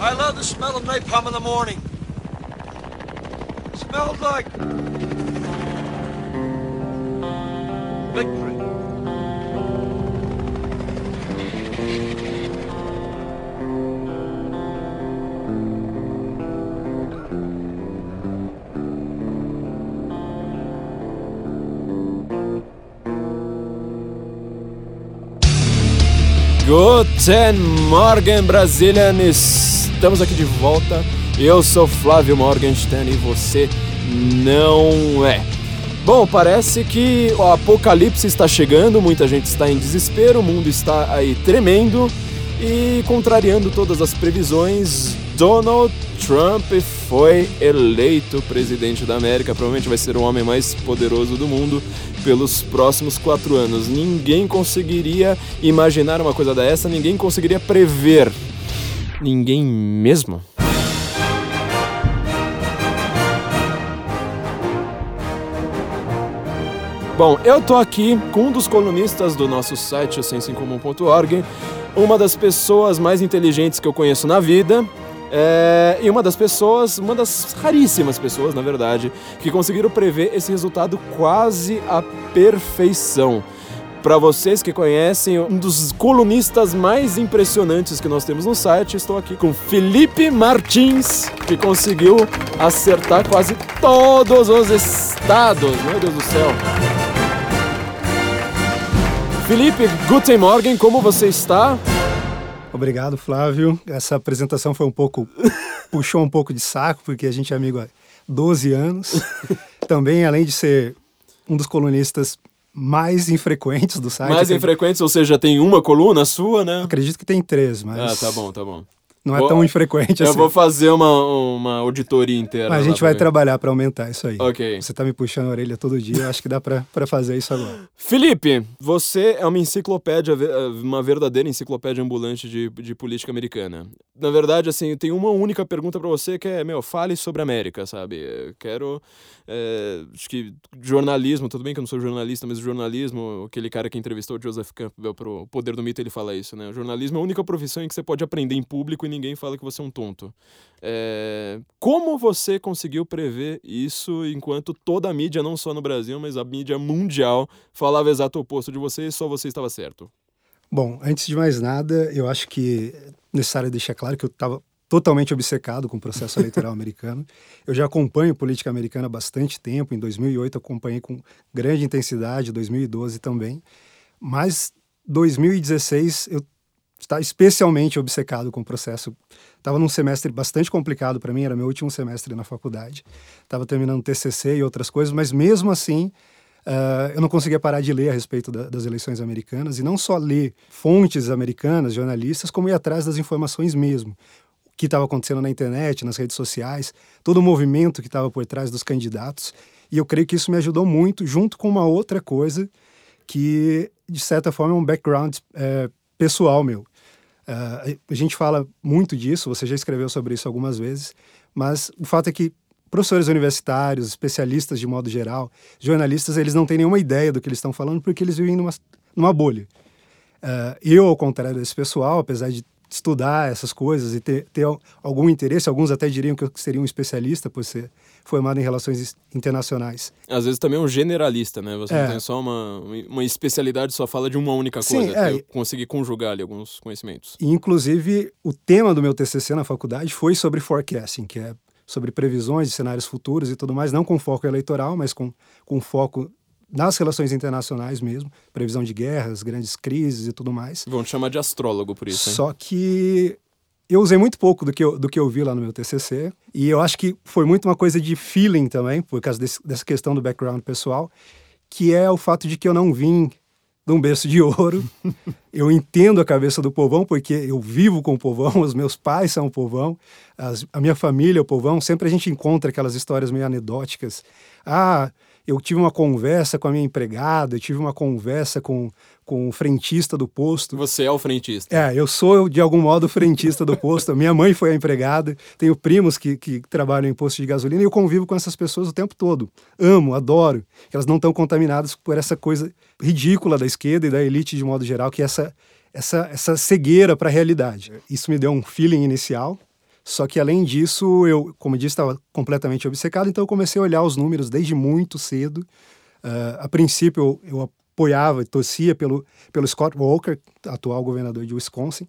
I love the smell of napalm in the morning. It smells like victory. Guten Morgen, Brazilian! Estamos aqui de volta. Eu sou Flávio Morgenstern e você não é. Bom, parece que o apocalipse está chegando, muita gente está em desespero, o mundo está aí tremendo e contrariando todas as previsões, Donald Trump foi eleito presidente da América. Provavelmente vai ser o homem mais poderoso do mundo pelos próximos quatro anos. Ninguém conseguiria imaginar uma coisa dessa, ninguém conseguiria prever. Ninguém mesmo? Bom, eu tô aqui com um dos colunistas do nosso site, o uma das pessoas mais inteligentes que eu conheço na vida, é, e uma das pessoas, uma das raríssimas pessoas, na verdade, que conseguiram prever esse resultado quase à perfeição. Para vocês que conhecem, um dos colunistas mais impressionantes que nós temos no site, estou aqui com Felipe Martins, que conseguiu acertar quase todos os estados. Meu Deus do céu. Felipe, Guten Morgen, como você está? Obrigado, Flávio. Essa apresentação foi um pouco. puxou um pouco de saco, porque a gente é amigo há 12 anos. Também, além de ser um dos colunistas mais infrequentes do site. Mais infrequentes, ou seja, tem uma coluna sua, né? Acredito que tem três, mas. Ah, tá bom, tá bom não é tão infrequente assim. Eu vou fazer uma, uma auditoria inteira. Mas a gente vai trabalhar para aumentar isso aí. Ok. Você tá me puxando a orelha todo dia, acho que dá para fazer isso agora. Felipe, você é uma enciclopédia, uma verdadeira enciclopédia ambulante de, de política americana. Na verdade, assim, tem uma única pergunta para você que é, meu, fale sobre a América, sabe? Eu quero, é, acho que jornalismo, tudo bem que eu não sou jornalista, mas jornalismo, aquele cara que entrevistou o Joseph Campbell pro Poder do Mito, ele fala isso, né? O jornalismo é a única profissão em que você pode aprender em público e ninguém fala que você é um tonto. É... Como você conseguiu prever isso enquanto toda a mídia, não só no Brasil, mas a mídia mundial, falava exato o oposto de você e só você estava certo? Bom, antes de mais nada, eu acho que é necessário deixar claro que eu estava totalmente obcecado com o processo eleitoral americano. Eu já acompanho política americana há bastante tempo. Em 2008 acompanhei com grande intensidade, 2012 também. Mas 2016 eu está especialmente obcecado com o processo. Estava num semestre bastante complicado para mim, era meu último semestre na faculdade. Estava terminando TCC e outras coisas, mas mesmo assim uh, eu não conseguia parar de ler a respeito da, das eleições americanas e não só ler fontes americanas, jornalistas, como ir atrás das informações mesmo. Que estava acontecendo na internet, nas redes sociais, todo o movimento que estava por trás dos candidatos. E eu creio que isso me ajudou muito, junto com uma outra coisa que, de certa forma, é um background é, pessoal meu. Uh, a gente fala muito disso, você já escreveu sobre isso algumas vezes, mas o fato é que professores universitários, especialistas de modo geral, jornalistas, eles não têm nenhuma ideia do que eles estão falando porque eles vivem numa, numa bolha. Uh, eu, ao contrário desse pessoal, apesar de estudar essas coisas e ter, ter algum interesse, alguns até diriam que eu seria um especialista por ser formado em relações internacionais. Às vezes também é um generalista, né? Você é. não tem só uma, uma especialidade, só fala de uma única coisa. Sim, é. conseguir conjugar ali alguns conhecimentos. E, inclusive, o tema do meu TCC na faculdade foi sobre forecasting, que é sobre previsões de cenários futuros e tudo mais, não com foco eleitoral, mas com, com foco nas relações internacionais mesmo, previsão de guerras, grandes crises e tudo mais. Vão te chamar de astrólogo por isso, hein? Só que eu usei muito pouco do que eu, do que eu vi lá no meu TCC, e eu acho que foi muito uma coisa de feeling também, por causa desse, dessa questão do background pessoal, que é o fato de que eu não vim de um berço de ouro. eu entendo a cabeça do povão, porque eu vivo com o povão, os meus pais são o povão, as, a minha família é o povão. Sempre a gente encontra aquelas histórias meio anedóticas. Ah, eu tive uma conversa com a minha empregada, eu tive uma conversa com, com o frentista do posto. Você é o frentista? É, eu sou, de algum modo, o frentista do posto. minha mãe foi a empregada, tenho primos que, que trabalham em posto de gasolina e eu convivo com essas pessoas o tempo todo. Amo, adoro. Elas não estão contaminadas por essa coisa ridícula da esquerda e da elite de modo geral, que é essa, essa, essa cegueira para a realidade. Isso me deu um feeling inicial. Só que além disso, eu, como eu disse, estava completamente obcecado, então eu comecei a olhar os números desde muito cedo. Uh, a princípio, eu, eu apoiava e torcia pelo, pelo Scott Walker, atual governador de Wisconsin,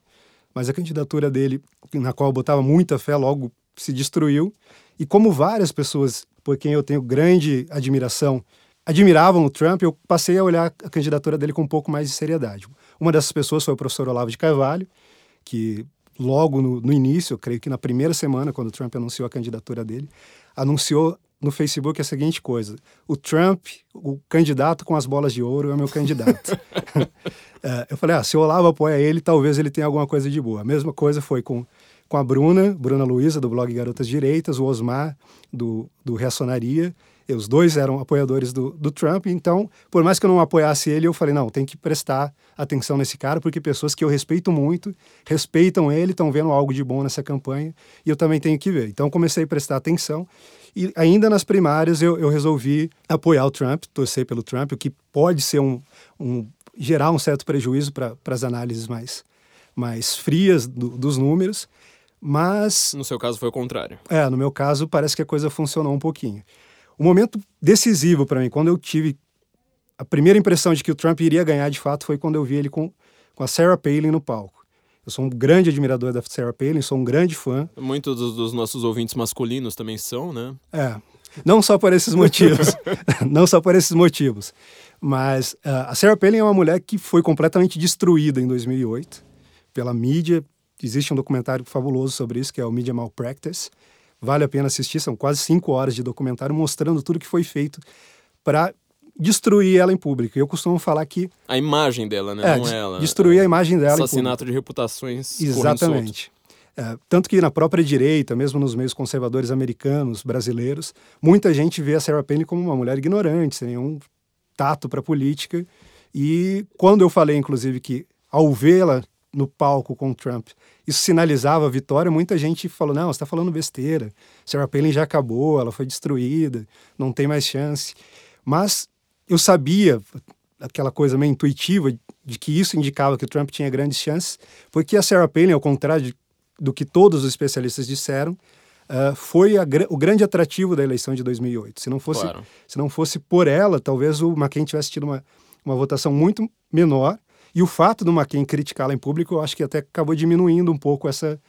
mas a candidatura dele, na qual eu botava muita fé, logo se destruiu. E como várias pessoas por quem eu tenho grande admiração admiravam o Trump, eu passei a olhar a candidatura dele com um pouco mais de seriedade. Uma dessas pessoas foi o professor Olavo de Carvalho, que logo no, no início, creio que na primeira semana, quando o Trump anunciou a candidatura dele, anunciou no Facebook a seguinte coisa: o Trump, o candidato com as bolas de ouro, é meu candidato. é, eu falei, ah, se o Olavo apoia ele, talvez ele tenha alguma coisa de boa. A mesma coisa foi com, com a Bruna, Bruna Luiza, do blog Garotas Direitas, o Osmar, do, do Reacionaria, os dois eram apoiadores do, do Trump, então, por mais que eu não apoiasse ele, eu falei, não, tem que prestar atenção nesse cara, porque pessoas que eu respeito muito, respeitam ele, estão vendo algo de bom nessa campanha, e eu também tenho que ver. Então, comecei a prestar atenção, e ainda nas primárias eu, eu resolvi apoiar o Trump, torcer pelo Trump, o que pode ser um, um gerar um certo prejuízo para as análises mais, mais frias do, dos números, mas... No seu caso foi o contrário. É, no meu caso parece que a coisa funcionou um pouquinho. O momento decisivo para mim, quando eu tive a primeira impressão de que o Trump iria ganhar de fato, foi quando eu vi ele com, com a Sarah Palin no palco. Eu sou um grande admirador da Sarah Palin, sou um grande fã. Muitos dos, dos nossos ouvintes masculinos também são, né? É. Não só por esses motivos. não só por esses motivos. Mas uh, a Sarah Palin é uma mulher que foi completamente destruída em 2008 pela mídia. Existe um documentário fabuloso sobre isso, que é o Media Malpractice. Vale a pena assistir, são quase cinco horas de documentário mostrando tudo que foi feito para destruir ela em público. Eu costumo falar que. A imagem dela, né? É, Não ela. Destruir a imagem dela. Assassinato de reputações. Exatamente. É, tanto que na própria direita, mesmo nos meios conservadores americanos, brasileiros, muita gente vê a Sarah Palin como uma mulher ignorante, sem nenhum tato para política. E quando eu falei, inclusive, que ao vê-la no palco com o Trump, isso sinalizava a vitória, muita gente falou: não, você está falando besteira. Sarah Palin já acabou, ela foi destruída, não tem mais chance. Mas eu sabia, aquela coisa meio intuitiva, de que isso indicava que o Trump tinha grandes chances, porque a Sarah Palin, ao contrário de, do que todos os especialistas disseram, uh, foi a, o grande atrativo da eleição de 2008. Se não fosse, claro. se não fosse por ela, talvez o McCain tivesse tido uma, uma votação muito menor e o fato do McCain criticá-la em público, eu acho que até acabou diminuindo um pouco essa,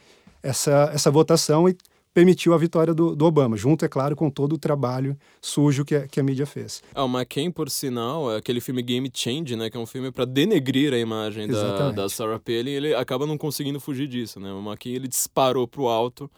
essa, essa votação e permitiu a vitória do, do, Obama, junto, é claro, com todo o trabalho sujo que a, que a mídia fez. Ah, o McCain, por sinal, é aquele filme Game Change, né, que é um filme para denegrir a imagem da, da Sarah Palin, ele acaba não conseguindo fugir disso, né? O McCain, ele disparou pro alto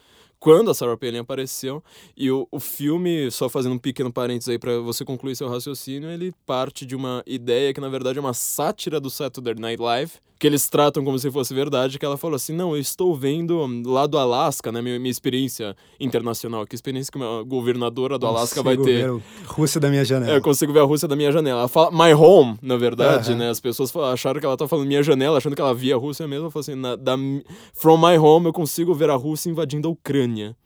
quando a Sarah Palin apareceu. E o, o filme, só fazendo um pequeno parênteses aí para você concluir seu raciocínio, ele parte de uma ideia que na verdade é uma sátira do Saturday Night Live, que eles tratam como se fosse verdade, que ela falou assim, não, eu estou vendo lá do Alasca, né, minha, minha experiência internacional, que experiência que uma governadora do Alasca vai ter. Ver a Rússia da minha janela. É, eu consigo ver a Rússia da minha janela. Ela fala my home, na verdade, né, as pessoas acharam que ela estava falando minha janela, achando que ela via a Rússia mesmo, ela falou assim, na, da, from my home eu consigo ver a Rússia invadindo a Ucrânia.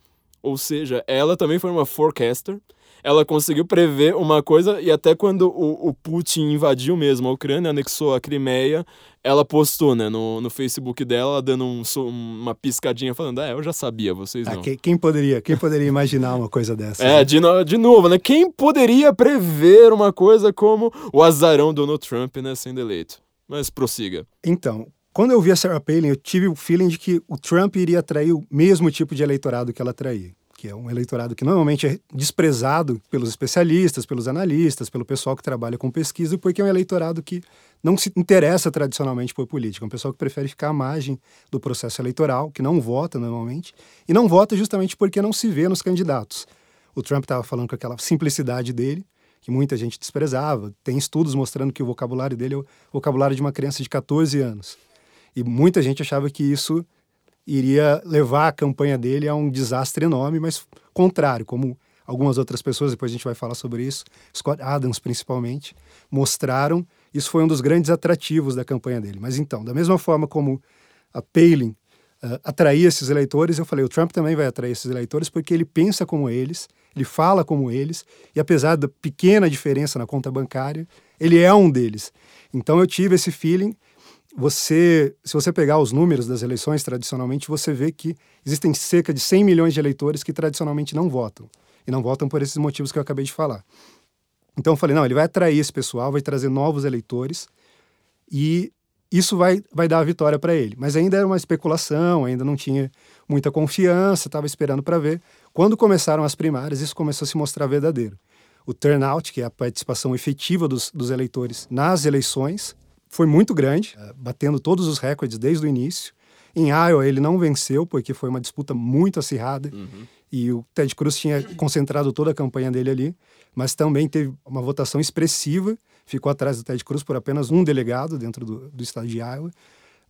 Ou seja, ela também foi uma forecaster, ela conseguiu prever uma coisa e até quando o, o Putin invadiu mesmo a Ucrânia, anexou a Crimeia, ela postou, né, no, no Facebook dela, dando um, uma piscadinha falando, é, eu já sabia, vocês ah, não. Ah, quem, quem, poderia, quem poderia imaginar uma coisa dessa? É, né? de, no, de novo, né, quem poderia prever uma coisa como o azarão Donald Trump, né, sendo eleito? Mas prossiga. Então, quando eu vi a Sarah Palin, eu tive o feeling de que o Trump iria atrair o mesmo tipo de eleitorado que ela atraía que é um eleitorado que normalmente é desprezado pelos especialistas, pelos analistas, pelo pessoal que trabalha com pesquisa, porque é um eleitorado que não se interessa tradicionalmente por política, é um pessoal que prefere ficar à margem do processo eleitoral, que não vota normalmente, e não vota justamente porque não se vê nos candidatos. O Trump estava falando com aquela simplicidade dele, que muita gente desprezava. Tem estudos mostrando que o vocabulário dele é o vocabulário de uma criança de 14 anos. E muita gente achava que isso iria levar a campanha dele a um desastre enorme, mas contrário, como algumas outras pessoas, depois a gente vai falar sobre isso, Scott Adams principalmente, mostraram. Isso foi um dos grandes atrativos da campanha dele. Mas então, da mesma forma como a Palin uh, atraía esses eleitores, eu falei, o Trump também vai atrair esses eleitores porque ele pensa como eles, ele fala como eles, e apesar da pequena diferença na conta bancária, ele é um deles. Então eu tive esse feeling você, se você pegar os números das eleições tradicionalmente, você vê que existem cerca de 100 milhões de eleitores que tradicionalmente não votam. E não votam por esses motivos que eu acabei de falar. Então eu falei, não, ele vai atrair esse pessoal, vai trazer novos eleitores e isso vai, vai dar a vitória para ele. Mas ainda era uma especulação, ainda não tinha muita confiança, estava esperando para ver. Quando começaram as primárias, isso começou a se mostrar verdadeiro. O turnout, que é a participação efetiva dos, dos eleitores nas eleições, foi muito grande, eh, batendo todos os recordes desde o início. Em Iowa, ele não venceu, porque foi uma disputa muito acirrada. Uhum. E o Ted Cruz tinha concentrado toda a campanha dele ali. Mas também teve uma votação expressiva. Ficou atrás do Ted Cruz por apenas um delegado dentro do, do estado de Iowa.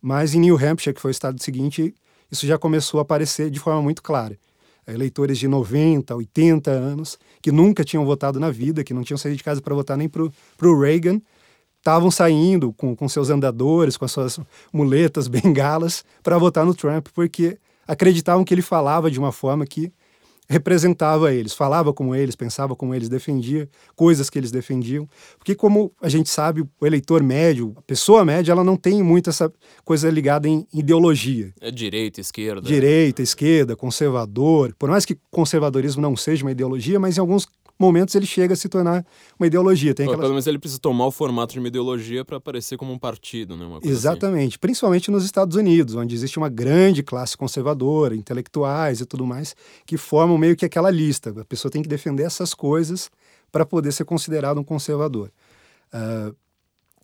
Mas em New Hampshire, que foi o estado seguinte, isso já começou a aparecer de forma muito clara. Eleitores de 90, 80 anos, que nunca tinham votado na vida, que não tinham saído de casa para votar nem para o Reagan, estavam saindo com, com seus andadores, com as suas muletas, bengalas, para votar no Trump, porque acreditavam que ele falava de uma forma que representava eles, falava como eles, pensava como eles, defendia coisas que eles defendiam. Porque, como a gente sabe, o eleitor médio, a pessoa média, ela não tem muito essa coisa ligada em ideologia. É direita, esquerda. Direita, esquerda, conservador. Por mais que conservadorismo não seja uma ideologia, mas em alguns momentos ele chega a se tornar uma ideologia. Tem aquelas... Pelo menos ele precisa tomar o formato de uma ideologia para aparecer como um partido, né? Assim. Exatamente, assim. principalmente nos Estados Unidos, onde existe uma grande classe conservadora, intelectuais e tudo mais, que formam meio que aquela lista. A pessoa tem que defender essas coisas para poder ser considerado um conservador. Uh,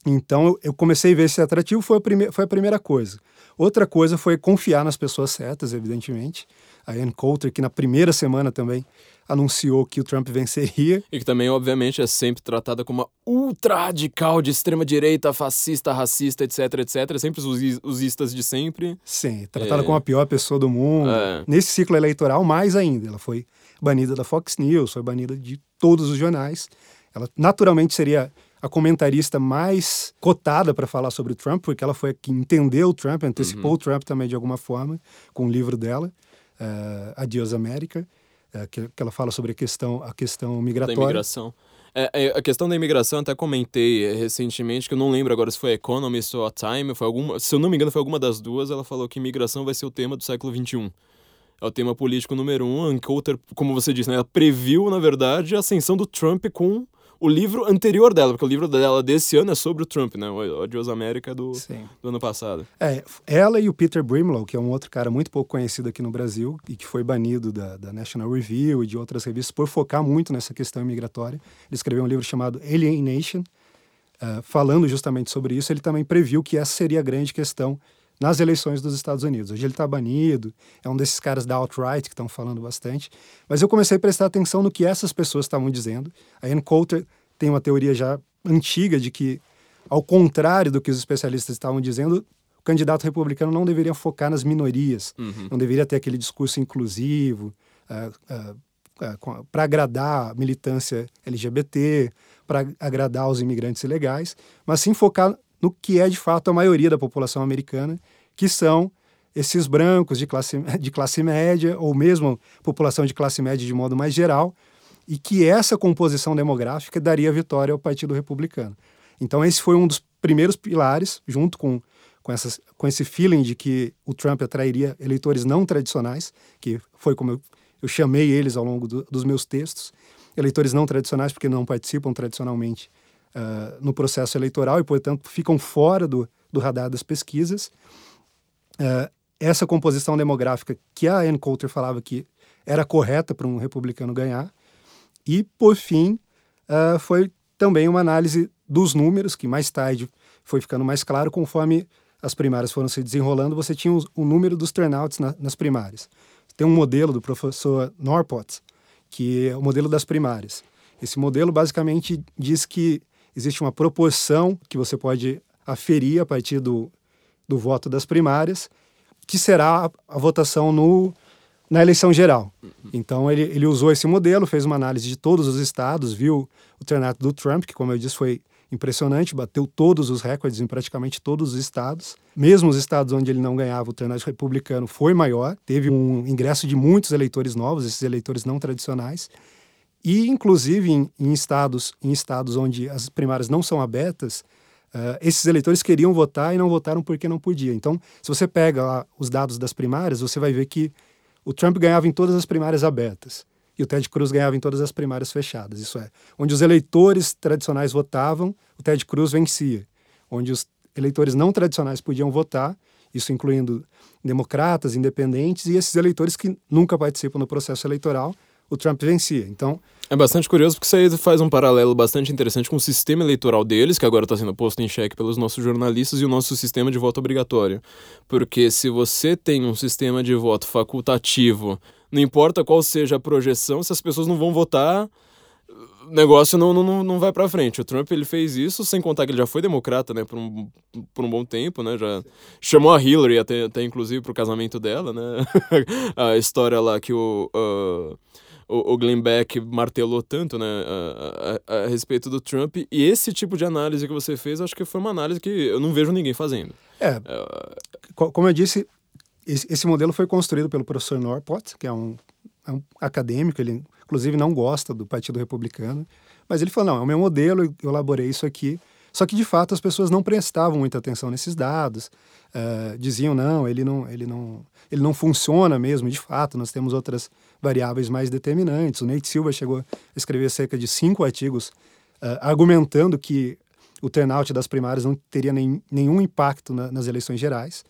então eu comecei a ver esse atrativo, foi a, prime foi a primeira coisa. Outra coisa foi confiar nas pessoas certas, evidentemente. A Ann Coulter, que na primeira semana também anunciou que o Trump venceria. E que também, obviamente, é sempre tratada como uma ultra radical de extrema direita, fascista, racista, etc, etc. Sempre os, os istas de sempre. Sim, tratada é... como a pior pessoa do mundo. É... Nesse ciclo eleitoral, mais ainda. Ela foi banida da Fox News, foi banida de todos os jornais. Ela naturalmente seria a comentarista mais cotada para falar sobre o Trump, porque ela foi a que entendeu o Trump, antecipou uhum. o Trump também de alguma forma, com o livro dela, uh, Adios América é, que, que, ela fala sobre a questão, a questão migratória. Da imigração. É, é, a questão da imigração, até comentei recentemente, que eu não lembro agora se foi Economist ou a Time, foi alguma, se eu não me engano foi alguma das duas, ela falou que imigração vai ser o tema do século XXI. É o tema político número um. A Coulter, como você disse, né, ela previu, na verdade, a ascensão do Trump com o livro anterior dela, porque o livro dela desse ano é sobre o Trump, né? O Adios América do, do ano passado. É, ela e o Peter Brimlow, que é um outro cara muito pouco conhecido aqui no Brasil e que foi banido da, da National Review e de outras revistas por focar muito nessa questão imigratória. Ele escreveu um livro chamado Alienation, uh, falando justamente sobre isso. Ele também previu que essa seria a grande questão nas eleições dos Estados Unidos. Hoje ele está banido, é um desses caras da alt-right que estão falando bastante. Mas eu comecei a prestar atenção no que essas pessoas estavam dizendo. A Ann Coulter tem uma teoria já antiga de que, ao contrário do que os especialistas estavam dizendo, o candidato republicano não deveria focar nas minorias, uhum. não deveria ter aquele discurso inclusivo. Uh, uh, uh, para agradar a militância LGBT, para agradar os imigrantes ilegais, mas sim focar no que é de fato a maioria da população americana, que são esses brancos de classe, de classe média, ou mesmo população de classe média de modo mais geral, e que essa composição demográfica daria vitória ao Partido Republicano. Então, esse foi um dos primeiros pilares, junto com, com, essas, com esse feeling de que o Trump atrairia eleitores não tradicionais, que foi como eu, eu chamei eles ao longo do, dos meus textos, eleitores não tradicionais, porque não participam tradicionalmente uh, no processo eleitoral e, portanto, ficam fora do, do radar das pesquisas. Uh, essa composição demográfica que a Ann Coulter falava que era correta para um republicano ganhar. E, por fim, uh, foi também uma análise dos números, que mais tarde foi ficando mais claro conforme as primárias foram se desenrolando, você tinha o, número dos turnouts na, nas primárias. Tem um modelo do professor Norpot, que é o modelo das primárias. Esse modelo basicamente diz que existe uma proporção que você pode aferir a partir do, do voto das primárias, que será a, a votação no, na eleição geral. Então ele, ele usou esse modelo, fez uma análise de todos os estados, viu o turnout do Trump, que como eu disse foi impressionante, bateu todos os recordes em praticamente todos os estados. Mesmo os estados onde ele não ganhava, o turnout republicano foi maior, teve um ingresso de muitos eleitores novos, esses eleitores não tradicionais. E, inclusive, em, em estados, em estados onde as primárias não são abertas, Uh, esses eleitores queriam votar e não votaram porque não podia. Então, se você pega lá os dados das primárias, você vai ver que o Trump ganhava em todas as primárias abertas e o Ted Cruz ganhava em todas as primárias fechadas. Isso é, onde os eleitores tradicionais votavam, o Ted Cruz vencia. Onde os eleitores não tradicionais podiam votar, isso incluindo democratas, independentes e esses eleitores que nunca participam do processo eleitoral, o Trump vencia. Então. É bastante curioso porque isso aí faz um paralelo bastante interessante com o sistema eleitoral deles, que agora está sendo posto em xeque pelos nossos jornalistas, e o nosso sistema de voto obrigatório. Porque se você tem um sistema de voto facultativo, não importa qual seja a projeção, se as pessoas não vão votar, o negócio não, não, não vai para frente. O Trump ele fez isso sem contar que ele já foi democrata, né, por um, por um bom tempo, né, já chamou a Hillary até, até inclusive pro casamento dela, né, a história lá que o uh, o, Glenn Beck martelou tanto, né, a, a, a, respeito do Trump. E esse tipo de análise que você fez, acho que foi uma análise que eu não vejo ninguém fazendo. É, uh, como eu disse, esse, esse, modelo foi construído pelo professor Norpot, que é um, é um, acadêmico, ele inclusive não gosta do Partido Republicano, mas ele falou, não, é o meu modelo, eu elaborei isso aqui. Só que, de fato, as pessoas não prestavam muita atenção nesses dados, uh, diziam, não, ele não, ele, não, ele não funciona mesmo, de fato, nós temos outras variáveis mais determinantes. O Nate Silva chegou a escrever cerca de cinco artigos uh, argumentando que o turnout das primárias não teria nem, nenhum impacto na, nas eleições gerais,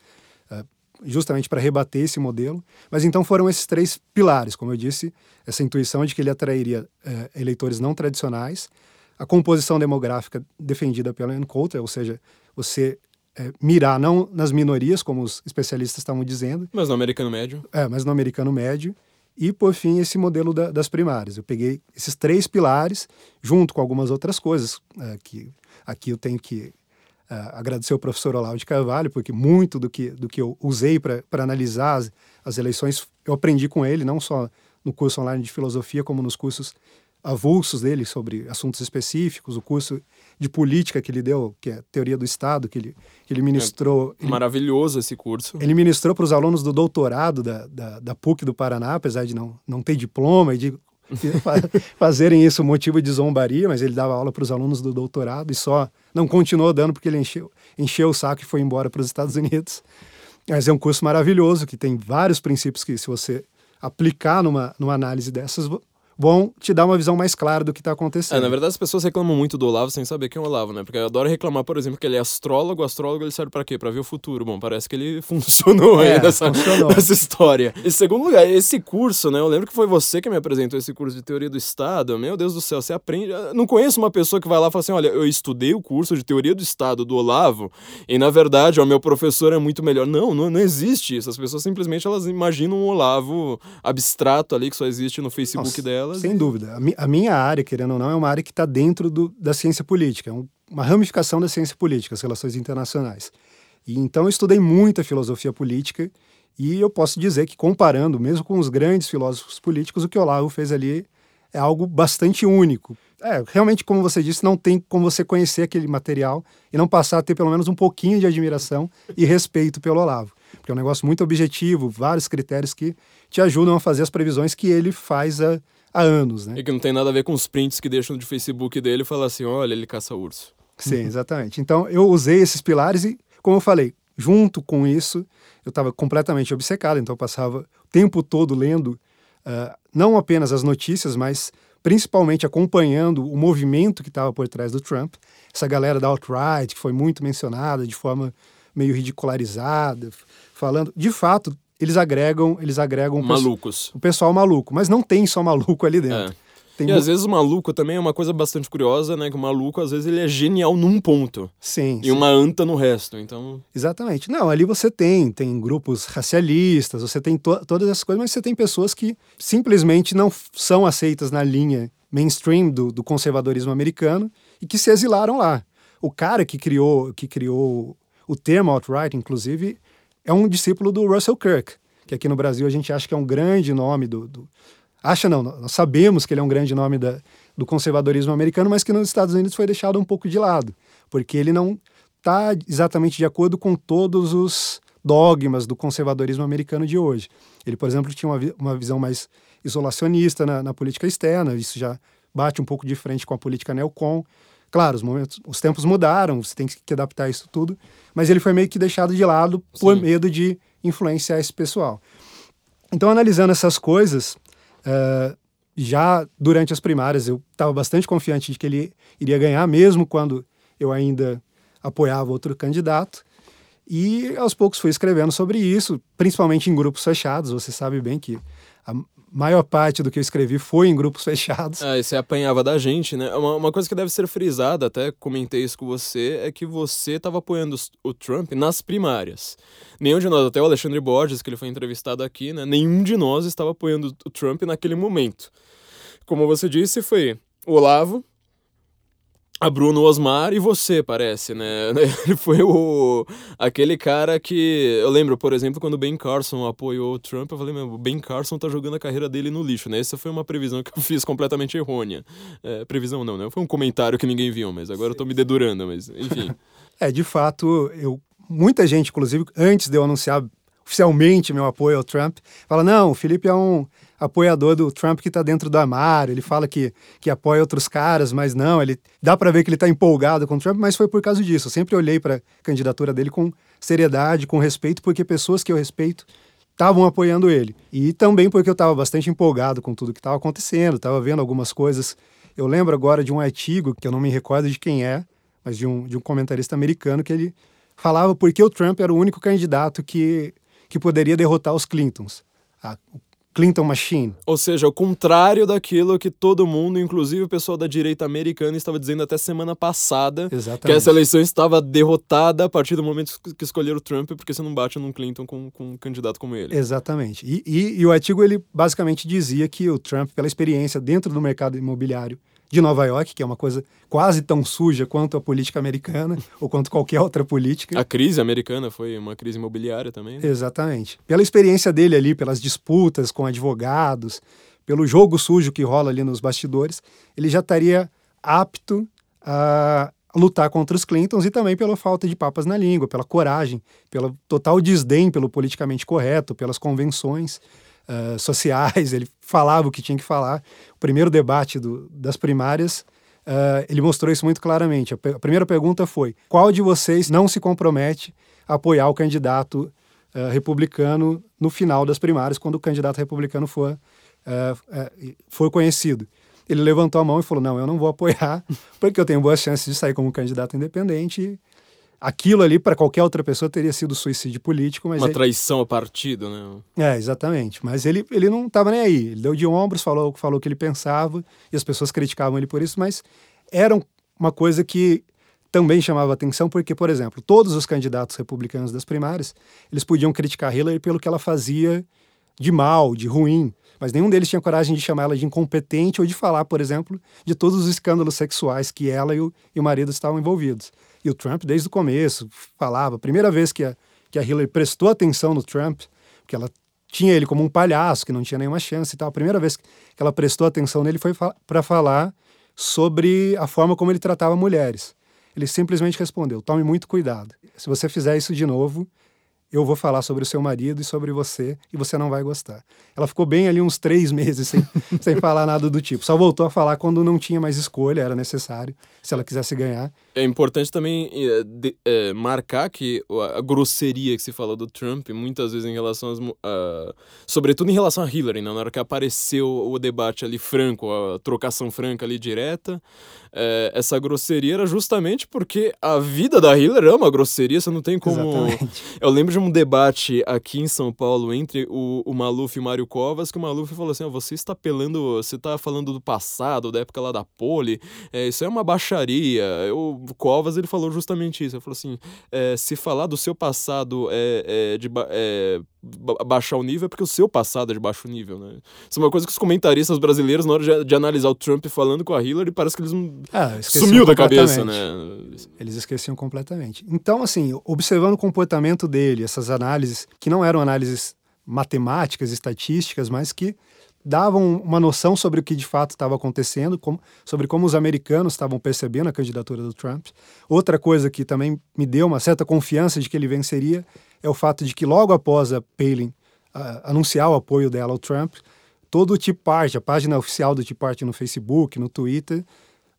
uh, justamente para rebater esse modelo. Mas então foram esses três pilares, como eu disse, essa intuição de que ele atrairia uh, eleitores não tradicionais, a composição demográfica defendida pela Ann Coulter, ou seja, você é, mirar não nas minorias, como os especialistas estavam dizendo. Mas no americano médio. É, mas no americano médio. E, por fim, esse modelo da, das primárias. Eu peguei esses três pilares, junto com algumas outras coisas, é, que aqui eu tenho que é, agradecer ao professor Olavo de Carvalho, porque muito do que, do que eu usei para analisar as, as eleições, eu aprendi com ele, não só no curso online de filosofia, como nos cursos avulsos dele sobre assuntos específicos, o curso de política que ele deu, que é teoria do Estado, que ele, que ele ministrou. É maravilhoso esse curso. Ele ministrou para os alunos do doutorado da, da, da, PUC do Paraná, apesar de não, não ter diploma e de fazerem isso motivo de zombaria, mas ele dava aula para os alunos do doutorado e só não continuou dando porque ele encheu, encheu o saco e foi embora para os Estados Unidos. Mas é um curso maravilhoso que tem vários princípios que, se você aplicar numa, numa análise dessas, vão te dar uma visão mais clara do que está acontecendo. É, na verdade, as pessoas reclamam muito do Olavo sem saber quem é o Olavo, né? Porque eu adoro reclamar, por exemplo, que ele é astrólogo. O astrólogo ele serve para quê? Para ver o futuro. Bom, parece que ele funcionou é, aí nessa, nessa história. Em segundo lugar, esse curso, né? Eu lembro que foi você que me apresentou esse curso de teoria do Estado. Meu Deus do céu, você aprende. Eu não conheço uma pessoa que vai lá e fala assim: olha, eu estudei o curso de teoria do Estado do Olavo e, na verdade, o meu professor é muito melhor. Não, não, não existe isso. As pessoas simplesmente elas imaginam um Olavo abstrato ali que só existe no Facebook Nossa, delas. Sem dúvida. A, minha área, querendo ou não, é uma área que está dentro do, da ciência política, é uma ramificação da ciência política, as relações internacionais. E então eu estudei muita filosofia política e eu posso dizer que comparando, mesmo com os grandes filósofos políticos, o que Olavo fez ali é algo bastante único. É, realmente, como você disse, não tem como você conhecer aquele material e não passar a ter pelo menos um pouquinho de admiração e respeito pelo Olavo. Porque é um negócio muito objetivo, vários critérios que te ajudam a fazer as previsões que ele faz a, há anos, né? E que não tem nada a ver com os prints que deixam de Facebook dele e falar assim, olha, ele caça urso. Sim, exatamente. Então eu usei esses pilares e, como eu falei, junto com isso, eu estava completamente obcecado, então eu passava o tempo todo lendo uh, não apenas as notícias, mas principalmente acompanhando o movimento que estava por trás do Trump, essa galera da alt-right que foi muito mencionada de forma meio ridicularizada, falando, de fato, eles agregam, eles agregam malucos. O pessoal maluco, mas não tem só maluco ali dentro. É. Tem e às vezes o maluco também é uma coisa bastante curiosa, né? Que o maluco, às vezes, ele é genial num ponto. Sim. E sim. uma anta no resto, então... Exatamente. Não, ali você tem, tem grupos racialistas, você tem to todas essas coisas, mas você tem pessoas que simplesmente não são aceitas na linha mainstream do, do conservadorismo americano e que se exilaram lá. O cara que criou, que criou o termo alt-right, inclusive, é um discípulo do Russell Kirk, que aqui no Brasil a gente acha que é um grande nome do, do acha não, nós sabemos que ele é um grande nome da, do conservadorismo americano, mas que nos Estados Unidos foi deixado um pouco de lado, porque ele não está exatamente de acordo com todos os dogmas do conservadorismo americano de hoje. Ele, por exemplo, tinha uma, uma visão mais isolacionista na, na política externa, isso já bate um pouco de frente com a política neocon. Claro, os, momentos, os tempos mudaram, você tem que adaptar isso tudo, mas ele foi meio que deixado de lado por Sim. medo de influenciar esse pessoal. Então, analisando essas coisas, uh, já durante as primárias eu estava bastante confiante de que ele iria ganhar, mesmo quando eu ainda apoiava outro candidato. E aos poucos fui escrevendo sobre isso, principalmente em grupos fechados. Você sabe bem que a maior parte do que eu escrevi foi em grupos fechados. Ah, e você apanhava da gente, né? Uma, uma coisa que deve ser frisada, até comentei isso com você, é que você estava apoiando o Trump nas primárias. Nenhum de nós, até o Alexandre Borges, que ele foi entrevistado aqui, né? Nenhum de nós estava apoiando o Trump naquele momento. Como você disse, foi o Olavo, a Bruno Osmar e você, parece, né? Ele foi o aquele cara que eu lembro, por exemplo, quando o Ben Carson apoiou o Trump, eu falei, meu, o Ben Carson tá jogando a carreira dele no lixo, né? Essa foi uma previsão que eu fiz completamente errônea. É, previsão não, né? Foi um comentário que ninguém viu, mas agora eu tô me dedurando, mas enfim. é, de fato, eu muita gente, inclusive, antes de eu anunciar oficialmente meu apoio ao Trump, fala: "Não, o Felipe é um apoiador do Trump que está dentro do armário, ele fala que, que apoia outros caras, mas não, ele dá para ver que ele está empolgado com o Trump, mas foi por causa disso. Eu sempre olhei para a candidatura dele com seriedade, com respeito, porque pessoas que eu respeito estavam apoiando ele. E também porque eu estava bastante empolgado com tudo que estava acontecendo, estava vendo algumas coisas. Eu lembro agora de um artigo, que eu não me recordo de quem é, mas de um, de um comentarista americano, que ele falava porque o Trump era o único candidato que, que poderia derrotar os Clintons. Ah, o Clinton Machine. Ou seja, o contrário daquilo que todo mundo, inclusive o pessoal da direita americana, estava dizendo até semana passada. Exatamente. Que essa eleição estava derrotada a partir do momento que escolheram o Trump, porque você não bate num Clinton com, com um candidato como ele. Exatamente. E, e, e o artigo ele basicamente dizia que o Trump, pela experiência dentro do mercado imobiliário, de Nova York, que é uma coisa quase tão suja quanto a política americana ou quanto qualquer outra política. A crise americana foi uma crise imobiliária também. Né? Exatamente. Pela experiência dele ali, pelas disputas com advogados, pelo jogo sujo que rola ali nos bastidores, ele já estaria apto a lutar contra os Clintons e também pela falta de papas na língua, pela coragem, pelo total desdém pelo politicamente correto, pelas convenções uh, sociais, ele falava o que tinha que falar. O primeiro debate do, das primárias, uh, ele mostrou isso muito claramente. A, a, primeira pergunta foi: qual de vocês não se compromete a apoiar o candidato uh, republicano no final das primárias, quando o candidato republicano for, for conhecido? Ele levantou a mão e falou: Não, eu não vou apoiar, porque eu tenho boas chances de sair como candidato independente aquilo ali para qualquer outra pessoa teria sido suicídio político, mas uma ele... traição ao partido, né? É, exatamente. Mas ele, ele não estava nem aí. Ele deu de ombros, falou falou o que ele pensava e as pessoas criticavam ele por isso, mas era uma coisa que também chamava atenção porque, por exemplo, todos os candidatos republicanos das primárias, eles podiam criticar Hillary pelo que ela fazia de mal, de ruim, mas nenhum deles tinha coragem de chamar ela de incompetente ou de falar, por exemplo, de todos os escândalos sexuais que ela e o, e o marido estavam envolvidos. E o Trump, desde o começo, falava. Primeira vez que a, que a Hillary prestou atenção no Trump, porque ela tinha ele como um palhaço, que não tinha nenhuma chance e tal. A primeira vez que ela prestou atenção nele foi para falar sobre a forma como ele tratava mulheres. Ele simplesmente respondeu: tome muito cuidado. Se você fizer isso de novo, eu vou falar sobre o seu marido e sobre você e você não vai gostar. Ela ficou bem ali uns três meses sem, sem falar nada do tipo. Só voltou a falar quando não tinha mais escolha, era necessário, se ela quisesse ganhar. É importante também é, de, é, marcar que a, grosseria que se fala do Trump, muitas vezes em relação às. Uh, sobretudo em relação a Hillary, né? na hora que apareceu o debate ali franco, a trocação franca ali direta, é, essa grosseria era justamente porque a vida da Hillary é uma grosseria, você não tem como. Exatamente. Eu lembro de um debate aqui em São Paulo entre o, o Maluf e o Mário Covas, que o Maluf falou assim: oh, você está apelando, você está falando do passado, da época lá da Poli, é, isso é uma baixaria. O Covas ele falou justamente isso. Ele falou assim: é, se falar do seu passado é, é de é, baixar o nível, é porque o seu passado é de baixo nível, né? Isso é uma coisa que os comentaristas brasileiros, na hora de, de analisar o Trump falando com a Hillary, parece que eles. Ah, sumiu da cabeça, né? Eles esqueciam completamente. Então, assim, observando o comportamento dele, essas análises, que não eram análises matemáticas, estatísticas, mas que davam uma noção sobre o que de fato estava acontecendo, como, sobre como os americanos estavam percebendo a candidatura do Trump. Outra coisa que também me deu uma certa confiança de que ele venceria é o fato de que logo após a Palin uh, anunciar o apoio dela ao Trump, todo o Tea Party, a página oficial do Tea Party no Facebook, no Twitter,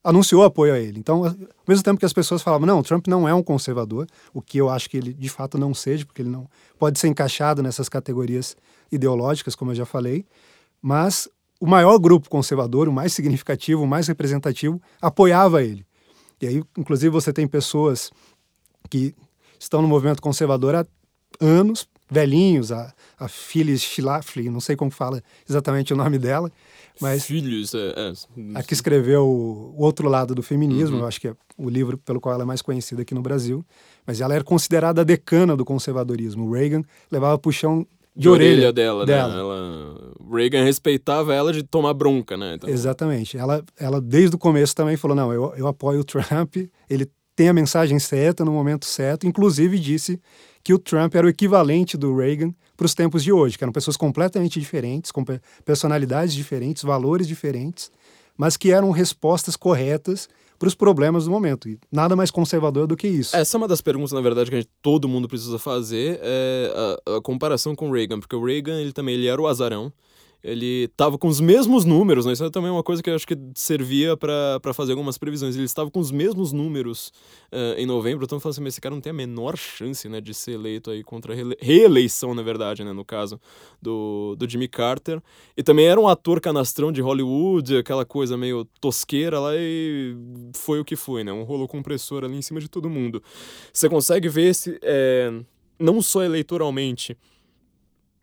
anunciou apoio a ele. Então, ao mesmo tempo que as pessoas falavam, não, Trump não é um conservador, o que eu acho que ele de fato não seja, porque ele não pode ser encaixado nessas categorias ideológicas, como eu já falei, mas o maior grupo conservador, o mais significativo, o mais representativo, apoiava ele. E aí, inclusive, você tem pessoas que estão no movimento conservador há anos, velhinhos, a, a Phyllis Schlafly, não sei como fala exatamente o nome dela, mas Filhos, é, é. a que escreveu o Outro Lado do Feminismo, eu acho que é o livro pelo qual ela é mais conhecida aqui no Brasil, mas ela era considerada a decana do conservadorismo. O Reagan levava puxão de, de orelha, orelha dela, dela. né? Ela, Reagan respeitava ela de tomar bronca, né? Então, Exatamente. Ela, ela, desde o começo, também falou: não, eu, eu apoio o Trump, ele tem a mensagem certa no momento certo. Inclusive, disse que o Trump era o equivalente do Reagan para os tempos de hoje, que eram pessoas completamente diferentes, com pe- personalidades diferentes, valores diferentes, mas que eram respostas corretas para os problemas do momento. E nada mais conservador do que isso. Essa é uma das perguntas, na verdade, que gente, todo mundo precisa fazer, é a, a comparação com o Reagan, porque o Reagan, ele também ele era o azarão, ele estava com os mesmos números, né? Isso é também uma coisa que eu acho que servia para fazer algumas previsões. Ele estava com os mesmos números eh, em novembro, então eu falo assim, mas esse cara não tem a menor chance, né, de ser eleito aí contra a reele- reeleição, na verdade, né, no caso do, do Jimmy Carter. E também era um ator canastrão de Hollywood, aquela coisa meio tosqueira lá e foi o que foi, né? Um rolo compressor ali em cima de todo mundo. Você consegue ver esse, eh, não só eleitoralmente,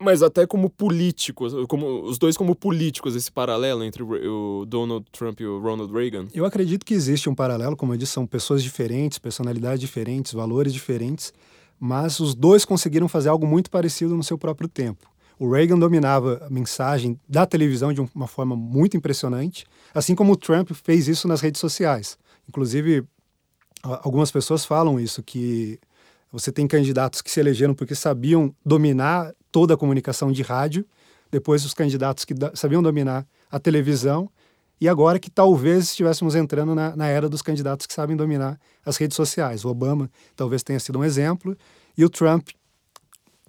mas até como políticos, como os dois como políticos, esse paralelo entre o Donald Trump e o Ronald Reagan. Eu acredito que existe um paralelo, como eu disse, são pessoas diferentes, personalidades diferentes, valores diferentes, mas os dois conseguiram fazer algo muito parecido no seu próprio tempo. O Reagan dominava a mensagem da televisão de uma forma muito impressionante, assim como o Trump fez isso nas redes sociais. Inclusive, algumas pessoas falam isso, que você tem candidatos que se elegeram porque sabiam dominar toda a comunicação de rádio, depois os candidatos que sabiam dominar a televisão, e agora que talvez estivéssemos entrando na, na era dos candidatos que sabem dominar as redes sociais. O Obama talvez tenha sido um exemplo, e o Trump,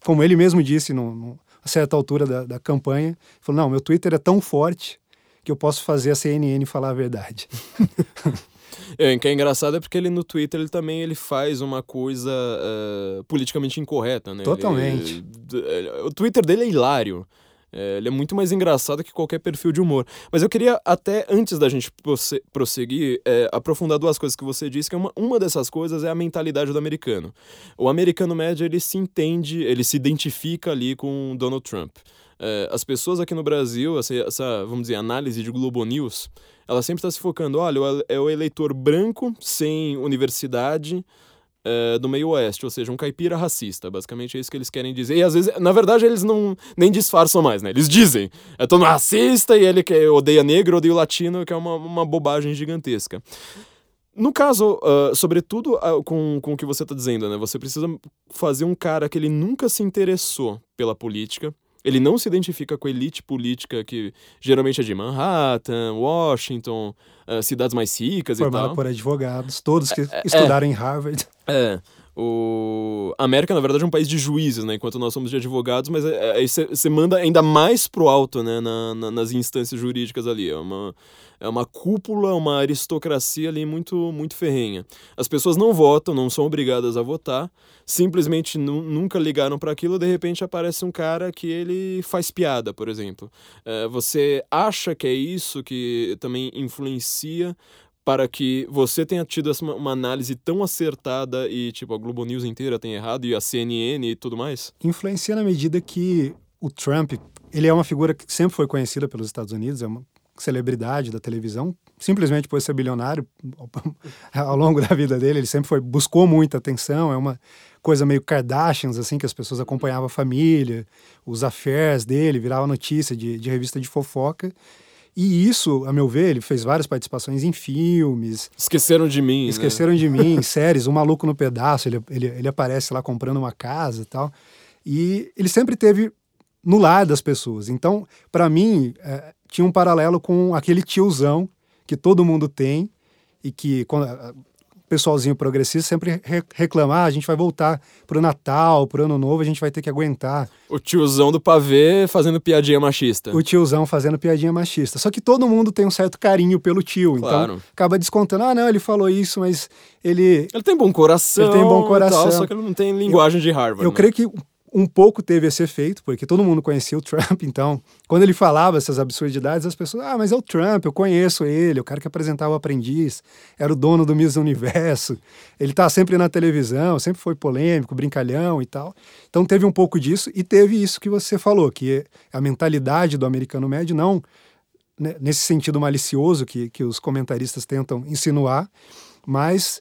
como ele mesmo disse num- numa certa altura da, da campanha, falou: Não, meu Twitter é tão forte que eu posso fazer a CNN falar a verdade. É, o que é engraçado é porque ele no Twitter ele também ele faz uma coisa eh, politicamente incorreta, né? Totalmente. Ele- ele- o Twitter dele é hilário. É, ele é muito mais engraçado que qualquer perfil de humor. Mas eu queria, até antes da gente prosse- prosseguir, é, aprofundar duas coisas que você disse, que uma, uma dessas coisas é a mentalidade do americano. O americano médio, ele se entende, ele se identifica ali com Donald Trump. É, as pessoas aqui no Brasil, essa, essa, vamos dizer, análise de Globo News, ela sempre está se focando, olha, é o eleitor branco, sem universidade, é, do meio oeste, ou seja, um caipira racista. Basicamente é isso que eles querem dizer. E às vezes, na verdade, eles não nem disfarçam mais, né? Eles dizem, é todo racista e ele que odeia negro, odeia latino, que é uma, uma bobagem gigantesca. No caso, ah, sobretudo ah, com, com o que você está dizendo, né? Você precisa fazer um cara que ele nunca se interessou pela política, ele não se identifica com a elite política que geralmente é de Manhattan, Washington, ah, cidades mais ricas e Formado tal. por advogados, todos que estudaram em Harvard. É. O... A América, na verdade, é um país de juízes, né? Enquanto nós somos de advogados, mas é- é- aí você manda ainda mais pro alto, né? Na, na- nas instâncias jurídicas ali. É uma, é uma cúpula, uma aristocracia ali muito, muito ferrenha. As pessoas não votam, não são obrigadas a votar, simplesmente nu- nunca ligaram para aquilo, de repente aparece um cara que ele faz piada, por exemplo. É, você acha que é isso que também influencia para que você tenha tido essa, uma análise tão acertada e, tipo, a Globo News inteira tem errado e a CNN e tudo mais? Influencia na medida que o Trump, ele é uma figura que sempre foi conhecida pelos Estados Unidos, é uma celebridade da televisão, simplesmente por ser bilionário ao longo da vida dele, ele sempre foi buscou muita atenção, é uma coisa meio Kardashians assim que as pessoas acompanhavam a família, os affairs dele, virava notícia de, de revista de fofoca. E isso, a meu ver, ele fez várias participações em filmes, Esqueceram de mim, né? Esqueceram de mim, em séries, O Maluco no Pedaço, ele, ele, ele aparece lá comprando uma casa e tal. E ele sempre teve no lar das pessoas. Então, para mim, é, tinha um paralelo com aquele tiozão que todo mundo tem e que quando, pessoalzinho progressista sempre re reclama, ah, a gente vai voltar pro Natal, pro Ano Novo, a gente vai ter que aguentar. O tiozão do pavê fazendo piadinha machista. O tiozão fazendo piadinha machista. Só que todo mundo tem um certo carinho pelo tio, então Claro. então acaba descontando, ah, não, ele falou isso, mas ele... Ele tem bom coração. Ele tem bom coração. tal, só que ele não tem linguagem de Harvard. Eu né? creio que um pouco teve esse efeito, porque todo mundo conhecia o Trump, então, quando ele falava essas absurdidades, as pessoas, ah, mas é o Trump, eu conheço ele, o cara que apresentava o aprendiz, era o dono do Miss Universo, ele tá sempre na televisão, sempre foi polêmico, brincalhão e tal. Então teve um pouco disso, e teve isso que você falou, que a mentalidade do americano médio não né, nesse sentido malicioso que, que os comentaristas tentam insinuar, mas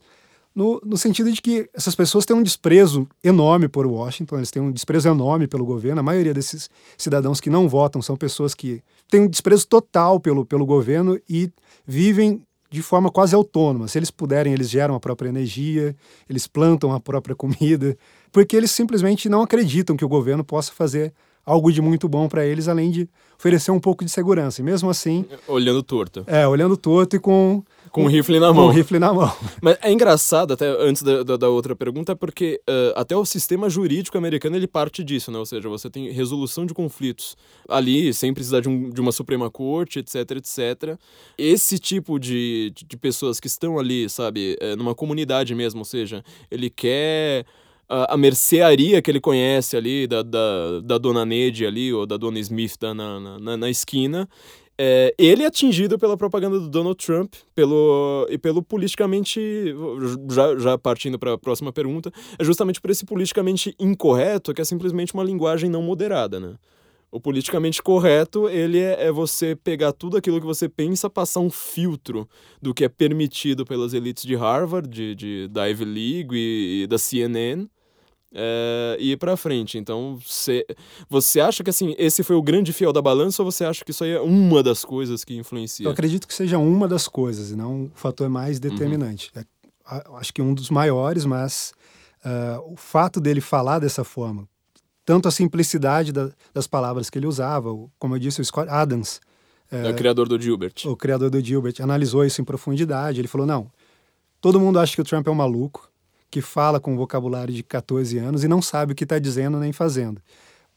no, no sentido de que essas pessoas têm um desprezo enorme por Washington, eles têm um desprezo enorme pelo governo. A maioria desses cidadãos que não votam são pessoas que têm um desprezo total pelo, pelo governo e vivem de forma quase autônoma. Se eles puderem, eles geram a própria energia, eles plantam a própria comida, porque eles simplesmente não acreditam que o governo possa fazer algo de muito bom para eles, além de oferecer um pouco de segurança. E mesmo assim, Olhando torto. é, olhando torto e com, Com um rifle na com mão. o rifle na mão. Mas é engraçado, até antes da, da, da outra pergunta, porque eh, até o sistema jurídico americano ele parte disso, né? Ou seja, você tem resolução de conflitos ali, sem precisar de, um, de uma Suprema Corte, etc, etc. Esse tipo de, de pessoas que estão ali, sabe, numa comunidade mesmo, ou seja, ele quer a, a mercearia que ele conhece ali, da, da, da dona Nede ali, ou da dona Smith na, na, na- na esquina, é, ele é atingido pela propaganda do Donald Trump pelo, e pelo politicamente. Já, já partindo para a próxima pergunta, é justamente por esse politicamente incorreto que é simplesmente uma linguagem não moderada, né? O politicamente correto, ele é, é você pegar tudo aquilo que você pensa, passar um filtro do que é permitido pelas elites de Harvard, de, de, da Ivy League e, e da CNN, é, e ir pra frente. Então, você, você acha que assim, esse foi o grande fiel da balança ou você acha que isso aí é uma das coisas que influencia? Eu acredito que seja uma das coisas, e não o fator mais determinante. É, a- acho que um dos maiores, mas ah, o fato dele falar dessa forma, tanto a simplicidade da- das palavras que ele usava, como eu disse, o Scott Adams, É o criador do Gilbert. o criador do Gilbert, analisou isso em profundidade. Ele falou: não, todo mundo acha que o Trump é um maluco, que fala com vocabulário de 14 anos e não sabe o que está dizendo nem fazendo.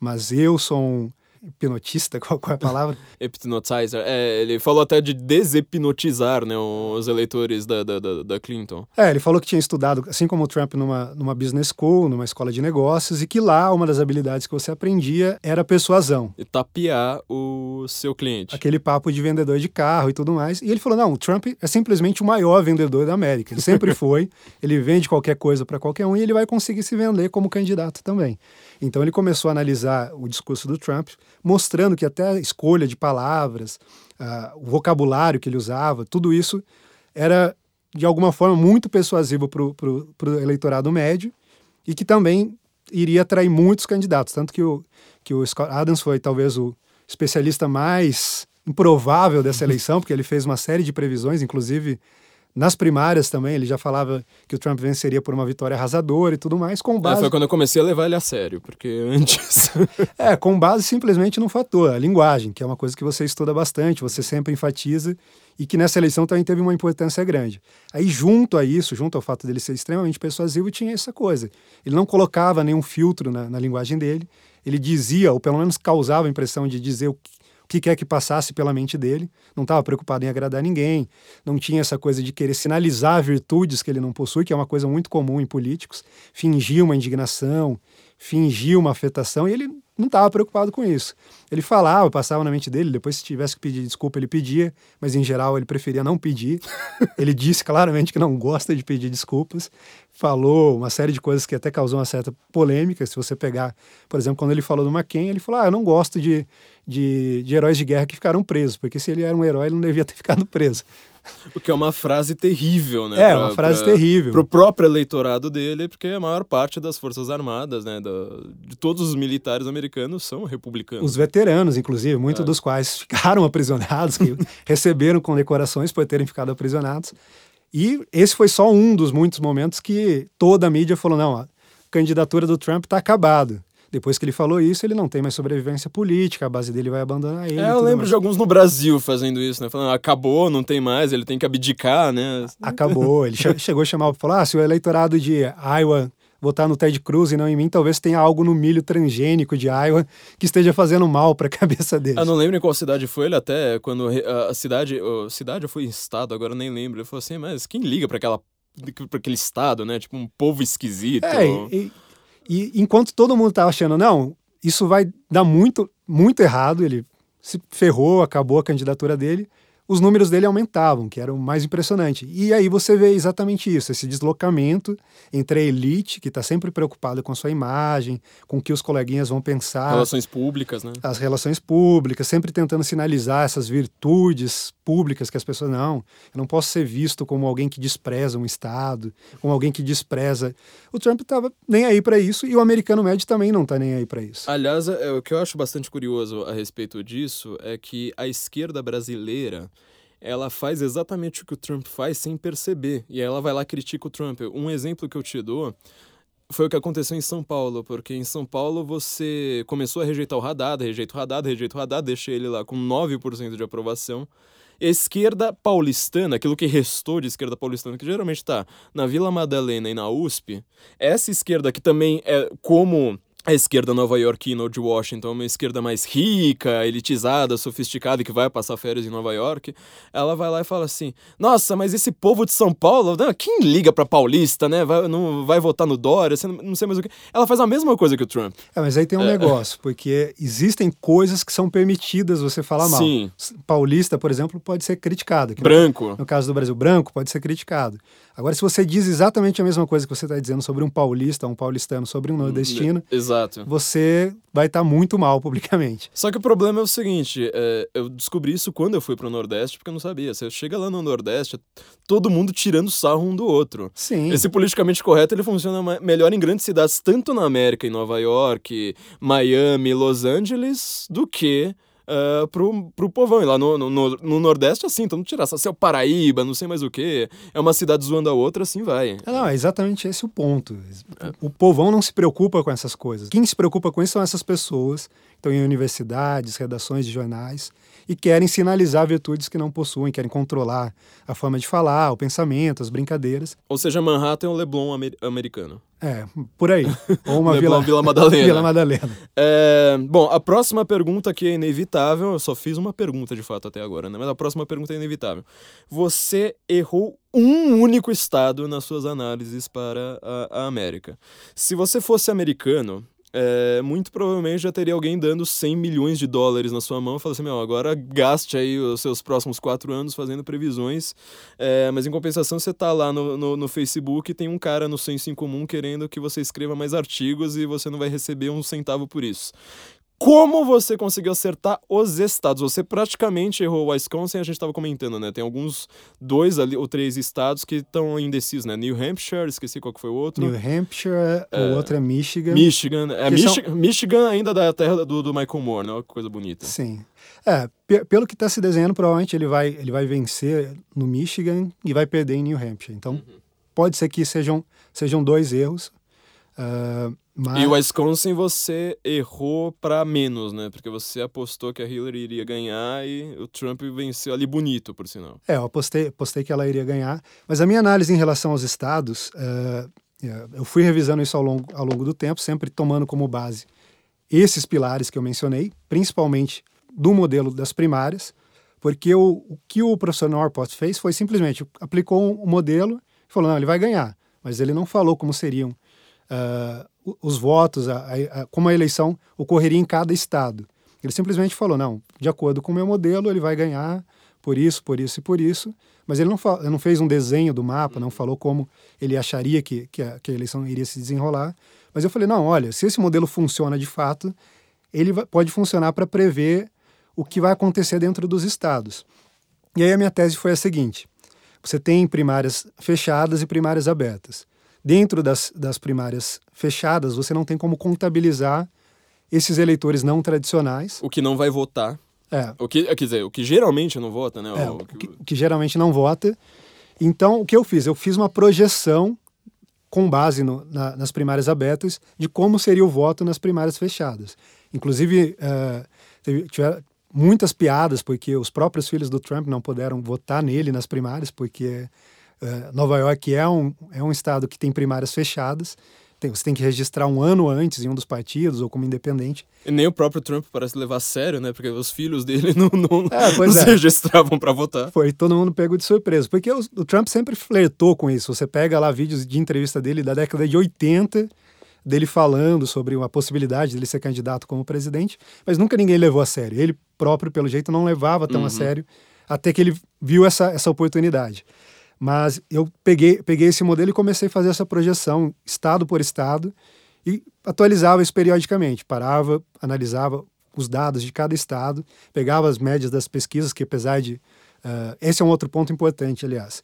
Mas eu sou um hipnotista, qual, qual é a palavra? Hypnotizer. É, ele falou até de deshipnotizar né, os eleitores da, da, da, Clinton. É, ele falou que tinha estudado, assim como o Trump, numa, numa business school, numa escola de negócios, e que lá uma das habilidades que você aprendia era persuasão. E tapear o seu cliente. Aquele papo de vendedor de carro e tudo mais. E ele falou: não, o Trump é simplesmente o maior vendedor da América. Ele sempre foi. ele vende qualquer coisa para qualquer um e ele vai conseguir se vender como candidato também. Então ele começou a analisar o discurso do Trump, mostrando que até a escolha de palavras, ah, o vocabulário que ele usava, tudo isso era de alguma forma muito persuasivo para o eleitorado médio e que também iria atrair muitos candidatos. Tanto que o, que o Scott Adams foi talvez o especialista mais improvável dessa eleição, porque ele fez uma série de previsões, inclusive nas primárias também, ele já falava que o Trump venceria por uma vitória arrasadora e tudo mais, com É, base, foi quando eu comecei a levar ele a sério, porque antes. é, com base simplesmente num fator, a linguagem, que é uma coisa que você estuda bastante, você sempre enfatiza e que nessa eleição também teve uma importância grande. Aí, junto a isso, junto ao fato dele ser extremamente persuasivo, tinha essa coisa. Ele não colocava nenhum filtro na, na linguagem dele, ele dizia, ou pelo menos causava a impressão de dizer o que, o que quer que passasse pela mente dele, não estava preocupado em agradar ninguém, não tinha essa coisa de querer sinalizar virtudes que ele não possui, que é uma coisa muito comum em políticos, fingir uma indignação, fingir uma afetação, e ele não estava preocupado com isso. Ele falava, passava na mente dele, depois se tivesse que pedir desculpa, ele pedia, mas em geral ele preferia não pedir. ele disse claramente que não gosta de pedir desculpas, falou uma série de coisas que até causou uma certa polêmica. Se você pegar, por exemplo, quando ele falou do McCain, ele falou: Ah, eu não gosto de, de, de heróis de guerra que ficaram presos, porque se ele era um herói, ele não devia ter ficado preso. O que é uma frase terrível, né? É, pra- uma frase pra- terrível. Pro próprio eleitorado dele, porque a maior parte das forças armadas, né? da- de todos os militares americanos são republicanos. Os veteranos, inclusive, muitos É. dos quais ficaram aprisionados, que receberam condecorações por terem ficado aprisionados. E esse foi só um dos muitos momentos que toda a mídia falou: não, a candidatura do Trump está acabado. Depois que ele falou isso, ele não tem mais sobrevivência política, a base dele vai abandonar ele. É, eu lembro mais. de alguns no Brasil fazendo isso, né? Falando, acabou, não tem mais, ele tem que abdicar, né? Acabou. Ele chegou a chamar e falou: ah, se o eleitorado de Iowa votar no Ted Cruz e não em mim, talvez tenha algo no milho transgênico de Iowa que esteja fazendo mal para a cabeça dele. Eu não lembro em qual cidade foi, ele até quando a cidade, a cidade foi estado, agora nem lembro. Ele falou assim: "Mas quem liga para aquela para aquele estado, né? Tipo um povo esquisito". É, e, e enquanto todo mundo estava achando, não, isso vai dar muito, muito errado, ele se ferrou, acabou a candidatura dele os números dele aumentavam, que era o mais impressionante. E aí você vê exatamente isso, esse deslocamento entre a elite, que está sempre preocupada com a sua imagem, com o que os coleguinhas vão pensar. Relações públicas, né? As relações públicas, sempre tentando sinalizar essas virtudes públicas que as pessoas, não, eu não posso ser visto como alguém que despreza um Estado, como alguém que despreza. O Trump estava nem aí para isso e o americano médio também não está nem aí para isso. Aliás, é, o que eu acho bastante curioso a respeito disso é que a esquerda brasileira ela faz exatamente o que o Trump faz sem perceber. E ela vai lá critica o Trump. Um exemplo que eu te dou foi o que aconteceu em São Paulo, porque em São Paulo você começou a rejeitar o Haddad, rejeita o Haddad, rejeita o Haddad, deixa ele lá com 9% de aprovação. Esquerda paulistana, aquilo que restou de esquerda paulistana, que geralmente está na Vila Madalena e na USP, essa esquerda que também é como a esquerda nova-iorquina ou de Washington, uma esquerda mais rica, elitizada, sofisticada, que vai passar férias em Nova York, ela vai lá e fala assim: Nossa, mas esse povo de São Paulo, quem liga pra paulista, né? Vai, não vai votar no Dória, não sei mais o que. Ela faz a mesma coisa que o Trump. É, mas aí tem um é. negócio, porque existem coisas que são permitidas você falar mal. Sim. Paulista, por exemplo, pode ser criticado. Branco. No, no caso do Brasil, branco pode ser criticado. Agora, se você diz exatamente a mesma coisa que você está dizendo sobre um paulista, um paulistano, sobre um nordestino, Exato. Você vai estar tá muito mal publicamente. Só que o problema é o seguinte: é, eu descobri isso quando eu fui para o Nordeste, porque eu não sabia. Você chega lá no Nordeste, todo mundo tirando sarro um do outro. Sim. Esse politicamente correto ele funciona melhor em grandes cidades, tanto na América, em Nova York, Miami, Los Angeles, do que uh, pro, pro povão. E lá no, no, no Nordeste, assim, então não tirar se é o Paraíba, não sei mais o que. É uma cidade zoando a outra, assim vai. É, não, é exatamente esse o ponto. O povão não se preocupa com essas coisas. Quem se preocupa com isso são essas pessoas que estão em universidades, redações de jornais e querem sinalizar virtudes que não possuem, querem controlar a forma de falar, o pensamento, as brincadeiras. Ou seja, Manhattan é um Leblon amer americano. É, por aí. Ou uma Leblon, Vila, Vila Madalena. Vila Madalena. É, bom, a próxima pergunta aqui é inevitável. Eu só fiz uma pergunta de fato até agora, né? Mas a próxima pergunta é inevitável. Você errou um único estado nas suas análises para a, a América. Se você fosse americano, é, muito provavelmente já teria alguém dando 100 milhões de dólares na sua mão e falando assim, meu, agora gaste aí os seus próximos quatro anos fazendo previsões, é, mas em compensação você tá lá no, no, no, Facebook e tem um cara no senso em comum querendo que você escreva mais artigos e você não vai receber um centavo por isso como você conseguiu acertar os estados. Você praticamente errou o Wisconsin, a gente estava comentando, né? Tem alguns dois ali, ou três estados que estão indecisos, né? New Hampshire, esqueci qual que foi o outro. New Hampshire, é, o outro é Michigan. Michigan, é Michi são... Michigan ainda da terra do, do Michael Moore, né? Que coisa bonita. Sim. É, pelo que está se desenhando, provavelmente ele vai, ele vai vencer no Michigan e vai perder em New Hampshire. Então, uhum. pode ser que sejam, sejam dois erros. Uh, mas... E o Wisconsin você errou para menos, né? Porque você apostou que a Hillary iria ganhar e o Trump venceu ali bonito, por sinal. É, eu apostei, apostei que ela iria ganhar. Mas a minha análise em relação aos estados, uh, eu fui revisando isso ao longo, ao longo do tempo, sempre tomando como base esses pilares que eu mencionei, principalmente do modelo das primárias, porque o, o que o professor Norport fez foi simplesmente aplicou um modelo e falou, não, ele vai ganhar. Mas ele não falou como seriam uh, os votos, a, a, como a eleição ocorreria em cada estado. Ele simplesmente falou: não, de acordo com o meu modelo, ele vai ganhar por isso, por isso e por isso. Mas ele não, ele não fez um desenho do mapa, não falou como ele acharia que, que, a, que a eleição iria se desenrolar. Mas eu falei: não, olha, se esse modelo funciona de fato, ele vai, pode funcionar para prever o que vai acontecer dentro dos estados. E aí a minha tese foi a seguinte: você tem primárias fechadas e primárias abertas. Dentro das, das primárias fechadas, você não tem como contabilizar esses eleitores não tradicionais. O que não vai votar. É. O que, quer dizer, o que geralmente não vota, né? É, o, que, o que geralmente não vota. Então, o que eu fiz? Eu fiz uma projeção com base no, na, nas primárias abertas de como seria o voto nas primárias fechadas. Inclusive, uh, teve, tiveram muitas piadas, porque os próprios filhos do Trump não puderam votar nele nas primárias, porque uh, Nova York é um, é um estado que tem primárias fechadas tem, você tem que registrar um ano antes em um dos partidos ou como independente. E nem o próprio Trump parece levar a sério, né? Porque os filhos dele não, não, é, não é. se registravam para votar. Foi, todo mundo pegou de surpresa. Porque o, o, Trump sempre flertou com isso. Você pega lá vídeos de entrevista dele da década de 80, dele falando sobre a possibilidade dele ser candidato como presidente, mas nunca ninguém levou a sério. Ele próprio, pelo jeito, não levava tão uhum. a sério, até que ele viu essa, essa oportunidade. Mas eu peguei, peguei esse modelo e comecei a fazer essa projeção, estado por estado, e atualizava isso periodicamente. Parava, analisava os dados de cada estado, pegava as médias das pesquisas, que apesar de. Uh, esse é um outro ponto importante, aliás.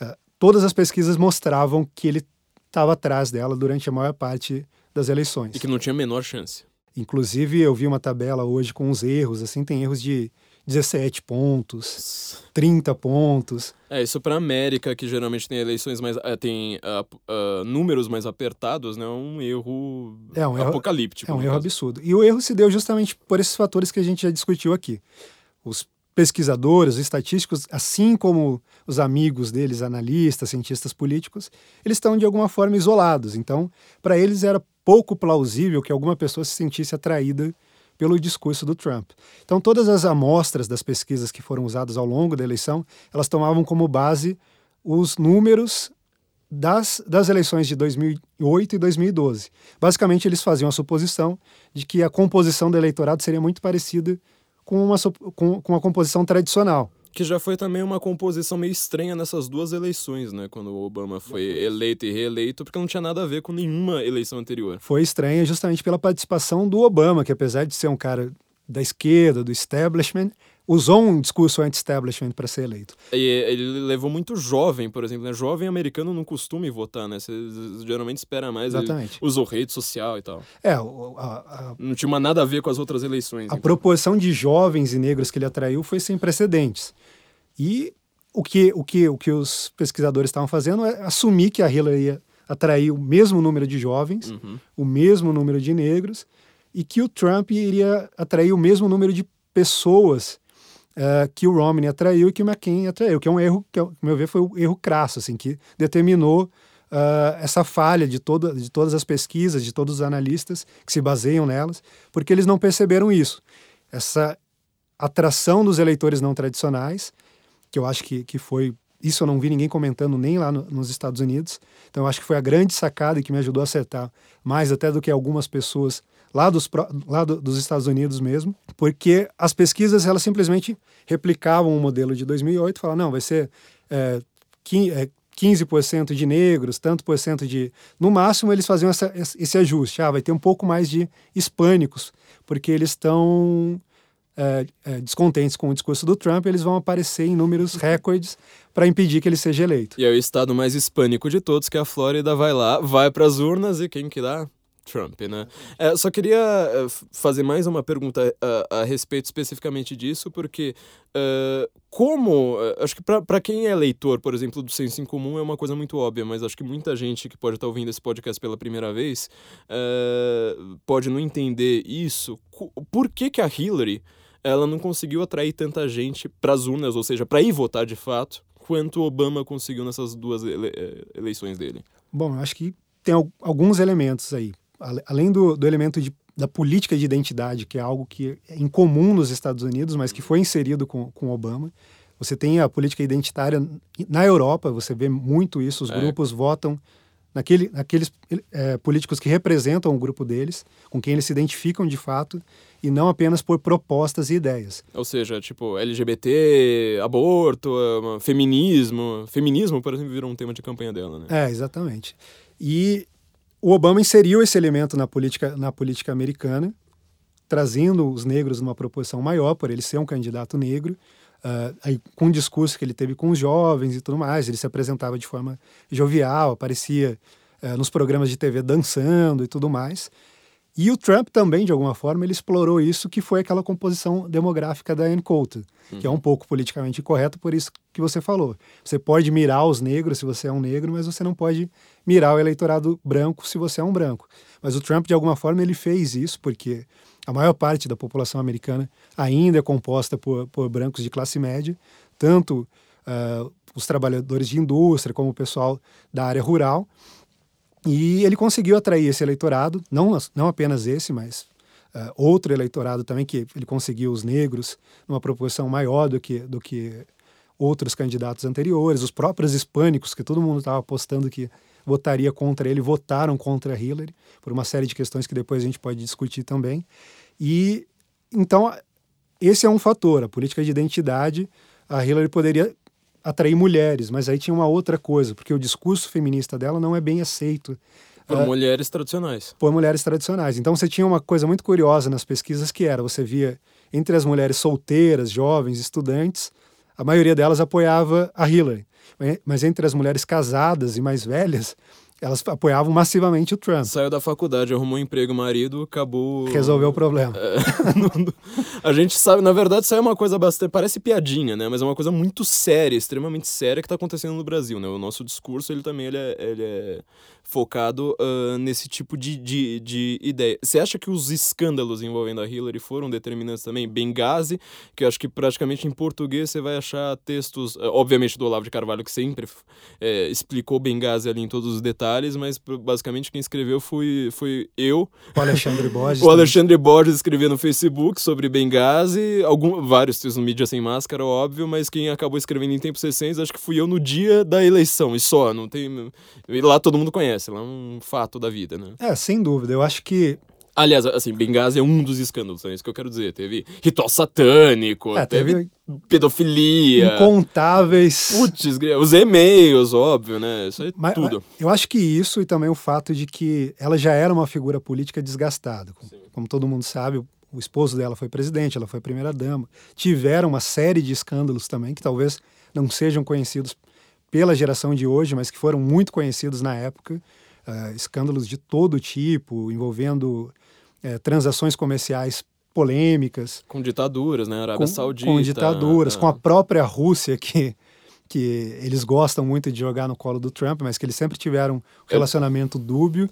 Uh, todas as pesquisas mostravam que ele estava atrás dela durante a maior parte das eleições. E que não tinha a menor chance. Inclusive, eu vi uma tabela hoje com os erros, assim, tem erros de 17 pontos, 30 pontos. É, isso para América, que geralmente tem eleições mais. Uh, tem uh, uh, números mais apertados, né? Um erro é um erro, apocalíptico. É um erro caso. absurdo. E o erro se deu justamente por esses fatores que a gente já discutiu aqui. Os pesquisadores, os estatísticos, assim como os amigos deles, analistas, cientistas políticos, eles estão de alguma forma isolados. Então, para eles era pouco plausível que alguma pessoa se sentisse atraída pelo discurso do Trump. Então, todas as amostras das pesquisas que foram usadas ao longo da eleição, elas tomavam como base os números das, das eleições de 2008 e 2012. Basicamente, eles faziam a suposição de que a composição do eleitorado seria muito parecida com, uma, com, com a composição tradicional. Que já foi também uma composição meio estranha nessas duas eleições, né? Quando o Obama foi eleito e reeleito, porque não tinha nada a ver com nenhuma eleição anterior. Foi estranha justamente pela participação do Obama, que apesar de ser um cara da esquerda, do establishment, usou um discurso anti-establishment para ser eleito. E ele levou muito jovem, por exemplo. Né? Jovem americano não costuma votar, né? Você geralmente espera mais. Exatamente. Ele usou rede social e tal. É, a, a, não tinha nada a ver com as outras eleições. A então. proporção de jovens e negros que ele atraiu foi sem precedentes. E o que, o que, o que os pesquisadores estavam fazendo é assumir que a Hillary ia atrair o mesmo número de jovens, uhum. o mesmo número de negros, e que o Trump iria atrair o mesmo número de pessoas uh, que o Romney atraiu e que o McCain atraiu, que é um erro, que, ao meu ver, foi um erro crasso, assim, que determinou uh, essa falha de, toda, de todas as pesquisas, de todos os analistas que se baseiam nelas, porque eles não perceberam isso. Essa atração dos eleitores não tradicionais, que eu acho que, que foi isso eu não vi ninguém comentando nem lá no, nos Estados Unidos. Então eu acho que foi a grande sacada que me ajudou a acertar, mais até do que algumas pessoas lá dos, lá do, dos Estados Unidos mesmo, porque as pesquisas elas simplesmente replicavam o modelo de 2008, falavam, não, vai ser é, 15% é, de negros, tanto por cento de... No máximo eles faziam essa, esse ajuste, ah, vai ter um pouco mais de hispânicos, porque eles estão... É, é, descontentes com o discurso do Trump, eles vão aparecer em números recordes para impedir que ele seja eleito. E é o estado mais hispânico de todos, que é a Flórida, vai lá, vai para as urnas e quem que dá? Trump, né? É, só queria é, fazer mais uma pergunta a, a respeito especificamente disso, porque uh, como. Uh, acho que para quem é leitor, por exemplo, do Senso em Comum é uma coisa muito óbvia, mas acho que muita gente que pode estar tá ouvindo esse podcast pela primeira vez uh, pode não entender isso. Por que, que a Hillary ela não conseguiu atrair tanta gente para as urnas, ou seja, para ir votar de fato, quanto Obama conseguiu nessas duas ele eleições dele? Bom, eu acho que tem alguns elementos aí além do, do elemento de, da política de identidade, que é algo que é incomum nos Estados Unidos, mas que foi inserido com, com Obama, você tem a política identitária na Europa, você vê muito isso, os é. grupos votam naquele, naqueles é, políticos que representam o grupo deles, com quem eles se identificam de fato, e não apenas por propostas e ideias. Ou seja, tipo, LGBT, aborto, feminismo. Feminismo, por exemplo, virou um tema de campanha dela, né? É, exatamente. E o Obama inseriu esse elemento na política, na política americana, trazendo os negros numa proporção maior, por ele ser um candidato negro, uh, aí, com o discurso que ele teve com os jovens e tudo mais. Ele se apresentava de forma jovial, aparecia uh, nos programas de TV dançando e tudo mais. E o Trump também, de alguma forma, ele explorou isso, que foi aquela composição demográfica da Ann Coulter, uhum. que é um pouco politicamente incorreto, por isso que você falou. Você pode mirar os negros se você é um negro, mas você não pode mirar o eleitorado branco se você é um branco. Mas o Trump, de alguma forma, ele fez isso, porque a maior parte da população americana ainda é composta por, por brancos de classe média, tanto uh, os trabalhadores de indústria como o pessoal da área rural. E ele conseguiu atrair esse eleitorado, não, não apenas esse, mas uh, outro eleitorado também, que ele conseguiu os negros numa proporção maior do que, do que outros candidatos anteriores, os próprios hispânicos, que todo mundo estava apostando que votaria contra ele, votaram contra Hillary, por uma série de questões que depois a gente pode discutir também. E então, esse é um fator, a política de identidade. A Hillary poderia atrair mulheres, mas aí tinha uma outra coisa, porque o discurso feminista dela não é bem aceito. Por uh, mulheres tradicionais. Por mulheres tradicionais. Então você tinha uma coisa muito curiosa nas pesquisas que era, você via entre as mulheres solteiras, jovens, estudantes, a maioria delas apoiava a Hillary. Mas entre as mulheres casadas e mais velhas, elas apoiavam massivamente o Trump. Saiu da faculdade, arrumou um emprego, marido, acabou. Resolveu o problema. É, a gente sabe, na verdade, isso é uma coisa bastante. Parece piadinha, né? Mas é uma coisa muito séria, extremamente séria que está acontecendo no Brasil, né? O nosso discurso, ele também ele é, ele é focado uh, nesse tipo de, de, de ideia. Você acha que os escândalos envolvendo a Hillary foram determinantes também? Benghazi, que eu acho que praticamente em português você vai achar textos, uh, obviamente do Olavo de Carvalho, que sempre uh, explicou Benghazi ali em todos os detalhes, mas basicamente quem escreveu foi, foi eu. O Alexandre Borges. o Alexandre Borges escreveu no Facebook sobre Benghazi, algum, vários textos no Mídia Sem Máscara, óbvio, mas quem acabou escrevendo em tempos recentes, acho que fui eu no dia da eleição, e só, não tem... E lá todo mundo conhece conhece, ela é um fato da vida, né? É, sem dúvida. Eu acho que Aliás, assim, Benghazi é um dos escândalos, é isso que eu quero dizer. Teve ritual satânico, é, teve, teve, pedofilia. Incontáveis. Putz, os e-mails, óbvio, né? Isso aí mas, tudo. Mas eu acho que isso e também o fato de que ela já era uma figura política desgastada. Como, como todo mundo sabe, o esposo dela foi presidente, ela foi primeira-dama. Tiveram uma série de escândalos também que talvez não sejam conhecidos pela geração de hoje, mas que foram muito conhecidos na época. Uh, escândalos de todo tipo, envolvendo uh, transações comerciais polêmicas. Com ditaduras, né? Arábia com, Saudita. Com ditaduras, com a própria Rússia, que, que eles gostam muito de jogar no colo do Trump, mas que eles sempre tiveram um relacionamento dúbio.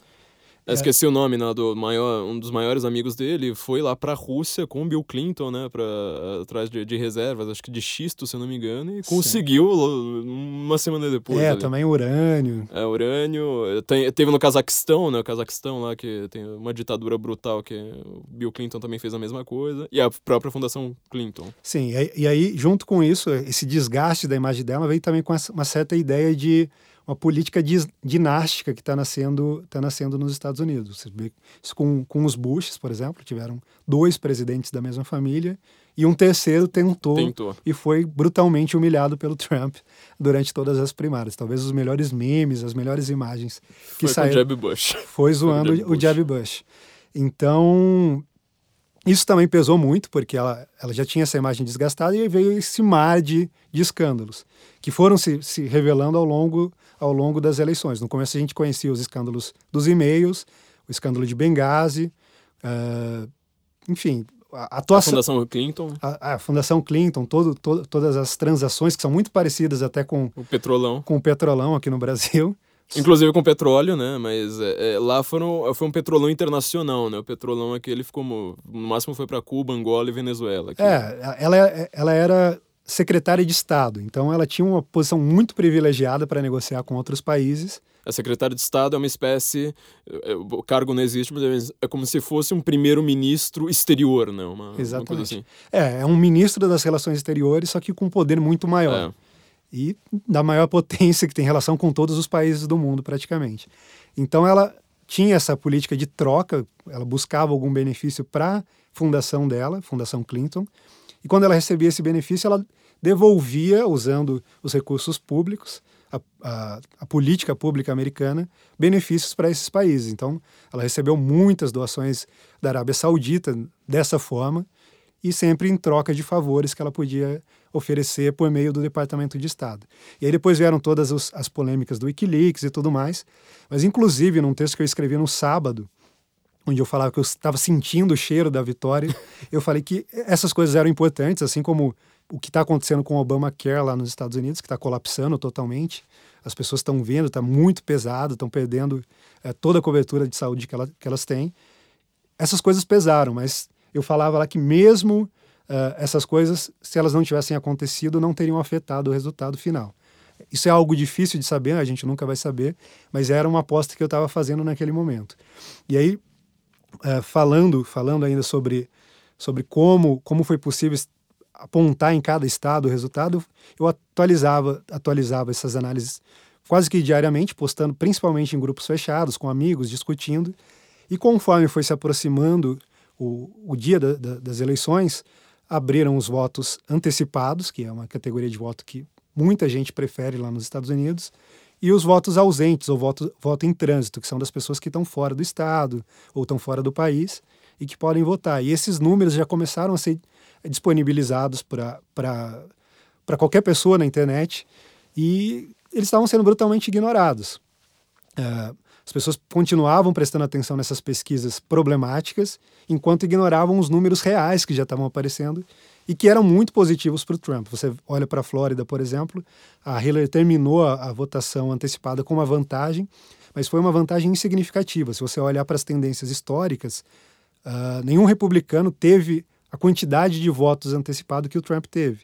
Eu esqueci o nome né, do maior, um dos maiores amigos dele, foi lá para a Rússia com o Bill Clinton, né, para atrás de, de, reservas, acho que de xisto, se eu não me engano, e conseguiu uma semana depois. É, ali. também urânio. É, urânio. Tem, teve no Cazaquistão, né, o Cazaquistão lá que tem uma ditadura brutal que o Bill Clinton também fez a mesma coisa, e a própria Fundação Clinton. Sim, e, e aí junto com isso, esse desgaste da imagem dela veio também com uma certa ideia de uma política dinástica que está nascendo, tá nascendo nos Estados Unidos. Isso com, com os Bushes, por exemplo, tiveram dois presidentes da mesma família e um terceiro tentou, tentou, e foi brutalmente humilhado pelo Trump durante todas as primárias. Talvez os melhores memes, as melhores imagens que foi saíram. Foi o Jeb Bush. Foi zoando o Jeb Bush. Então, isso também pesou muito, porque ela, ela já tinha essa imagem desgastada e veio esse mar de, de escândalos, que foram se, se revelando ao longo ao longo das eleições. No começo a gente conhecia os escândalos dos e-mails, o escândalo de Benghazi, uh, enfim, a atuação... A Fundação Clinton. A, a Fundação Clinton, todo, todo, todas as transações que são muito parecidas até com... O petrolão. Com o petrolão aqui no Brasil. Inclusive com petróleo, né? Mas é, é, lá foram, foi um petrolão internacional, né? O petrolão aquele ficou... No máximo foi para Cuba, Angola e Venezuela. Aqui. É, ela, ela era secretária de Estado. Então, ela tinha uma posição muito privilegiada para negociar com outros países. A secretária de Estado é uma espécie. Eh, o cargo não existe, mas é como se fosse um primeiro-ministro exterior, né? Uma, Exatamente. Uma assim. É, é um ministro das relações exteriores, só que com um poder muito maior. É. E da maior potência que tem relação com todos os países do mundo, praticamente. Então, ela tinha essa política de troca, ela buscava algum benefício para a fundação dela, Fundação Clinton, e quando ela recebia esse benefício, ela devolvia, usando os recursos públicos, a, a, a política pública americana, benefícios para esses países. Então, ela recebeu muitas doações da Arábia Saudita dessa forma, e sempre em troca de favores que ela podia oferecer por meio do Departamento de Estado. E aí depois vieram todas os, as polêmicas do Wikileaks e tudo mais, mas inclusive num texto que eu escrevi no sábado, onde eu falava que eu estava sentindo o cheiro da vitória, eu falei que essas coisas eram importantes, assim como o que está acontecendo com o Obamacare lá nos Estados Unidos, que está colapsando totalmente. As pessoas estão vendo, está muito pesado, estão perdendo é, toda a cobertura de saúde que, ela, que, elas têm. Essas coisas pesaram, mas eu falava lá que mesmo uh, essas coisas, se elas não tivessem acontecido, não teriam afetado o resultado final. Isso é algo difícil de saber, a gente nunca vai saber, mas era uma aposta que eu estava fazendo naquele momento. E aí, uh, falando, falando ainda sobre, sobre como, como foi possível apontar em cada estado o resultado, eu atualizava, atualizava essas análises quase que diariamente, postando principalmente em grupos fechados, com amigos, discutindo. E conforme foi se aproximando o, o dia da, da, das eleições, abriram os votos antecipados, que é uma categoria de voto que muita gente prefere lá nos Estados Unidos, e os votos ausentes, ou voto, voto em trânsito, que são das pessoas que estão fora do estado ou estão fora do país e que podem votar. E esses números já começaram a ser disponibilizados para qualquer pessoa na internet e eles estavam sendo brutalmente ignorados. Uh, as pessoas continuavam prestando atenção nessas pesquisas problemáticas, enquanto ignoravam os números reais que já estavam aparecendo e que eram muito positivos para o Trump. Você olha para a Flórida, por exemplo, a Hillary terminou a, a, votação antecipada com uma vantagem, mas foi uma vantagem insignificativa. Se você olhar para as tendências históricas, uh, nenhum republicano teve a quantidade de votos antecipado que o Trump teve.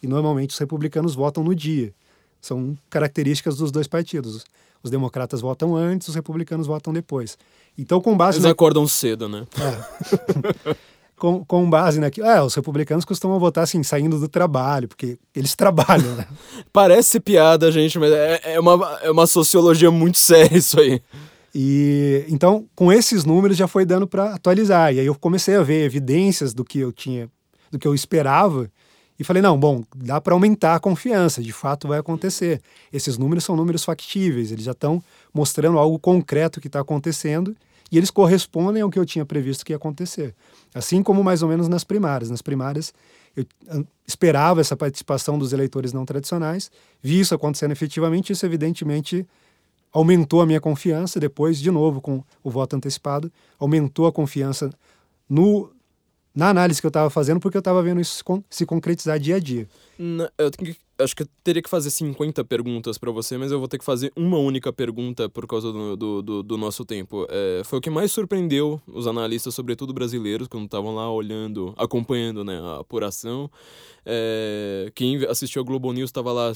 E normalmente os republicanos votam no dia. São características dos dois partidos. Os democratas votam antes, os republicanos votam depois. Então, com base. Eles na... acordam cedo, né? É. com, com base naquilo. É, os republicanos costumam votar assim, saindo do trabalho, porque eles trabalham, né? Parece piada, gente, mas é, é, uma, é uma sociologia muito séria isso aí. E então, com esses números já foi dando para atualizar. E aí eu comecei a ver evidências do que eu tinha, do que eu esperava e falei, não, bom, dá para aumentar a confiança, de fato vai acontecer. Esses números são números factíveis, eles já estão mostrando algo concreto que está acontecendo e eles correspondem ao que eu tinha previsto que ia acontecer. Assim como mais ou menos nas primárias. Nas primárias, eu esperava essa participação dos eleitores não tradicionais, vi isso acontecendo efetivamente, isso evidentemente aumentou a minha confiança, depois, de novo, com o voto antecipado, aumentou a confiança no na análise que eu estava fazendo, porque eu estava vendo isso se concretizar dia a dia. Não, eu que, acho que eu teria que fazer 50 perguntas para você, mas eu vou ter que fazer uma única pergunta por causa do, do, do, do nosso tempo. É, foi o que mais surpreendeu os analistas, sobretudo brasileiros, quando estavam lá olhando, acompanhando né, a apuração. É, quem assistiu a Globo News estava lá,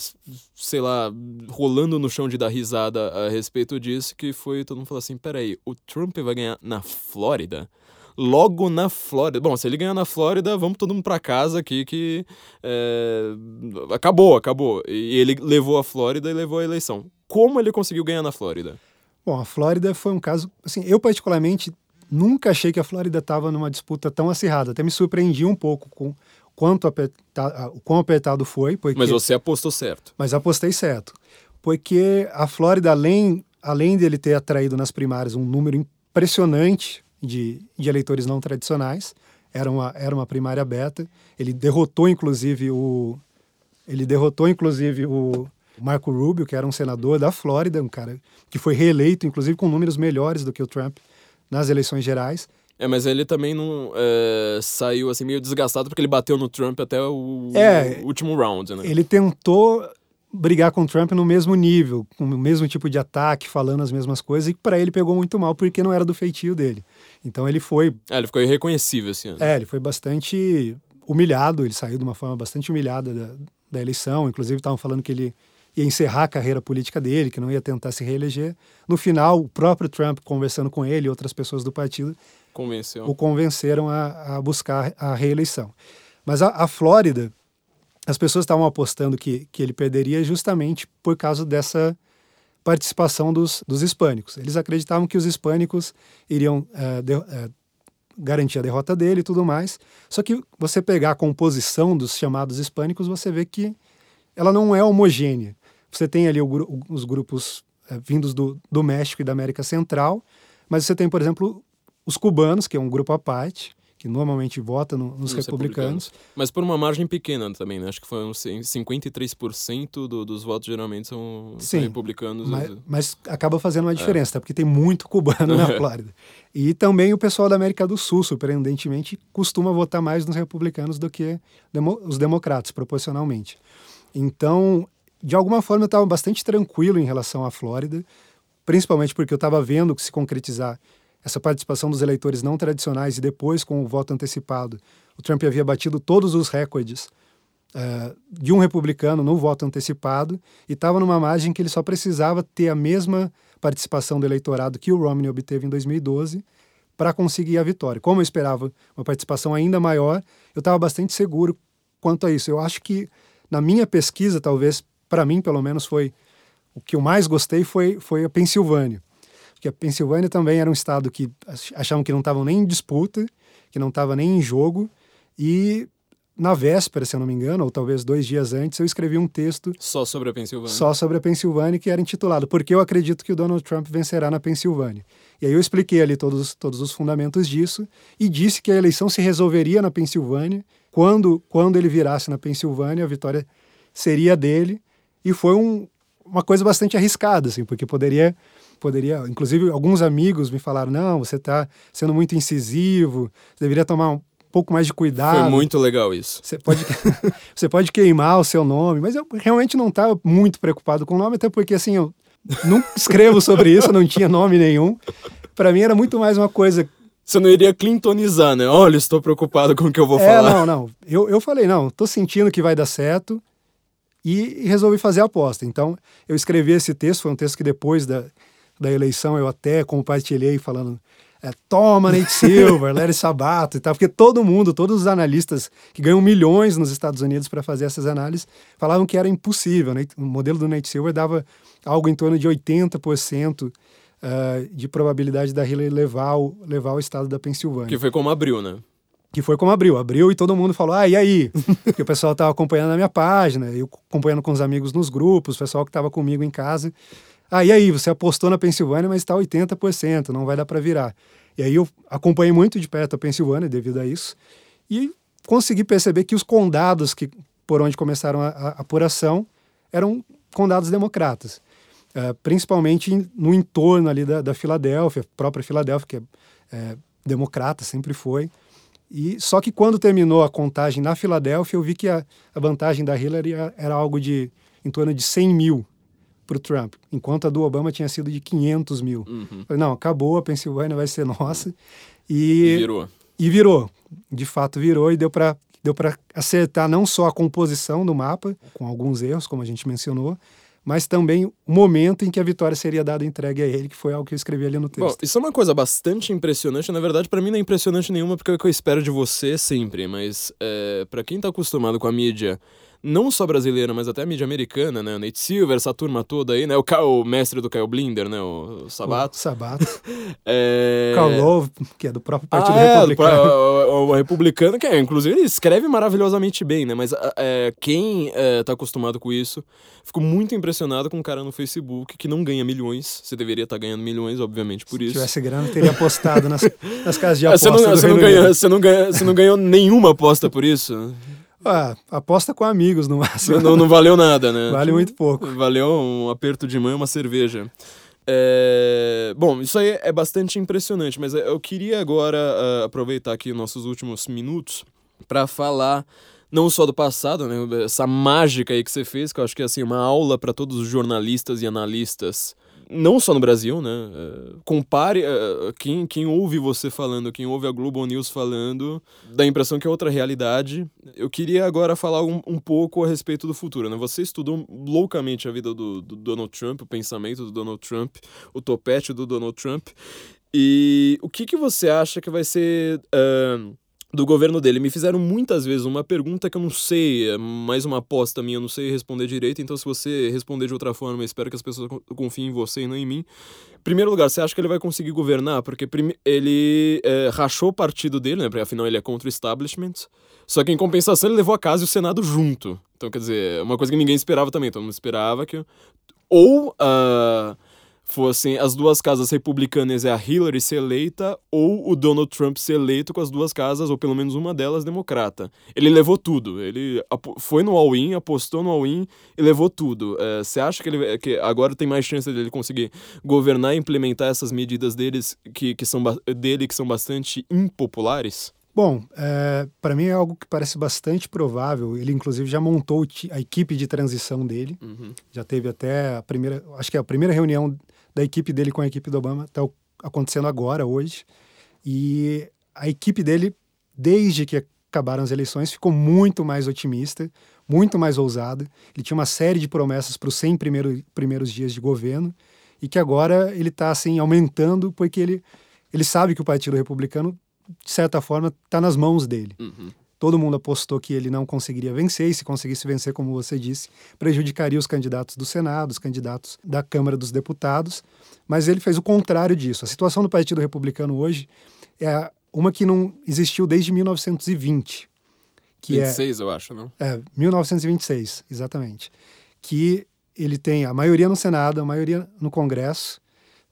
sei lá, rolando no chão de dar risada a respeito disso, que foi todo mundo falou assim, peraí, o Trump vai ganhar na Flórida? Logo na Flórida. Bom, se ele ganhar na Flórida, vamos todo mundo para casa aqui que é, acabou, acabou. E ele levou a Flórida e levou a eleição. Como ele conseguiu ganhar na Flórida? Bom, a Flórida foi um caso, assim, eu particularmente nunca achei que a Flórida estava numa disputa tão acirrada. Até me surpreendi um pouco com quanto apertado, o quão apertado foi. Porque... Mas você apostou certo. Mas apostei certo. Porque a Flórida, além, além dele ter atraído nas primárias um número impressionante de, de eleitores não tradicionais. Era uma, era uma primária aberta. Ele derrotou, inclusive, o. Ele derrotou, inclusive, o Marco Rubio, que era um senador da Flórida, um cara que foi reeleito, inclusive, com números melhores do que o Trump nas eleições gerais. É, mas ele também não é, saiu assim meio desgastado porque ele bateu no Trump até o, é, o último round, né? Ele tentou brigar com o Trump no mesmo nível, com o mesmo tipo de ataque, falando as mesmas coisas, e para ele pegou muito mal porque não era do feitio dele. Então ele foi. É, ele ficou irreconhecível assim. Né? É, ele foi bastante humilhado, ele saiu de uma forma bastante humilhada da, da eleição. Inclusive, estavam falando que ele ia encerrar a carreira política dele, que não ia tentar se reeleger. No final, o próprio Trump, conversando com ele e outras pessoas do partido, Convenceu. o convenceram a, a buscar a reeleição. Mas a, a Flórida, as pessoas estavam apostando que, que ele perderia justamente por causa dessa participação dos, dos hispânicos. Eles acreditavam que os hispânicos iriam é, de, é, garantir a derrota dele e tudo mais. Só que você pegar a composição dos chamados hispânicos, você vê que ela não é homogênea. Você tem ali o, os grupos é, vindos do, do México e da América Central, mas você tem, por exemplo, os cubanos, que é um grupo à parte, que normalmente vota no, nos, Nos republicanos. Mas por uma margem pequena também, né? Acho que foi uns 53% do, dos votos geralmente são, Sim, republicanos. Mas, mas acaba fazendo uma diferença, tá? porque tem muito cubano na Flórida. E também o pessoal da América do Sul, surpreendentemente, costuma votar mais nos republicanos do que demo- os democratas, proporcionalmente. Então, de alguma forma, eu estava bastante tranquilo em relação à Flórida, principalmente porque eu estava vendo que se concretizar essa participação dos eleitores não tradicionais e depois com o voto antecipado, o Trump havia batido todos os recordes eh, de um republicano no voto antecipado e estava numa margem que ele só precisava ter a mesma participação do eleitorado que o Romney obteve em 2012 para conseguir a vitória. Como eu esperava uma participação ainda maior, eu estava bastante seguro quanto a isso. Eu acho que na minha pesquisa, talvez para mim pelo menos foi o que eu mais gostei foi foi a Pensilvânia, porque a Pensilvânia também era um estado que ach- achavam que não estavam nem em disputa, que não estava nem em jogo e na véspera, se eu não me engano, ou talvez dois dias antes, eu escrevi um texto Só sobre a Pensilvânia. só sobre a Pensilvânia que era intitulado Porque eu acredito que o Donald Trump vencerá na Pensilvânia. E aí eu expliquei ali todos, todos os fundamentos disso e disse que a eleição se resolveria na Pensilvânia. Quando, quando ele virasse na Pensilvânia, a vitória seria dele. E foi um, uma coisa bastante arriscada, assim, porque poderia, poderia, inclusive alguns amigos me falaram, não, você está sendo muito incisivo, você deveria tomar um pouco mais de cuidado. Foi muito legal isso. Você pode, você pode queimar o seu nome, mas eu realmente não estava muito preocupado com o nome, até porque assim, eu não escrevo sobre isso, não tinha nome nenhum. Para mim era muito mais uma coisa. Você não iria clintonizar, né? Olha, estou preocupado com o que eu vou é, falar. não, não. Eu, eu falei, não, tô sentindo que vai dar certo e, resolvi fazer a aposta. Então, eu escrevi esse texto, foi um texto que depois da, da eleição eu até compartilhei falando. É, toma Nate Silver, Larry Sabato e tal, porque todo mundo, todos os analistas que ganham milhões nos Estados Unidos para fazer essas análises, falavam que era impossível. Né? O modelo do Nate Silver dava algo em torno de 80% uh, de probabilidade da Hillary levar o, levar o estado da Pensilvânia. Que foi como abriu, né? Que foi como abriu. Abriu e todo mundo falou, ah, e aí? Porque o pessoal estava acompanhando na minha página, eu acompanhando com os amigos nos grupos, o pessoal que estava comigo em casa. Ah, e aí? Você apostou na Pensilvânia, mas está 80%, não vai dar para virar. E aí eu acompanhei muito de perto a Pensilvânia devido a isso e consegui perceber que os condados que por onde começaram a, a apuração eram condados democratas, uh, principalmente no entorno ali da, da Filadélfia, própria Filadélfia, que é, é democrata, sempre foi. E só que quando terminou a contagem na Filadélfia, eu vi que a, a vantagem da Hillary era, algo de em torno de 100 mil para o Trump, enquanto a do Obama tinha sido de 500 mil. Uhum. Falei, não, acabou, a Pensilvânia vai ser nossa. E, E virou. E virou. De fato, virou e deu para deu para acertar não só a composição do mapa, com alguns erros, como a gente mencionou, mas também o momento em que a vitória seria dada entregue a ele, que foi algo que eu escrevi ali no texto. Bom, isso é uma coisa bastante impressionante. Na verdade, para mim não é impressionante nenhuma, porque é o que eu espero de você sempre. Mas é, para quem tá acostumado com a mídia, não só brasileira, mas até a mídia americana, né? O Nate Silver, essa turma toda aí, né? O, Ka- o mestre do Kyle Blinder, né? O, o Sabato. O Sabato. É... Karl Love, que é do próprio Partido ah, é, Republicano. O, o- o republicano, que é, inclusive, ele escreve maravilhosamente bem, né? Mas é, quem é, tá acostumado com isso, fico muito impressionado com um cara no Facebook que não ganha milhões. Você deveria estar ganhando milhões, obviamente, por Se isso. tivesse grana, teria apostado nas, nas casas de Ah, aposta você, não, você, não Reino ganhou, Unido. você, não ganhou, você não ganhou nenhuma aposta por isso? Ah, aposta com amigos, no máximo. Não, não valeu nada, né? Vale muito pouco. Valeu um aperto de mão e uma cerveja. É, Bom, isso aí é bastante impressionante, mas eu queria agora ah, aproveitar aqui nossos últimos minutos para falar não só do passado, né, essa mágica aí que você fez, que eu acho que é assim uma aula para todos os jornalistas e analistas, não só no Brasil, né? eh, compare eh, quem, quem ouve você falando, quem ouve a Globo News falando, dá a impressão que é outra realidade. Eu queria agora falar um, um pouco a respeito do futuro, né? Você estudou loucamente a vida do, do Donald Trump, o pensamento do Donald Trump, o topete do Donald Trump. E o que, que você acha que vai ser ah, do governo dele? Me fizeram muitas vezes uma pergunta que eu não sei, é mais uma aposta minha, eu não sei responder direito, então se você responder de outra forma, espero que as pessoas co- confiem em você e não em mim. Primeiro lugar, você acha que ele vai conseguir governar? Porque ele é, rachou o partido dele, né? Porque afinal ele é contra o establishment. Só que em compensação ele levou a casa e o Senado junto. Então, quer dizer, é uma coisa que ninguém esperava também. Todo mundo esperava que. Ou. ah, fossem as duas casas republicanas e a Hillary ser eleita ou o Donald Trump ser eleito com as duas casas, ou pelo menos uma delas democrata. Ele levou tudo. Ele foi no all-in, apostou no all-in e levou tudo. É, você é, acha que, ele, que agora tem mais chance dele conseguir governar e implementar essas medidas deles que, que são, dele que são bastante impopulares? Bom, é, para mim é algo que parece bastante provável. Ele, inclusive, já montou a equipe de transição dele. Uhum. Já teve até a primeira, acho que é a primeira reunião da equipe dele com a equipe do Obama está acontecendo agora, hoje. E a equipe dele, desde que acabaram as eleições, ficou muito mais otimista, muito mais ousada. Ele tinha uma série de promessas para os 100 primeiro, primeiros dias de governo e que agora ele está assim aumentando porque ele ele sabe que o Partido Republicano de certa forma, está nas mãos dele. Uhum. Todo mundo apostou que ele não conseguiria vencer, e se conseguisse vencer, como você disse, prejudicaria os candidatos do Senado, os candidatos da Câmara dos Deputados. Mas ele fez o contrário disso. A situação do Partido Republicano hoje é uma que não existiu desde 1920. Que 26, é, eu acho, não? É, 1926, exatamente. Que ele tem a maioria no Senado, a maioria no Congresso,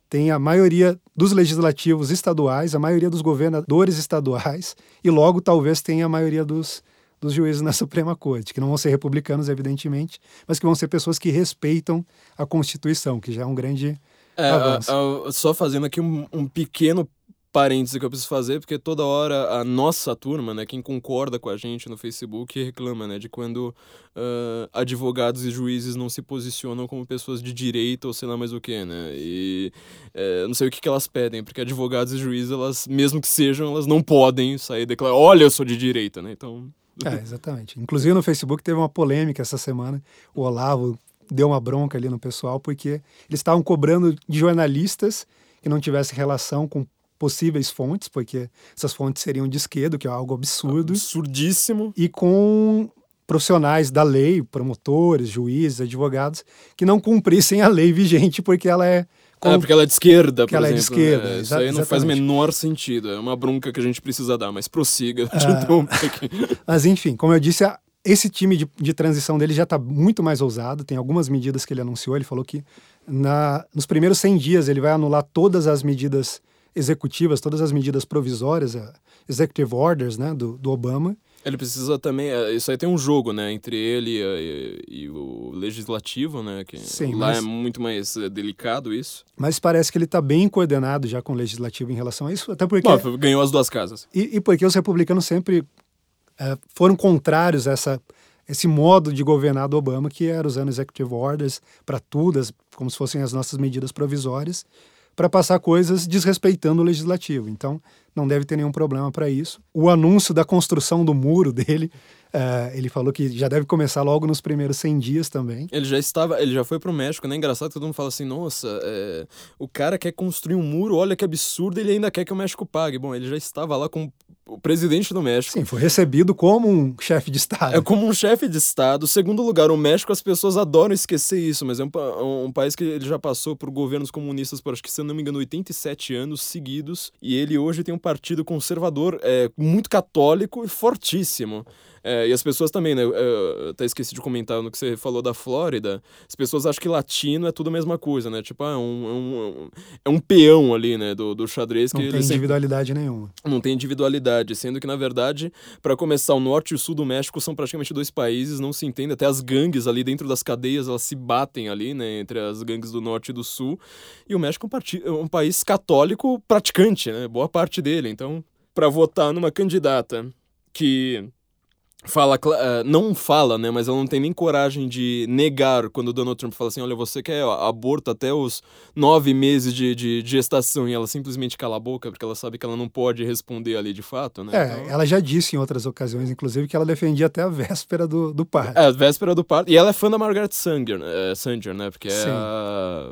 tem a maioria dos legislativos estaduais, a maioria dos governadores estaduais e logo talvez tenha a maioria dos, dos juízes na Suprema Corte, que não vão ser republicanos, evidentemente, mas que vão ser pessoas que respeitam a Constituição, que já é um grande é, avanço. A, a, só fazendo aqui um, um pequeno parêntese que eu preciso fazer, porque toda hora a nossa turma, né, quem concorda com a gente no Facebook, reclama, né, de quando uh, advogados e juízes não se posicionam como pessoas de direito ou sei lá mais o que, né, e uh, não sei o que, que elas pedem, porque advogados e juízes, elas, mesmo que sejam, elas não podem sair declarar, olha, eu sou de direita, né, então... É, exatamente. Inclusive no Facebook teve uma polêmica essa semana, o Olavo deu uma bronca ali no pessoal, porque eles estavam cobrando de jornalistas que não tivessem relação com possíveis fontes, porque essas fontes seriam de esquerda, que é algo absurdo. Absurdíssimo. E com profissionais da lei, promotores, juízes, advogados, que não cumprissem a lei vigente, porque ela é. Com... É, porque ela é de esquerda, por ela exemplo. é de esquerda. É, isso aí não faz menor sentido. É uma bronca que a gente precisa dar, mas prossiga. Ah, mas enfim, como eu disse, esse time de, de transição dele já está muito mais ousado. Tem algumas medidas que ele anunciou. Ele falou que na, nos primeiros 100 dias ele vai anular todas as medidas executivas, todas as medidas provisórias, executive orders, né, do, do Obama. Ele precisa também, é, isso aí tem um jogo, né, entre ele e, e o legislativo, né, que Sim, lá mas, é muito mais delicado isso. Mas parece que ele está bem coordenado já com o legislativo em relação a isso, até porque... Bom, ganhou as duas casas. E, e porque os republicanos sempre é, foram contrários a essa, esse modo de governar do Obama, que era usando executive orders para tudo, como se fossem as nossas medidas provisórias, para passar coisas desrespeitando o legislativo. Então, não deve ter nenhum problema para isso. O anúncio da construção do muro dele, uh, ele falou que já deve começar logo nos primeiros 100 dias também. Ele já estava, ele já foi para o México, né? Engraçado que todo mundo fala assim, nossa, é, o cara quer construir um muro, olha que absurdo, ele ainda quer que o México pague. Bom, ele já estava lá com o presidente do México. Sim, foi recebido como um chefe de Estado. É como um chefe de Estado. Segundo lugar, o México, as pessoas adoram esquecer isso, mas é um, um, país que ele já passou por governos comunistas por, acho que, se eu não me engano, 87 anos seguidos. E ele hoje tem um partido conservador é, muito católico e fortíssimo. É, e as pessoas também, né? Eu até esqueci de comentar no que você falou da Flórida. As pessoas acham que latino é tudo a mesma coisa, né? Tipo, ah, é, um, é, um, é um peão ali, né? Do, do xadrez. Não que tem individualidade sempre... nenhuma. Não tem individualidade. Sendo que, na verdade, para começar, o norte e o sul do México são praticamente dois países, não se entende. Até as gangues ali dentro das cadeias, elas se batem ali, né? Entre as gangues do norte e do sul. E o México é um, um país católico praticante, né? Boa parte dele. Então, para votar numa candidata que fala, uh, não fala, né, mas ela não tem nem coragem de negar quando o Donald Trump fala assim, olha, você quer aborto até os nove meses de, de, de, gestação e ela simplesmente cala a boca porque ela sabe que ela não pode responder ali de fato, né? É, então... ela já disse em outras ocasiões, inclusive, que ela defendia até a véspera do, do parto. É, a véspera do parto. E ela é fã da Margaret Sanger, é, Sanger né, porque é a,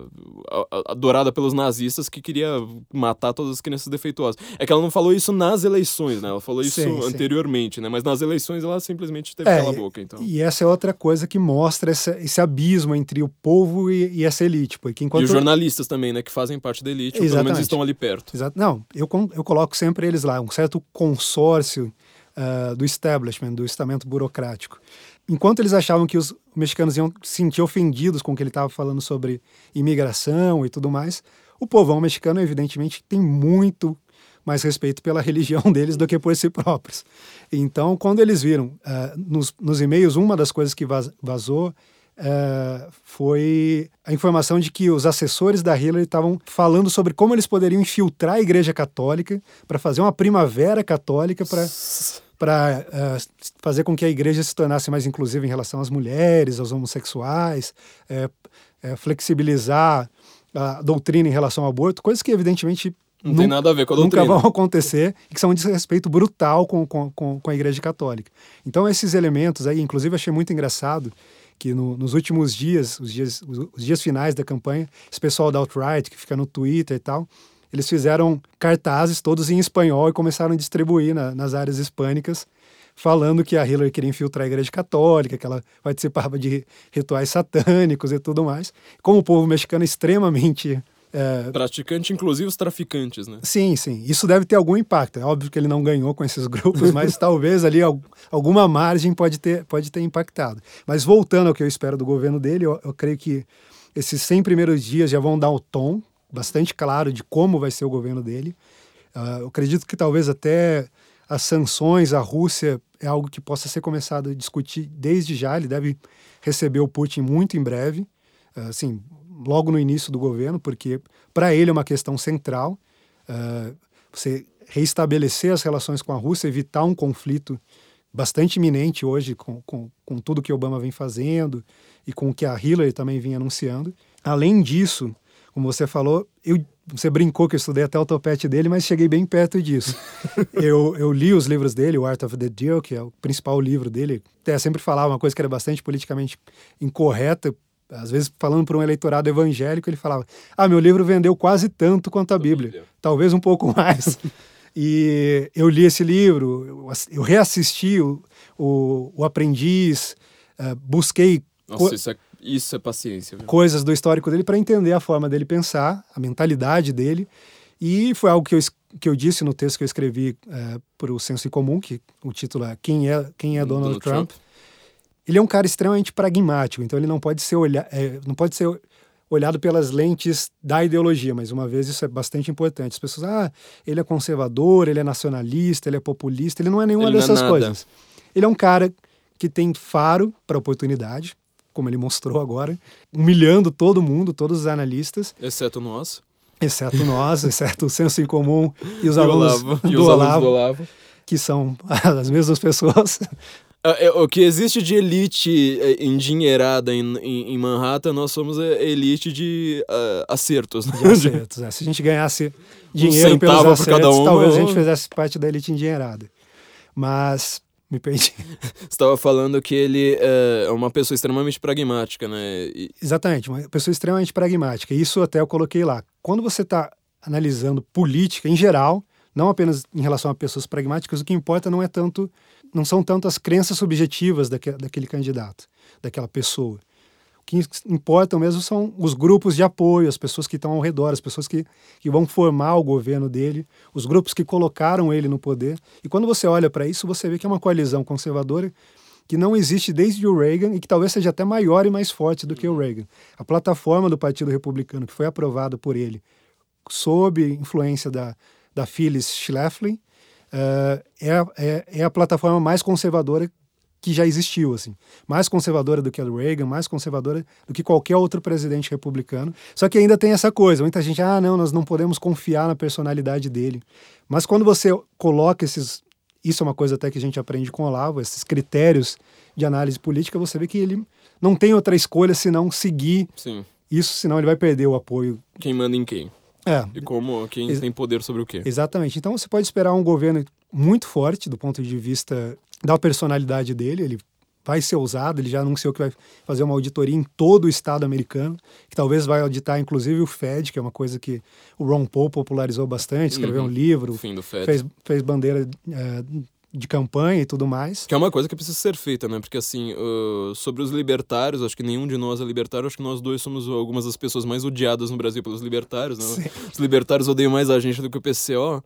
a, adorada pelos nazistas que queria matar todas as crianças defeituosas. É que ela não falou isso nas eleições, né? Ela falou isso sim, anteriormente, sim. né? Mas nas eleições ela simplesmente teve é, boca, então. E essa é outra coisa que mostra esse, esse abismo entre o povo e, e, essa elite. Porque enquanto... E os jornalistas também, né, que fazem parte da elite, ou pelo menos estão ali perto. Exato. Não, eu, eu coloco sempre eles lá, um certo consórcio uh, do establishment, do estamento burocrático. Enquanto eles achavam que os mexicanos iam se sentir ofendidos com o que ele estava falando sobre imigração e tudo mais, o povão mexicano, evidentemente, tem muito mais respeito pela religião deles do que por si próprios. Então, quando eles viram uh, nos, nos e-mails, uma das coisas que vazou uh, foi a informação de que os assessores da Hillary estavam falando sobre como eles poderiam infiltrar a Igreja Católica para fazer uma primavera católica para para uh, fazer com que a igreja se tornasse mais inclusiva em relação às mulheres, aos homossexuais, é, é, flexibilizar a doutrina em relação ao aborto, coisas que evidentemente não tem nada a ver com a doutrina. Nunca vão acontecer e que são um desrespeito brutal com, com, com, a Igreja Católica. Então, esses elementos aí, inclusive, achei muito engraçado que no, nos últimos dias, os dias, os dias finais da campanha, esse pessoal da alt-right que fica no Twitter e tal, eles fizeram cartazes todos em espanhol e começaram a distribuir na, nas áreas hispânicas, falando que a Hillary queria infiltrar a Igreja Católica, que ela participava de rituais satânicos e tudo mais. Como o povo mexicano é extremamente é... Praticante, inclusive os traficantes, né? Sim, sim. Isso deve ter algum impacto. É óbvio que ele não ganhou com esses grupos, mas talvez ali alguma margem pode ter, pode ter impactado. Mas voltando ao que eu espero do governo dele, eu, eu creio que esses 100 primeiros dias já vão dar o tom bastante claro de como vai ser o governo dele. Uh, eu acredito que talvez até as sanções à Rússia é algo que possa ser começado a discutir desde já. Ele deve receber o Putin muito em breve. Uh, assim, logo no início do governo, porque para ele é uma questão central. Uh, você reestabelecer as relações com a Rússia, evitar um conflito bastante iminente hoje com, com, com tudo que Obama vem fazendo e com o que a Hillary também vinha anunciando. Além disso, como você falou, eu, você brincou que eu estudei até o topete dele, mas cheguei bem perto disso. eu, eu li os livros dele, o Art of the Deal, que é o principal livro dele. Até sempre falava uma coisa que era bastante politicamente incorreta às vezes falando para um eleitorado evangélico, ele falava: Ah, meu livro vendeu quase tanto quanto a Bíblia, talvez um pouco mais. e eu li esse livro, eu reassisti o, o, o Aprendiz, uh, busquei. Nossa, isso é, isso é paciência. Viu? Coisas do histórico dele para entender a forma dele pensar, a mentalidade dele. E foi algo que eu, que eu disse no texto que eu escrevi uh, para o Senso em Comum, que o título é Quem é, Quem é Donald, Donald Trump? Trump ele é um cara extremamente pragmático, então ele não pode ser, olha, é, não pode ser olhado pelas lentes da ideologia, mas uma vez isso é bastante importante. As pessoas, ah, ele é conservador, ele é nacionalista, ele é populista, ele não é nenhuma ele dessas é coisas. Ele é um cara que tem faro para oportunidade, como ele mostrou agora, humilhando todo mundo, todos os analistas. Exceto nós. Exceto nós, exceto o senso em comum e os e alunos, Olavo, do, e os Olavo, alunos do Olavo, que são as mesmas pessoas. É, é, o que existe de elite é, endinheirada em, em, em Manhattan, nós somos a elite de uh, acertos. Né? De acertos, é. Se a gente ganhasse dinheiro um pelos acertos, um, talvez a gente fizesse parte da elite endinheirada. Mas me perdi. Você estava falando que ele é uma pessoa extremamente pragmática, né? E... Exatamente, uma pessoa extremamente pragmática. Isso até eu coloquei lá. Quando você está analisando política em geral, não apenas em relação a pessoas pragmáticas, o que importa não é tanto não são tanto as crenças subjetivas daquele, daquele candidato, daquela pessoa. O que importa mesmo são os grupos de apoio, as pessoas que estão ao redor, as pessoas que, que vão formar o governo dele, os grupos que colocaram ele no poder. E quando você olha para isso, você vê que é uma coalizão conservadora que não existe desde o Reagan e que talvez seja até maior e mais forte do que o Reagan. A plataforma do Partido Republicano, que foi aprovada por ele, sob influência da, da Phyllis Schlafly, uh, é, é, é a plataforma mais conservadora que já existiu, assim. Mais conservadora do que a do Reagan, mais conservadora do que qualquer outro presidente republicano. Só que ainda tem essa coisa, muita gente, ah, não, nós não podemos confiar na personalidade dele. Mas quando você coloca esses, isso é uma coisa até que a gente aprende com o Olavo, esses critérios de análise política, você vê que ele não tem outra escolha senão seguir Sim. isso, senão ele vai perder o apoio. Quem manda em quem? É. E como quem Ex tem poder sobre o quê? Exatamente. Então você pode esperar um governo muito forte do ponto de vista da personalidade dele. Ele vai ser ousado, ele já anunciou que vai fazer uma auditoria em todo o estado americano, que talvez vai auditar inclusive o Fed, que é uma coisa que o Ron Paul popularizou bastante, escreveu uhum. um livro, Fim do Fed. Fez, fez bandeira é, de campanha e tudo mais. Que é uma coisa que precisa ser feita, né? Porque, assim, uh, sobre os libertários, acho que nenhum de nós é libertário, acho que nós dois somos algumas das pessoas mais odiadas no Brasil pelos libertários, né? Sim. Os libertários odeiam mais a gente do que o PCO.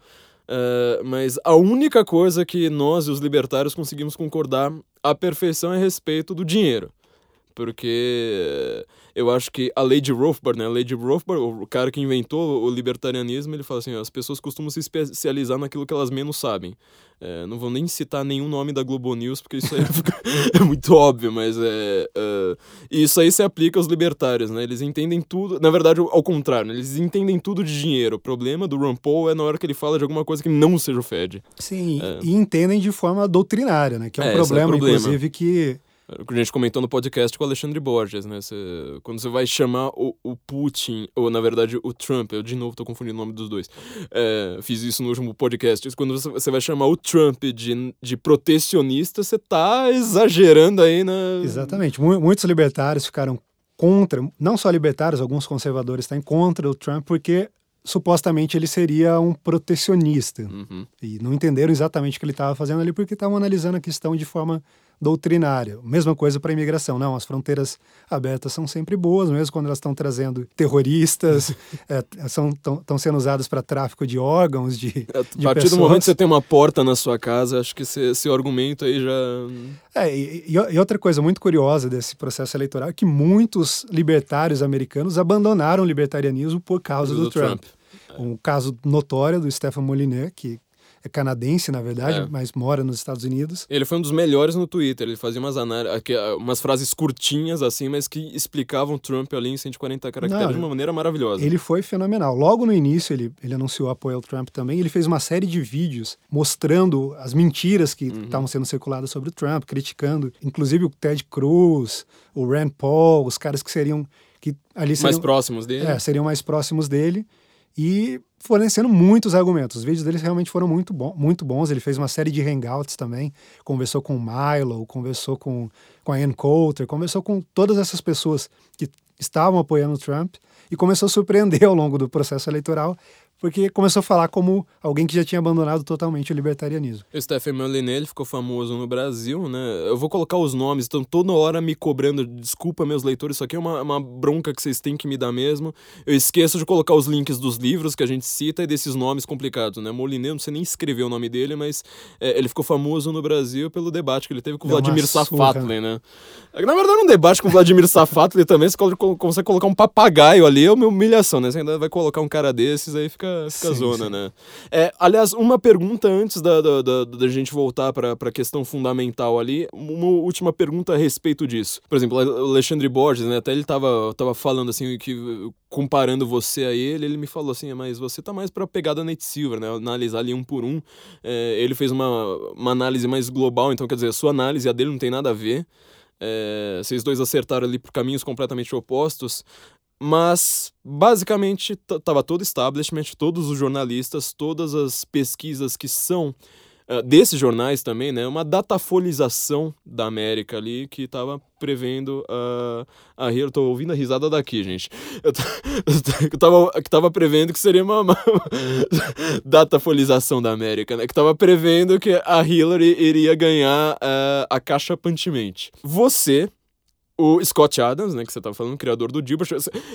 Uh, mas a única coisa que nós e os libertários conseguimos concordar à perfeição é a respeito do dinheiro. Porque eu acho que a Lady Rothbard, né? A Lady Rothbard, o cara que inventou o libertarianismo, ele fala assim: as pessoas costumam se especializar naquilo que elas menos sabem. É, não vou nem citar nenhum nome da Globo News, porque isso aí é muito óbvio, mas é. Uh, isso aí se aplica aos libertários, né? Eles entendem tudo. Na verdade, ao contrário, né? eles entendem tudo de dinheiro. O problema do Ron Paul é na hora que ele fala de alguma coisa que não seja o Fed. Sim, é. e entendem de forma doutrinária, né? Que é um é, problema, é problema, inclusive, que que a gente comentou no podcast com o Alexandre Borges, né? quando você vai chamar o, o, Putin, ou na verdade o Trump, eu de novo tô confundindo o nome dos dois, é, fiz isso no último podcast, quando você, você vai chamar o Trump de, de protecionista, você tá exagerando aí na... Exatamente. Muitos libertários ficaram contra, não só libertários, alguns conservadores estão contra o Trump, porque supostamente ele seria um protecionista. Uhum. E não entenderam exatamente o que ele estava fazendo ali, porque estavam analisando a questão de forma doutrinária. Mesma coisa para a imigração. Não, as fronteiras abertas são sempre boas, mesmo quando elas estão trazendo terroristas, é, estão sendo usadas para tráfico de órgãos, de, é, A partir do momento que você tem uma porta na sua casa, acho que esse, esse argumento aí já... É, e, e, outra coisa muito curiosa desse processo eleitoral é que muitos libertários americanos abandonaram o libertarianismo por causa do, do Trump. Trump. Um caso notório do Stephen Molyneux, que é canadense, na verdade, é. mas mora nos Estados Unidos. Ele foi um dos melhores no Twitter. Ele fazia umas, umas frases curtinhas, assim, mas que explicavam Trump ali em 140 caracteres Não, de uma maneira maravilhosa. Ele foi fenomenal. Logo no início, ele, ele anunciou apoio ao Trump também. Ele fez uma série de vídeos mostrando as mentiras que uhum. estavam sendo circuladas sobre o Trump, criticando, inclusive o Ted Cruz, o Rand Paul, os caras que seriam. Que ali seriam, mais próximos dele. É, seriam mais próximos dele e fornecendo muitos argumentos. Os vídeos dele realmente foram muito, bom, muito bons. Ele fez uma série de hangouts também, conversou com o Milo, conversou com, com a Ann Coulter, conversou com todas essas pessoas que estavam apoiando o Trump e começou a surpreender ao longo do processo eleitoral, porque começou a falar como alguém que já tinha abandonado totalmente o libertarianismo. O Stephen Molyneux ele ficou famoso no Brasil, né? Eu vou colocar os nomes, estão toda hora me cobrando, desculpa meus leitores, isso aqui é uma, uma bronca que vocês têm que me dar mesmo. Eu esqueço de colocar os links dos livros que a gente cita e desses nomes complicados, né? Molyneux, não sei nem escrever o nome dele, mas é, ele ficou famoso no Brasil pelo debate que ele teve com o Vladimir Safatli, né? Na verdade, um debate com o Vladimir Safatli também, você consegue colocar um papagaio ali, é uma humilhação, né? Você ainda vai colocar um cara desses, aí fica fica, fica sim, zona, sim. né? É, aliás, uma pergunta antes da, da, da, da gente voltar para a questão fundamental ali, uma última pergunta a respeito disso. Por exemplo, o Alexandre Borges, né? Até ele tava, tava falando assim, que comparando você a ele, ele me falou assim, mas você tá mais pra pegada Nate Silver, né? Analisar ali um por um. É, ele fez uma, uma análise mais global, então quer dizer, a sua análise e a dele não tem nada a ver. É, vocês dois acertaram ali por caminhos completamente opostos. Mas, basicamente, estava todo o establishment, todos os jornalistas, todas as pesquisas que são uh, desses jornais também, né? Uma datafolização da América ali que estava prevendo uh, a Eu tô ouvindo a risada daqui, gente. Eu, eu tava, que prevendo que seria uma, uma datafolização da América, né? Que tava prevendo que a Hillary iria ganhar uh, a caixa pantemente. Você o Scott Adams, né, que você tava falando, criador do Dilbert,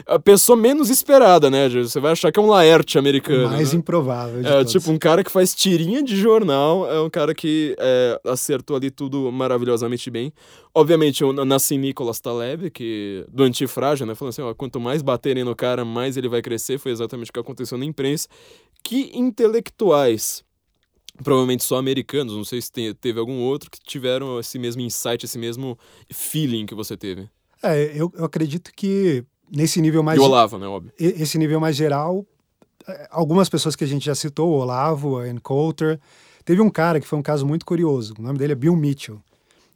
a pessoa menos esperada, né? Você vai achar que é um Laerte americano. Mais né? improvável. é todos. tipo um cara que faz tirinha de jornal, é um cara que é, acertou ali tudo maravilhosamente bem. Obviamente, o Nassim Nicholas Taleb, que do antifrágil, né, falando assim, ó, quanto mais baterem no cara, mais ele vai crescer. Foi exatamente o que aconteceu na imprensa. Que intelectuais provavelmente só americanos, não sei se teve algum outro que tiveram esse mesmo insight, esse mesmo feeling que você teve. É, eu, eu acredito que nesse nível mais... E o Olavo, né, óbvio. Esse nível mais geral, é, algumas pessoas que a gente já citou, o Olavo, a Ann Coulter, teve um cara que foi um caso muito curioso, o nome dele é Bill Mitchell.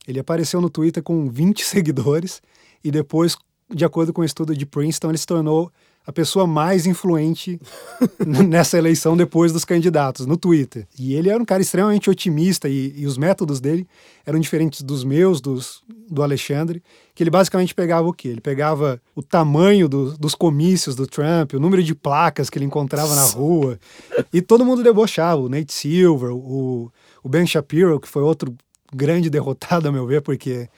Ele apareceu no Twitter com 20 seguidores e depois, de acordo com o um estudo de Princeton, ele se tornou a pessoa mais influente nessa eleição depois dos candidatos, no Twitter. E ele era um cara extremamente otimista e, e os métodos dele eram diferentes dos meus, dos, do Alexandre, que ele basicamente pegava o quê? Ele pegava o tamanho do, dos comícios do Trump, o número de placas que ele encontrava na rua, e todo mundo debochava. O Nate Silver, o, o Ben Shapiro, que foi outro grande derrotado, a meu ver, porque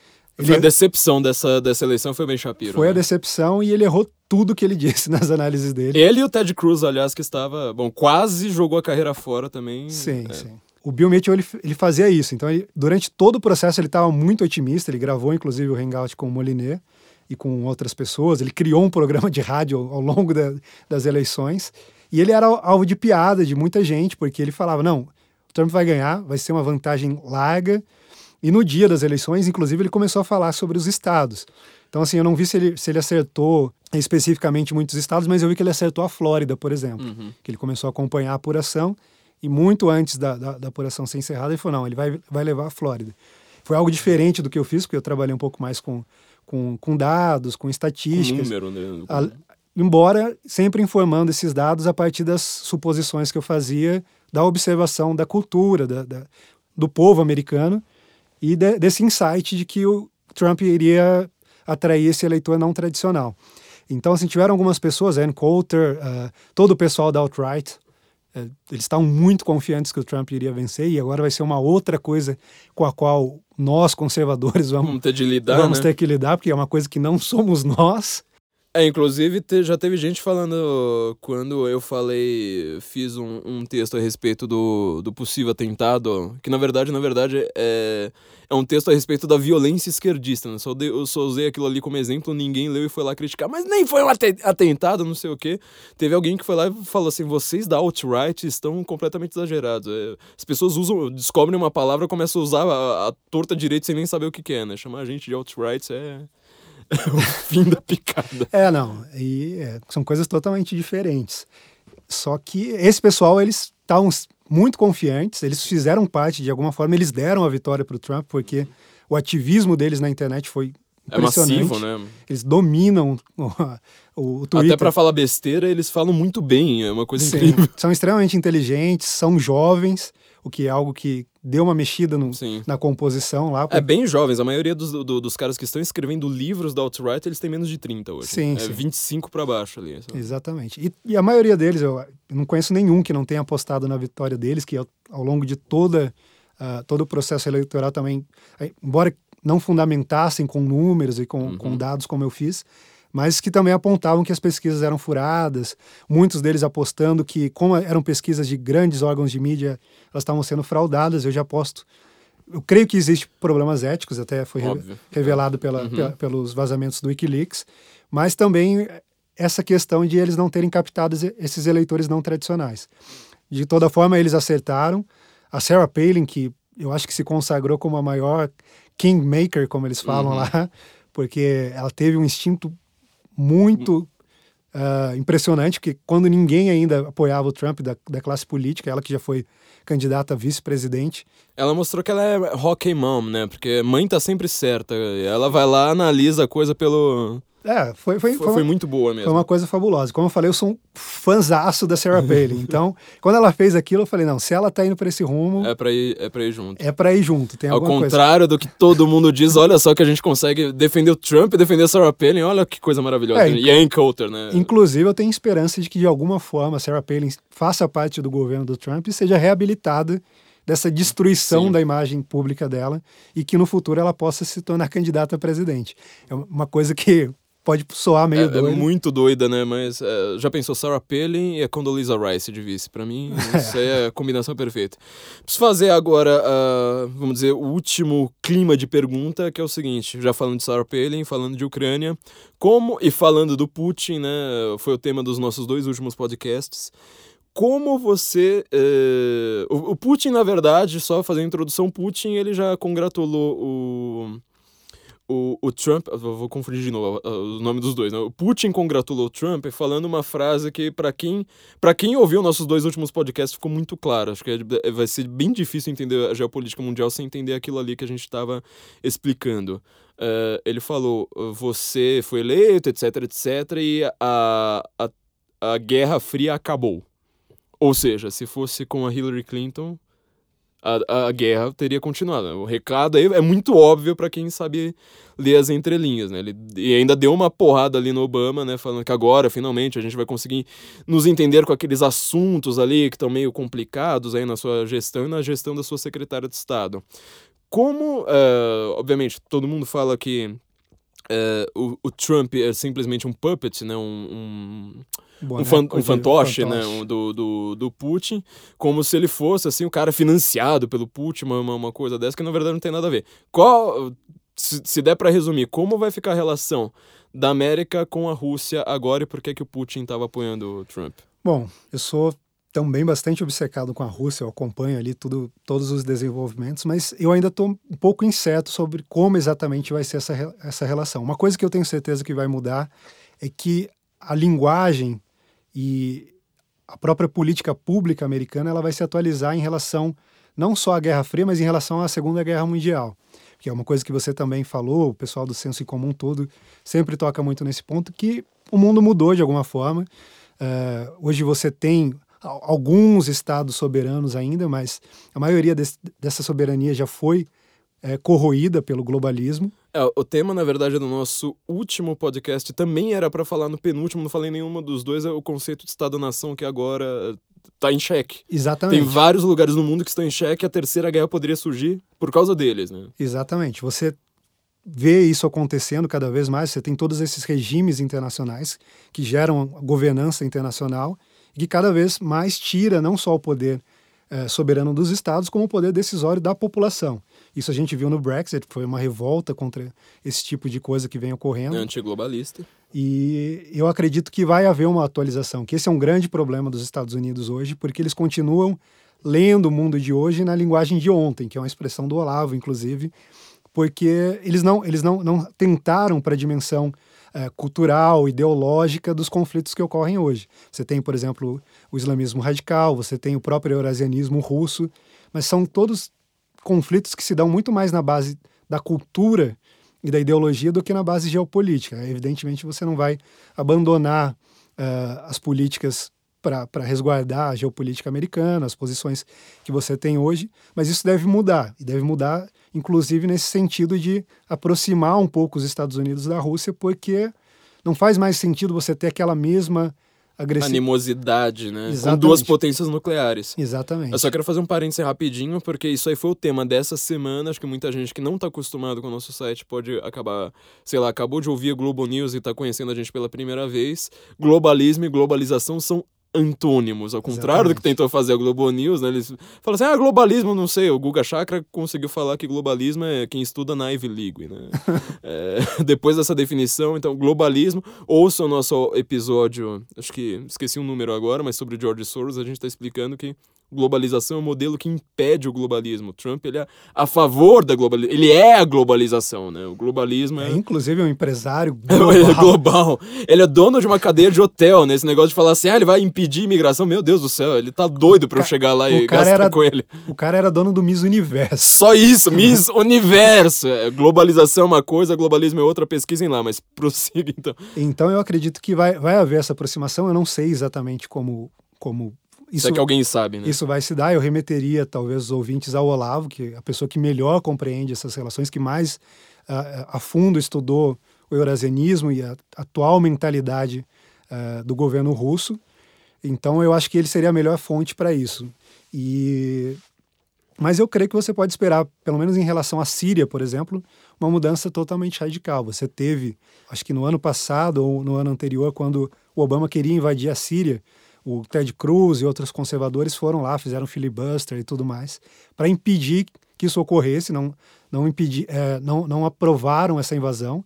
Foi a decepção dessa, dessa eleição, foi bem Shapiro. Foi né? a decepção e ele errou tudo que ele disse nas análises dele. Ele e o Ted Cruz, aliás, que estava, bom, quase jogou a carreira fora também. Sim, é. sim. O Bill Mitchell, ele, ele fazia isso. Então, ele, durante todo o processo, ele estava muito otimista. Ele gravou, inclusive, o Hangout com o Moliné e com outras pessoas. Ele criou um programa de rádio ao, ao longo da, das eleições. E ele era alvo de piada de muita gente, porque ele falava, não, o Trump vai ganhar, vai ser uma vantagem larga. E no dia das eleições, inclusive, ele começou a falar sobre os estados. Então, assim, eu não vi se ele, se ele acertou especificamente muitos estados, mas eu vi que ele acertou a Flórida, por exemplo, Uhum. que ele começou a acompanhar a apuração e muito antes da, da, da apuração ser encerrada, ele falou, não, ele vai, vai levar a Flórida. Foi algo diferente do que eu fiz, porque eu trabalhei um pouco mais com, com, com dados, com Com estatísticas, número, né? a- embora sempre informando esses dados a partir das suposições que eu fazia da observação da cultura, da, da- do povo americano e de- desse insight de que o Trump iria atrair esse eleitor não tradicional. Então, assim, tiveram algumas pessoas, Ann Coulter, ah, todo o pessoal da alt-right, eh, eles estavam muito confiantes que o Trump iria vencer e agora vai ser uma outra coisa com a qual nós, conservadores, vamos, Vamos ter lidar, vamos né? ter que lidar, porque é uma coisa que não somos nós. É, inclusive te- já teve gente falando quando eu falei, fiz um, um texto a respeito do, do possível atentado, que na verdade, na verdade, é, é um texto a respeito da violência esquerdista, né? Só dei- eu só usei aquilo ali como exemplo, ninguém leu e foi lá criticar, mas nem foi um ate- atentado, não sei o quê. Teve alguém que foi lá e falou assim, vocês da alt-right estão completamente exagerados. É, as pessoas usam, descobrem uma palavra, começam a usar a, a torta direito sem nem saber o que, que é, né? Chamar a gente de alt-right é... o fim da picada. É, não. E é, são coisas totalmente diferentes. Só que esse pessoal, eles estavam muito confiantes, eles fizeram parte, de alguma forma, eles deram a vitória para o Trump, porque o ativismo deles na internet foi É massivo, né? Eles dominam o, o, o Twitter. Até pra falar besteira, eles falam muito bem, é uma coisa Sim, incrível. são extremamente inteligentes, são jovens, o que é algo que deu uma mexida no- na composição lá. É bem jovens, a maioria dos, do- dos caras que estão escrevendo livros da alt-right, eles têm menos de 30 hoje. Sim, é sim. 25 pra baixo ali. sabe? Exatamente. E, e a maioria deles, eu, não conheço nenhum que não tenha apostado na vitória deles, que ao, ao longo de toda, ah, todo o processo eleitoral também, eh, embora não fundamentassem com números e com, Uhum. com dados como eu fiz, mas que também apontavam que as pesquisas eram furadas, muitos deles apostando que, como eram pesquisas de grandes órgãos de mídia, elas estavam sendo fraudadas, eu já aposto. Eu creio que existem problemas éticos, até foi Óbvio. revelado pela, Uhum. pe- pelos vazamentos do Wikileaks, mas também essa questão de eles não terem captado esse- esses eleitores não tradicionais. De toda forma, eles acertaram. A Sarah Palin, que eu acho que se consagrou como a maior kingmaker, como eles falam Uhum. lá, porque ela teve um instinto muito ah, impressionante, porque quando ninguém ainda apoiava o Trump da, da classe política, ela que já foi candidata a vice-presidente, Ela mostrou que ela é hockey mom, né? Porque mãe tá sempre certa. Ela vai lá, analisa a coisa pelo. É, foi, foi, Foi, foi, foi uma, muito boa foi mesmo. uma coisa fabulosa. Como eu falei, eu sou um fãzaço da Sarah Palin. Então, quando ela fez aquilo, eu falei, não, se ela tá indo para esse rumo, É pra ir, é pra ir junto. é para ir junto. Tem Ao alguma coisa. contrário do que todo mundo diz, olha só que a gente consegue defender o Trump e defender a Sarah Palin, olha que coisa maravilhosa. É, e a Ann Coulter, né? Inclusive, eu tenho esperança de que, de alguma forma, a Sarah Palin faça parte do governo do Trump e seja reabilitada dessa destruição Sim. da imagem pública dela e que no futuro ela possa se tornar candidata a presidente. É uma coisa que pode soar meio É, é doida. muito doida, né? Mas é, já pensou Sarah Palin e a Condoleezza Rice de vice? Pra mim, isso aí é a combinação perfeita. Preciso fazer agora, ah, vamos dizer, o último clima de pergunta, que é o seguinte: já falando de Sarah Palin, falando de Ucrânia, como e falando do Putin, né? Foi o tema dos nossos dois últimos podcasts. Como você. eh, o, Putin, na verdade, só fazendo a introdução, Putin ele já congratulou o. O, o Trump, vou confundir de novo o nome dos dois, né? O Putin congratulou o Trump falando uma frase que, para quem, pra quem ouviu nossos dois últimos podcasts, ficou muito claro. Acho que é- vai ser bem difícil entender a geopolítica mundial sem entender aquilo ali que a gente estava explicando. Eh, ele falou: você foi eleito, etc, etc, e a, a, a Guerra Fria acabou. Ou seja, se fosse com a Hillary Clinton, a, a guerra teria continuado. O recado aí é muito óbvio para quem sabe ler as entrelinhas, né? Ele e ainda deu uma porrada ali no Obama, né? Falando que agora, finalmente, a gente vai conseguir nos entender com aqueles assuntos ali que estão meio complicados aí na sua gestão e na gestão da sua secretária de Estado. como, uh, obviamente, todo mundo fala que o, o, Trump é simplesmente um puppet, né? um, um, um, fan, um fantoche, né? do, do, do Putin, como se ele fosse assim, um cara financiado pelo Putin, uma, uma coisa dessa, que na verdade não tem nada a ver. Qual, se, se der para resumir, como vai ficar a relação da América com a Rússia agora e por que, que o Putin estava apoiando o Trump? Bom, eu sou também bastante obcecado com a Rússia, eu acompanho ali tudo, todos os desenvolvimentos, mas eu ainda estou um pouco incerto sobre como exatamente vai ser essa, essa relação. Uma coisa que eu tenho certeza que vai mudar é que a linguagem e a própria política pública americana ela vai se atualizar em relação não só à Guerra Fria, mas em relação à Segunda Guerra Mundial, que é uma coisa que você também falou, o pessoal do senso em comum todo sempre toca muito nesse ponto, que o mundo mudou de alguma forma. Uh, hoje você tem alguns estados soberanos ainda, mas a maioria desse, dessa soberania já foi é, corroída pelo globalismo. É, o tema, na verdade, do nosso último podcast também era para falar no penúltimo, não falei nenhuma dos dois, é o conceito de Estado-nação que agora está em xeque. Exatamente. Tem vários lugares no mundo que estão em xeque, a terceira guerra poderia surgir por causa deles, né? Exatamente. Você vê isso acontecendo cada vez mais, você tem todos esses regimes internacionais que geram governança internacional que cada vez mais tira não só o poder é, soberano dos estados, como o poder decisório da população. Isso a gente viu no Brexit, foi uma revolta contra esse tipo de coisa que vem ocorrendo. É antiglobalista. E eu acredito que vai haver uma atualização, que esse é um grande problema dos Estados Unidos hoje, porque eles continuam lendo o mundo de hoje na linguagem de ontem, que é uma expressão do Olavo, inclusive, porque eles não, eles não, não tentaram para a dimensão é, cultural, ideológica dos conflitos que ocorrem hoje. Você tem, por exemplo, o islamismo radical, você tem o próprio eurasianismo russo, mas são todos conflitos que se dão muito mais na base da cultura e da ideologia do que na base geopolítica. Evidentemente, você não vai abandonar uh, as políticas para resguardar a geopolítica americana, as posições que você tem hoje, mas isso deve mudar, e deve mudar inclusive nesse sentido de aproximar um pouco os Estados Unidos da Rússia, porque não faz mais sentido você ter aquela mesma agressividade. Animosidade, né? Exatamente. Com duas potências nucleares. Exatamente. Eu só quero fazer um parêntese rapidinho, porque isso aí foi o tema dessa semana. Acho que muita gente que não está acostumado com o nosso site pode acabar, sei lá, acabou de ouvir a Globo News e está conhecendo a gente pela primeira vez. Globalismo e globalização são antônimos, ao contrário Exatamente. do que tentou fazer a Globo News, né? Eles falam assim, ah, globalismo, não sei, o Guga Chakra conseguiu falar que globalismo é quem estuda na Ivy League, né? é, depois dessa definição, então, globalismo, ouça o nosso episódio, acho que esqueci um número agora, mas sobre George Soros, a gente está explicando que globalização é um modelo que impede o globalismo. Trump ele é a favor da globalização. Ele é a globalização, né? O globalismo é. é inclusive, um empresário global. ele é global. Ele é dono de uma cadeia de hotel, né? Esse negócio de falar assim, ah, ele vai impedir imigração. Meu Deus do céu, ele tá doido pra eu chegar lá e gastar era, com ele. O cara era dono do Miss Universo. Só isso, Miss Universo. É, globalização é uma coisa, globalismo é outra, pesquisem lá, mas prossiga então. Então eu acredito que vai, vai haver essa aproximação. Eu não sei exatamente como, como isso, é que alguém sabe, né? Isso vai se dar. Eu remeteria, talvez, os ouvintes ao Olavo, que é a pessoa que melhor compreende essas relações, que mais uh, a fundo estudou o eurasianismo e a atual mentalidade uh, do governo russo. Então, eu acho que ele seria a melhor fonte para isso. E... Mas eu creio que você pode esperar, pelo menos em relação à Síria, por exemplo, uma mudança totalmente radical. Você teve, acho que no ano passado ou no ano anterior, quando o Obama queria invadir a Síria, o Ted Cruz e outros conservadores foram lá, fizeram filibuster e tudo mais, para impedir que isso ocorresse, não, não, impedir, é, não, não aprovaram essa invasão.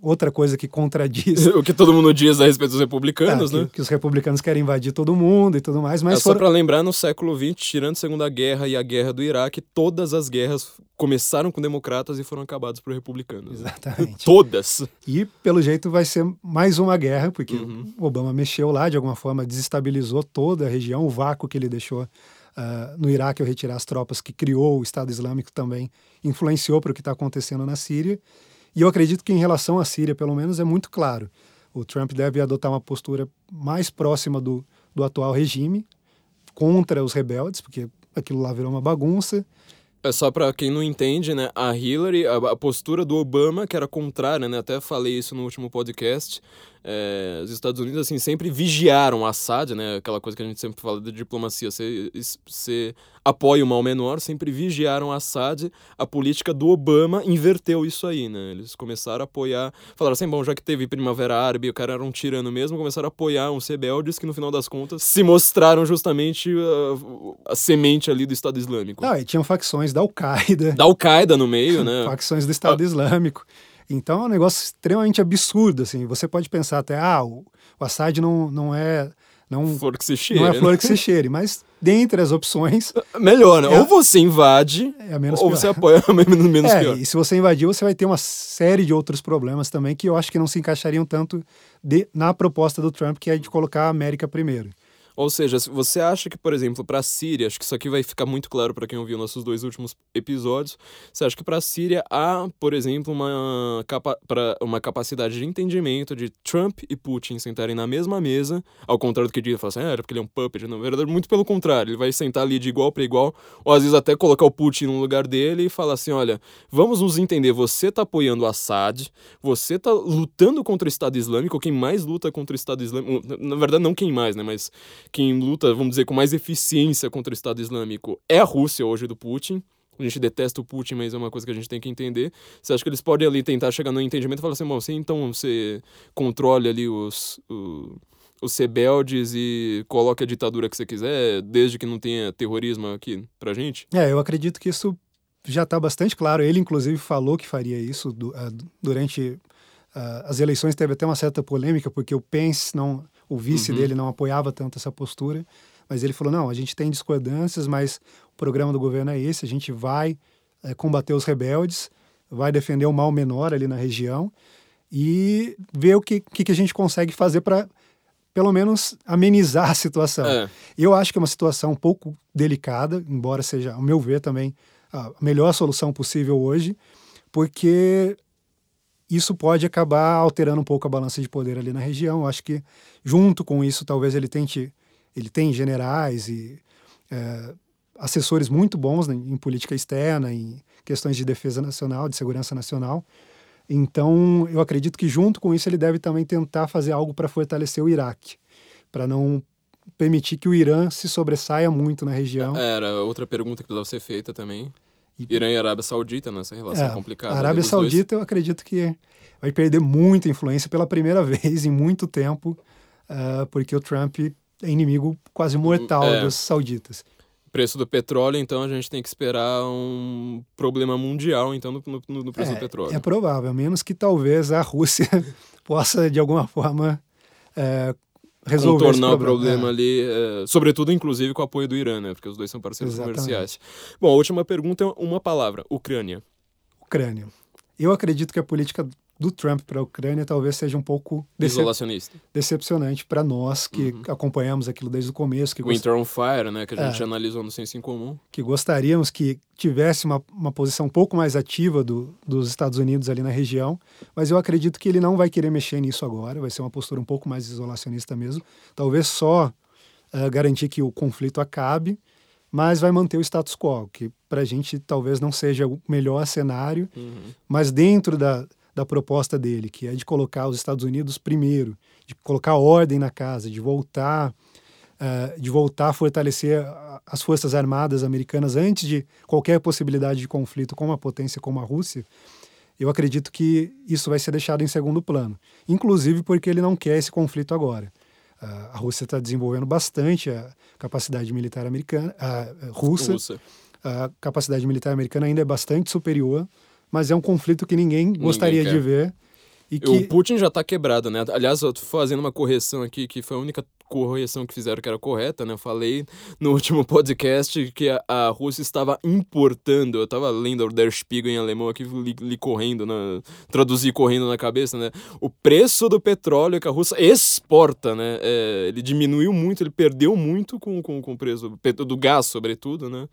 Outra coisa que contradiz. o que todo mundo diz a respeito dos republicanos, é, né? Que, que, os republicanos querem invadir todo mundo e tudo mais. Mas é foram... só para lembrar, no século XX, tirando a Segunda Guerra e a Guerra do Iraque, todas as guerras começaram com democratas e foram acabadas por republicanos. Exatamente. todas. E, pelo jeito, vai ser mais uma guerra, porque uhum. o Obama mexeu lá, de alguma forma, desestabilizou toda a região, o vácuo que ele deixou uh, no Iraque ao retirar as tropas que criou o Estado Islâmico também influenciou para o que está acontecendo na Síria. E eu acredito que em relação à Síria, pelo menos, é muito claro. O Trump deve adotar uma postura mais próxima do, do atual regime contra os rebeldes, porque aquilo lá virou uma bagunça. É só para quem não entende, né? A Hillary, a, a, postura do Obama, que era contrária, né? Até falei isso no último podcast. É, os Estados Unidos assim sempre vigiaram Assad, né? Aquela coisa que a gente sempre fala de diplomacia, você, você apoia o mal menor, sempre vigiaram Assad. A política do Obama inverteu isso aí, né? Eles começaram a apoiar, falaram assim, bom, já que teve Primavera Árabe, o cara era um tirano mesmo, começaram a apoiar uns rebeldes que no final das contas se mostraram justamente a, a semente ali do Estado Islâmico. Ah, e tinham facções da Al-Qaeda. Da Al-Qaeda no meio, né? facções do Estado ah. Islâmico. Então é um negócio extremamente absurdo, assim. Você pode pensar até, ah, o, o Assad não, não é... Não, flor que se cheire. Não é flor né? que se cheire, mas dentre as opções... Melhor, né? É, ou você invade, é ou pior. você apoia menos, menos é, pior. E se você invadir, você vai ter uma série de outros problemas também que eu acho que não se encaixariam tanto de, na proposta do Trump, que é de colocar a América primeiro. Ou seja, se você acha que, por exemplo, para a Síria, acho que isso aqui vai ficar muito claro para quem ouviu nossos dois últimos episódios, você acha que para a Síria há, por exemplo, uma, capa uma capacidade de entendimento de Trump e Putin sentarem na mesma mesa, ao contrário do que diz, fala assim, ah, era porque ele é um puppet, na verdade, muito pelo contrário, ele vai sentar ali de igual para igual, ou às vezes até colocar o Putin no lugar dele e falar assim, olha, vamos nos entender, você tá apoiando o Assad, você tá lutando contra o Estado Islâmico, quem mais luta contra o Estado Islâmico, na verdade não quem mais, né, mas quem luta, vamos dizer, com mais eficiência contra o Estado Islâmico é a Rússia hoje do Putin. A gente detesta o Putin, mas é uma coisa que a gente tem que entender. Você acha que eles podem ali tentar chegar no entendimento e falar assim, bom, você então você controle ali os, os, os rebeldes e coloque a ditadura que você quiser, desde que não tenha terrorismo aqui pra gente? É, eu acredito que isso já está bastante claro. Ele, inclusive, falou que faria isso ah, durante uh, as eleições. Teve até uma certa polêmica, porque o Pence não o vice uhum. dele não apoiava tanto essa postura, mas ele falou: não, a gente tem discordâncias, mas o programa do governo é esse, a gente vai é, combater os rebeldes, vai defender o mal menor ali na região e ver o que, que, a gente consegue fazer para, pelo menos, amenizar a situação. É. Eu acho que é uma situação um pouco delicada, embora seja, ao meu ver, também a melhor solução possível hoje, porque isso pode acabar alterando um pouco a balança de poder ali na região. Eu acho que junto com isso, talvez ele tente, ele tem generais e é, assessores muito bons né, em política externa, em questões de defesa nacional, de segurança nacional. Então, eu acredito que junto com isso ele deve também tentar fazer algo para fortalecer o Iraque, para não permitir que o Irã se sobressaia muito na região. Era outra pergunta que precisava ser feita também. Irã e Arábia Saudita nessa relação é, complicada. A Arábia Saudita, dois. eu acredito que vai perder muita influência pela primeira vez em muito tempo, uh, porque o Trump é inimigo quase mortal é. dos sauditas. Preço do petróleo, então a gente tem que esperar um problema mundial então no, no, no preço é, do petróleo. É provável, a menos que talvez a Rússia possa de alguma forma é, resolver contornar o problema é. ali, é, sobretudo inclusive com o apoio do Irã, né? Porque os dois são parceiros Exatamente. comerciais. Bom, a última pergunta é uma palavra: Ucrânia. Ucrânia. Eu acredito que a política do Trump para a Ucrânia talvez seja um pouco decep decepcionante para nós que uhum. acompanhamos aquilo desde o começo. Que Winter gost... on Fire, né, que a gente é, analisou no Senso em Comum. Que gostaríamos que tivesse uma, uma posição um pouco mais ativa do, dos Estados Unidos ali na região, mas eu acredito que ele não vai querer mexer nisso agora, vai ser uma postura um pouco mais isolacionista mesmo. Talvez só uh, garantir que o conflito acabe, mas vai manter o status quo, que para a gente talvez não seja o melhor cenário, uhum. mas dentro da da proposta dele, que é de colocar os Estados Unidos primeiro, de colocar ordem na casa, de voltar, uh, de voltar a fortalecer as forças armadas americanas antes de qualquer possibilidade de conflito com uma potência como a Rússia, eu acredito que isso vai ser deixado em segundo plano, inclusive porque ele não quer esse conflito agora. Uh, a Rússia está desenvolvendo bastante a capacidade militar americana, uh, russa. russa. A capacidade militar americana ainda é bastante superior mas é um conflito que ninguém, ninguém gostaria quer. de ver. E que... O Putin já está quebrado, né? Aliás, eu tô fazendo uma correção aqui, que foi a única correção que fizeram que era correta, né? Eu falei no último podcast que a, a Rússia estava importando, eu estava lendo o Der Spiegel em alemão aqui, li, li correndo, né? traduzi correndo na cabeça, né? O preço do petróleo que a Rússia exporta, né? É, ele diminuiu muito, ele perdeu muito com, com, com o preço do gás, sobretudo, né?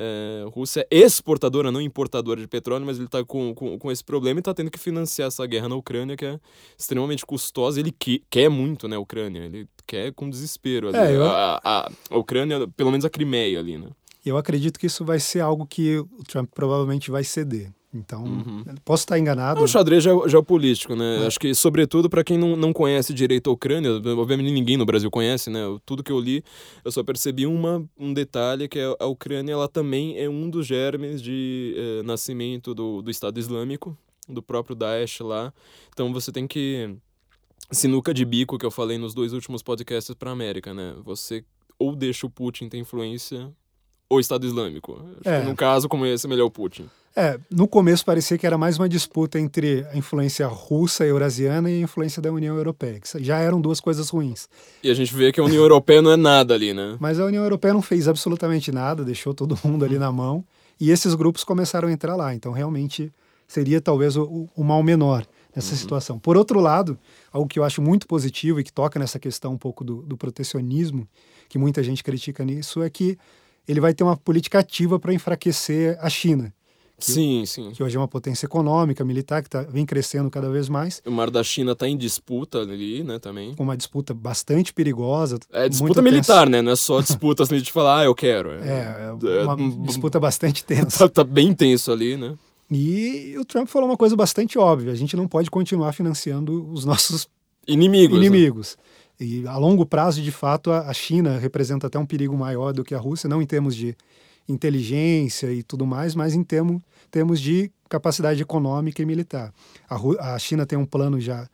É, a Rússia é exportadora, não importadora de petróleo, mas ele está com, com, com esse problema e está tendo que financiar essa guerra na Ucrânia, que é extremamente custosa. Ele que, quer muito, né, a Ucrânia. Ele quer com desespero. É, eu... a, a, a, Ucrânia, pelo menos a Crimeia ali, né? Eu acredito que isso vai ser algo que o Trump provavelmente vai ceder. Então, posso estar enganado. É um xadrez geo- geopolítico, né? Acho que, sobretudo, para quem não, não conhece direito a Ucrânia, obviamente ninguém no Brasil conhece, né? Tudo que eu li, eu só percebi uma, um detalhe, que é a Ucrânia, ela também é um dos germes de eh, nascimento do, do Estado Islâmico, do próprio Daesh lá. Então você tem que... Sinuca de bico que eu falei nos dois últimos podcasts para América, né? Você ou deixa o Putin ter influência ou Estado Islâmico. É. num caso como esse, é melhor o Putin. É, no começo parecia que era mais uma disputa entre a influência russa e eurasiana e a influência da União Europeia, que já eram duas coisas ruins. E a gente vê que a União Europeia não é nada ali, né? Mas a União Europeia não fez absolutamente nada, deixou todo mundo ali na mão, e esses grupos começaram a entrar lá. Então, realmente, seria talvez o- o mal menor nessa situação. Por outro lado, algo que eu acho muito positivo e que toca nessa questão um pouco do, do protecionismo, que muita gente critica nisso, é que ele vai ter uma política ativa para enfraquecer a China, Sim, sim. que hoje é uma potência econômica, militar, que tá, vem crescendo cada vez mais, O Mar da China tá em disputa ali, né, também. com uma disputa bastante perigosa. É disputa militar, né? Não é só disputa assim de falar, ah, eu quero. É, É, é uma hum, disputa bastante tensa. Tá, tá bem tenso ali, né? E o Trump falou uma coisa bastante óbvia: a gente não pode continuar financiando os nossos Inimigos. né? inimigos. E a longo prazo, de fato, a a China representa até um perigo maior do que a Rússia, não em termos de inteligência e tudo mais, mas em termos, termos de capacidade econômica e militar. A, Ru- a China tem um plano já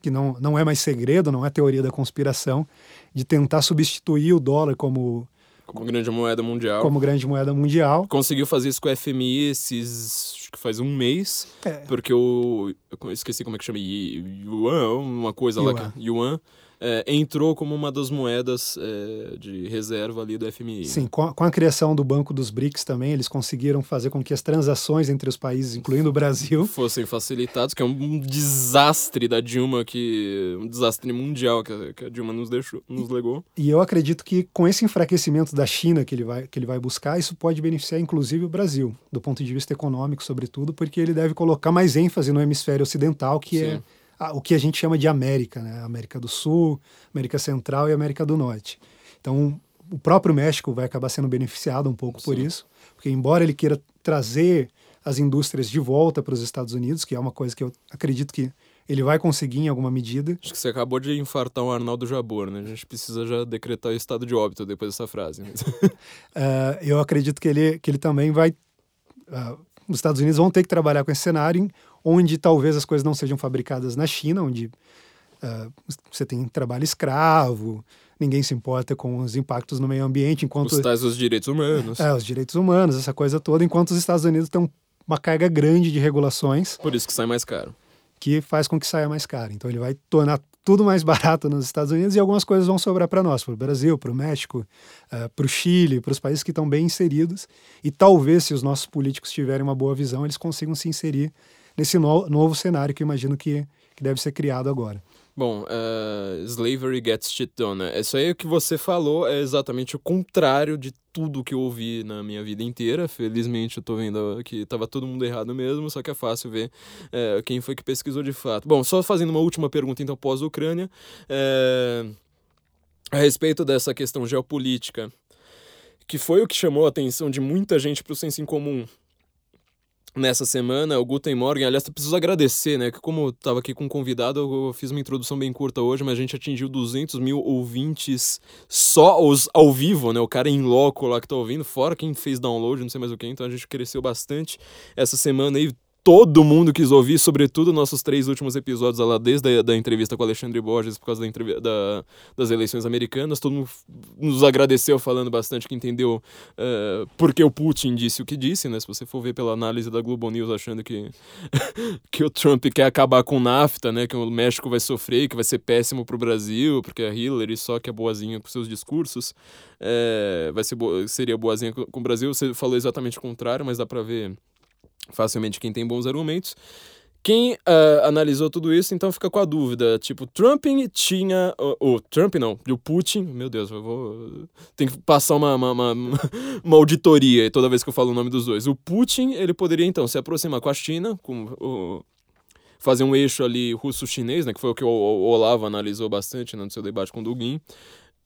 que não, não é mais segredo, não é teoria da conspiração, de tentar substituir o dólar como, Como grande moeda mundial. como grande moeda mundial. Conseguiu fazer isso com o FMI esses. Faz um mês. É. Porque o. Eu esqueci como é que chama. Yuan, uma coisa lá. Yuan. Que, Yuan. É, entrou como uma das moedas é, de reserva ali do FMI. Sim, com a, com a criação do Banco dos BRICS também, eles conseguiram fazer com que as transações entre os países, incluindo o Brasil, fossem facilitados, que é um desastre da Dilma, que um desastre mundial que a, que a Dilma nos deixou, nos legou. E eu acredito que com esse enfraquecimento da China que ele vai, que ele vai buscar, isso pode beneficiar inclusive o Brasil, do ponto de vista econômico, sobretudo, porque ele deve colocar mais ênfase no hemisfério ocidental, que é Sim. A- o que a gente chama de América, né? América do Sul, América Central e América do Norte. Então, o próprio México vai acabar sendo beneficiado um pouco por Sim. isso, porque embora ele queira trazer as indústrias de volta para os Estados Unidos, que é uma coisa que eu acredito que ele vai conseguir em alguma medida, Acho que você acabou de infartar o Arnaldo Jabor, né? A gente precisa já decretar o estado de óbito depois dessa frase. Ah, eu acredito que ele, que ele também vai. ah, os Estados Unidos vão ter que trabalhar com esse cenário onde talvez as coisas não sejam fabricadas na China, onde ah, você tem trabalho escravo, ninguém se importa com os impactos no meio ambiente, enquanto Os tais dos direitos humanos. é, os direitos humanos, essa coisa toda, enquanto os Estados Unidos têm um- uma carga grande de regulações Por isso que sai mais caro. que faz com que saia mais caro. Então ele vai tornar tudo mais barato nos Estados Unidos e algumas coisas vão sobrar para nós, para o Brasil, para o México, para o Chile, para os países que estão bem inseridos. E talvez, se os nossos políticos tiverem uma boa visão, eles consigam se inserir nesse no- novo cenário que eu imagino que, que deve ser criado agora. Bom, eh, slavery gets shit done. né? Isso aí que você falou é exatamente o contrário de tudo que eu ouvi na minha vida inteira. Felizmente eu tô vendo que tava todo mundo errado mesmo, só que é fácil ver eh, quem foi que pesquisou de fato. Bom, só fazendo uma última pergunta então pós-Ucrânia. eh, a respeito dessa questão geopolítica, que foi o que chamou a atenção de muita gente pro senso em comum nessa semana, o Guten Morgen, aliás, eu preciso agradecer, né, que como eu tava aqui com um convidado, eu fiz uma introdução bem curta hoje, mas a gente atingiu 200 mil ouvintes só os ao vivo, né, o cara em loco lá que tá ouvindo, fora quem fez download, não sei mais o que, então a gente cresceu bastante essa semana aí, todo mundo quis ouvir, sobretudo nossos três últimos episódios lá, desde a da entrevista com Alexandre Borges, por causa da, da- das eleições americanas. Todo mundo nos agradeceu falando bastante que entendeu eh, por que o Putin disse o que disse, né? Se você for ver pela análise da Globo News achando que, que o Trump quer acabar com o NAFTA, né? Que o México vai sofrer, que vai ser péssimo pro Brasil, porque a Hillary só que é boazinha com seus discursos, eh, vai ser bo- seria boazinha com, o Brasil. Você falou exatamente o contrário, mas dá pra ver facilmente quem tem bons argumentos. Quem ah, analisou tudo isso, então fica com a dúvida, tipo, Trump tinha... O Trump não, o Putin... Meu Deus, eu vou... Tem que passar uma, uma, uma, uma auditoria toda vez que eu falo o nome dos dois. O Putin, ele poderia, então, se aproximar com a China, com o... Fazer um eixo ali russo-chinês, né? Que foi o que o, o Olavo analisou bastante né, no seu debate com o Dugin.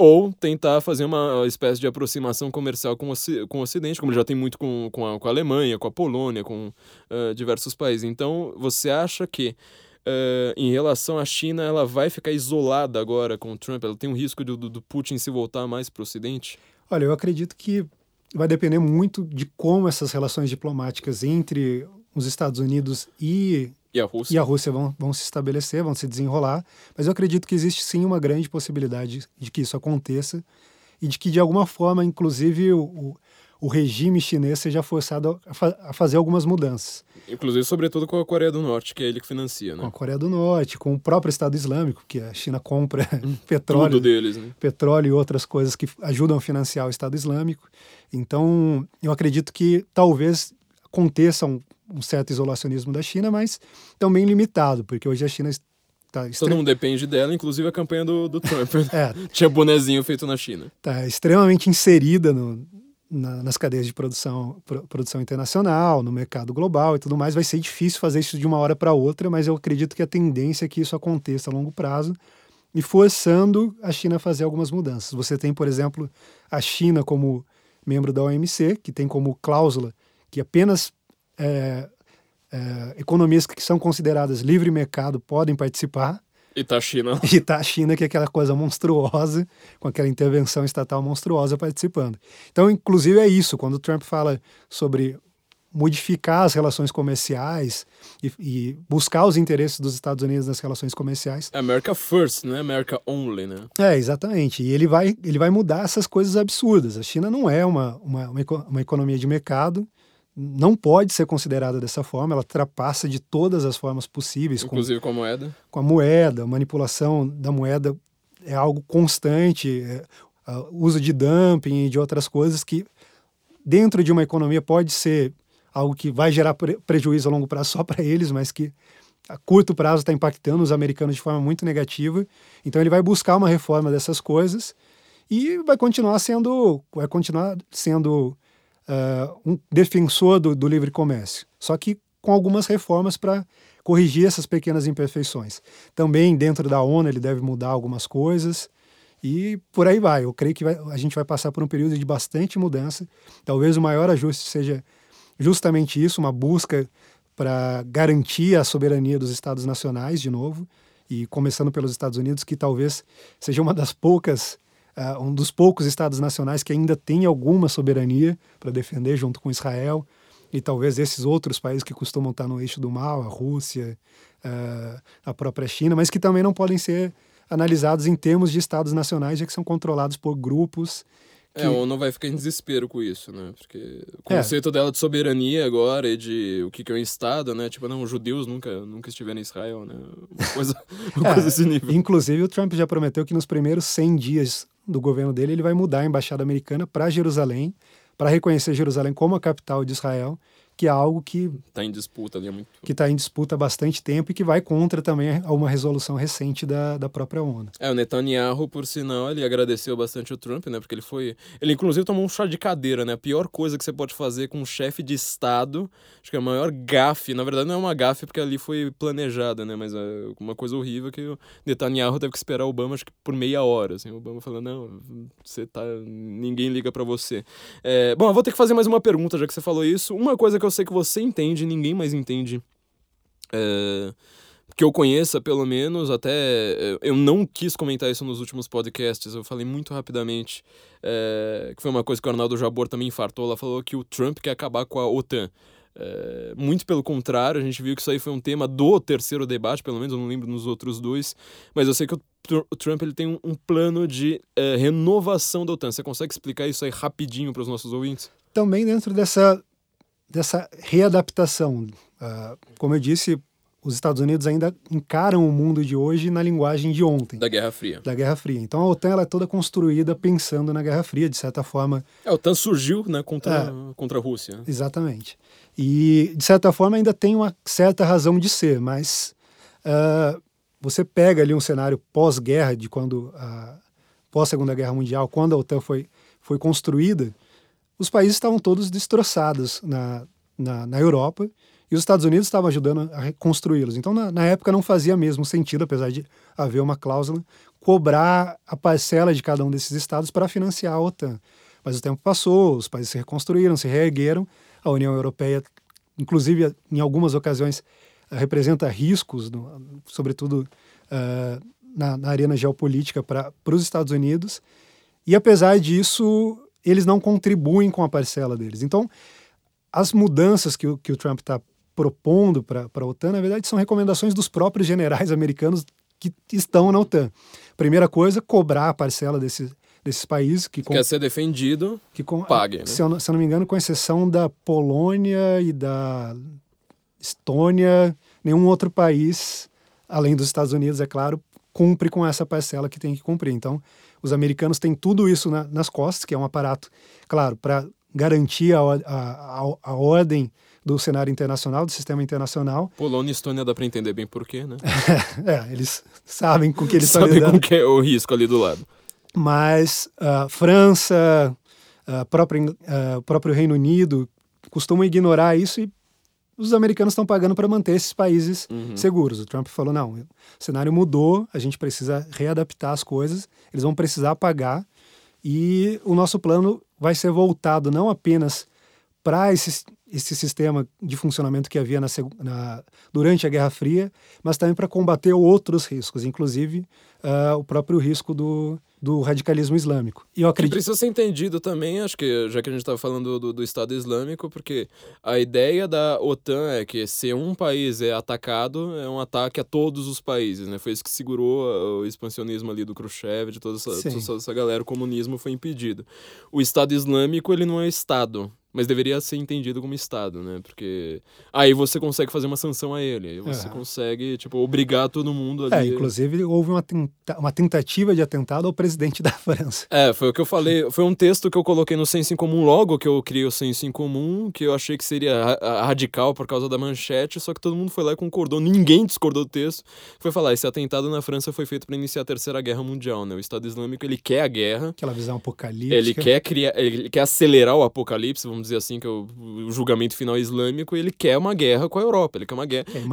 Ou tentar fazer uma espécie de aproximação comercial com o, com o Ocidente, como já tem muito com, com, a, com a Alemanha, com a Polônia, com uh, diversos países. Então, você acha que, uh, em relação à China, ela vai ficar isolada agora com o Trump? Ela tem um risco do, do Putin se voltar mais para o Ocidente? Olha, eu acredito que vai depender muito de como essas relações diplomáticas entre os Estados Unidos e e a Rússia, e a Rússia vão, vão se estabelecer, vão se desenrolar, mas eu acredito que existe sim uma grande possibilidade de que isso aconteça e de que, de alguma forma, inclusive, o, o regime chinês seja forçado a, fa a, fazer algumas mudanças. Inclusive, sobretudo com a Coreia do Norte, que é ele que financia, né? Com a Coreia do Norte, com o próprio Estado Islâmico, que a China compra petróleo, Tudo deles, né? petróleo e outras coisas que ajudam a financiar o Estado Islâmico. Então, eu acredito que talvez aconteçam um certo isolacionismo da China, mas também limitado, porque hoje a China está extre... Todo mundo depende dela, inclusive a campanha do, do Trump. é, Tinha bonezinho feito na China. Está extremamente inserida no, na, nas cadeias de produção, pro, produção internacional, no mercado global e tudo mais. Vai ser difícil fazer isso de uma hora para outra, mas eu acredito que a tendência é que isso aconteça a longo prazo e forçando a China a fazer algumas mudanças. Você tem, por exemplo, a China como membro da OMC, que tem como cláusula que apenas é, é, economias que são consideradas livre mercado podem participar. E tá a China. E tá a China, que é aquela coisa monstruosa, com aquela intervenção estatal monstruosa participando. Então, inclusive, é isso. Quando o Trump fala sobre modificar as relações comerciais e, e, buscar os interesses dos Estados Unidos nas relações comerciais. America first, né? America only, né? É, exatamente. E ele vai, ele vai mudar essas coisas absurdas. A China não é uma, uma, uma economia de mercado não pode ser considerada dessa forma, ela ultrapassa de todas as formas possíveis. Inclusive com, com a moeda? Com a moeda, manipulação da moeda é algo constante, é, uso de dumping e de outras coisas que, dentro de uma economia, pode ser algo que vai gerar pre prejuízo a longo prazo só para eles, mas que a curto prazo está impactando os americanos de forma muito negativa. Então ele vai buscar uma reforma dessas coisas e vai continuar sendo, vai continuar sendo uh, um defensor do, do livre comércio, só que com algumas reformas para corrigir essas pequenas imperfeições. Também dentro da ONU ele deve mudar algumas coisas e por aí vai. Eu creio que vai, a gente vai passar por um período de bastante mudança. Talvez o maior ajuste seja justamente isso, uma busca para garantir a soberania dos estados nacionais de novo e começando pelos Estados Unidos, que talvez seja uma das poucas uh, um dos poucos estados nacionais que ainda tem alguma soberania para defender junto com Israel e talvez esses outros países que costumam estar no eixo do mal, a Rússia, uh, a própria China, mas que também não podem ser analisados em termos de estados nacionais, já que são controlados por grupos é, ou não vai ficar em desespero com isso, né? Porque o é. conceito é. dela de soberania agora e de o que, que é um Estado, né? Tipo, não, os judeus nunca, nunca estiveram em Israel, né? Uma coisa, uma é, coisa desse nível. Inclusive, o Trump já prometeu que nos primeiros 100 dias do governo dele, ele vai mudar a embaixada americana para Jerusalém, para reconhecer Jerusalém como a capital de Israel que é algo que está em disputa ali há muito que está em disputa há bastante tempo e que vai contra também a uma resolução recente da, da própria ONU. É, o Netanyahu, por sinal, ele agradeceu bastante o Trump, né? Porque ele foi. Ele, inclusive, tomou um chá de cadeira, né? A pior coisa que você pode fazer com um chefe de Estado, acho que é a maior gafe. Na verdade, não é uma gafe porque ali foi planejada, né? Mas é uma coisa horrível que o Netanyahu teve que esperar o Obama, acho que por meia hora. Assim, o Obama falou: não, você tá. ninguém liga para você. É... Bom, eu vou ter que fazer mais uma pergunta, já que você falou isso. Uma coisa que eu eu sei que você entende, ninguém mais entende. É, que eu conheça, pelo menos, até. É, eu não quis comentar isso nos últimos podcasts, eu falei muito rapidamente. É, que foi uma coisa que o Arnaldo Jabor também infartou. Ela falou que o Trump quer acabar com a OTAN. É, muito pelo contrário, a gente viu que isso aí foi um tema do terceiro debate, pelo menos eu não lembro nos outros dois, mas eu sei que o, o Trump ele tem um, um plano de é, renovação da OTAN. Você consegue explicar isso aí rapidinho para os nossos ouvintes? Também dentro dessa dessa readaptação. Uh, como eu disse, os Estados Unidos ainda encaram o mundo de hoje na linguagem de ontem. Da Guerra Fria. Da Guerra Fria. Então a OTAN ela é toda construída pensando na Guerra Fria, de certa forma. É, a OTAN surgiu né, contra, é, contra a Rússia. Exatamente. E, de certa forma, ainda tem uma certa razão de ser, mas uh, você pega ali um cenário pós-guerra, de quando, uh, pós-Segunda Guerra Mundial, quando a OTAN foi, foi construída, os países estavam todos destroçados na, na, na Europa E os Estados Unidos estavam ajudando a reconstruí-los. Então, na, na, época, não fazia mesmo sentido, apesar de haver uma cláusula, cobrar a parcela de cada um desses estados para financiar a OTAN. Mas o tempo passou, os países se reconstruíram, se reergueram. A União Europeia, inclusive, em algumas ocasiões, representa riscos, no, sobretudo uh, na, na, arena geopolítica, para os Estados Unidos. E, apesar disso, eles não contribuem com a parcela deles. Então, as mudanças que o, que o Trump está propondo para a OTAN, na verdade, são recomendações dos próprios generais americanos que estão na OTAN. Primeira coisa, cobrar a parcela desses, desses países que com, quer ser defendido, que com, pague. Né? Se, eu, se eu não me engano, com exceção da Polônia e da Estônia, nenhum outro país, além dos Estados Unidos, é claro, cumpre com essa parcela que tem que cumprir. Então, os americanos têm tudo isso na, nas costas, que é um aparato, claro, para garantir a, a, a, a ordem do cenário internacional, do sistema internacional. Polônia e Estônia dá para entender bem por quê, né? é, eles sabem com que eles estão lidando. Sabem com que é o risco ali do lado. Mas a uh, França, uh, próprio, uh, próprio Reino Unido costumam ignorar isso e os americanos estão pagando para manter esses países uhum. seguros. O Trump falou: não, o cenário mudou, a gente precisa readaptar as coisas, eles vão precisar pagar e o nosso plano vai ser voltado não apenas para esse, esse sistema de funcionamento que havia na, na, durante a Guerra Fria, mas também para combater outros riscos, inclusive uh, o próprio risco do, do radicalismo islâmico. E eu acredito... Que precisa ser entendido também, acho que já que a gente estava falando do, do, Estado Islâmico, porque a ideia da OTAN é que se um país é atacado, é um ataque a todos os países, né? Foi isso que segurou o expansionismo ali do Khrushchev, de toda essa, toda essa galera, o comunismo foi impedido. O Estado Islâmico, ele não é Estado, mas deveria ser entendido como Estado, né? Porque aí você consegue fazer uma sanção a ele, aí você é. consegue, tipo, obrigar todo mundo ali. É, inclusive houve uma, tenta uma tentativa de atentado ao presidente da França. É, foi o que eu falei, foi um texto que eu coloquei no Senso em Comum logo que eu criei o Senso em Comum, que eu achei que seria radical por causa da manchete, só que todo mundo foi lá e concordou, ninguém discordou do texto. Foi falar, esse atentado na França foi feito para iniciar a Terceira Guerra Mundial, né? O Estado Islâmico, ele quer a guerra. Aquela visão apocalíptica. Ele quer criar, ele quer acelerar o apocalipse, vamos vamos dizer assim, que é o, o julgamento final islâmico, ele quer uma guerra com a Europa, ele quer uma guerra. Quer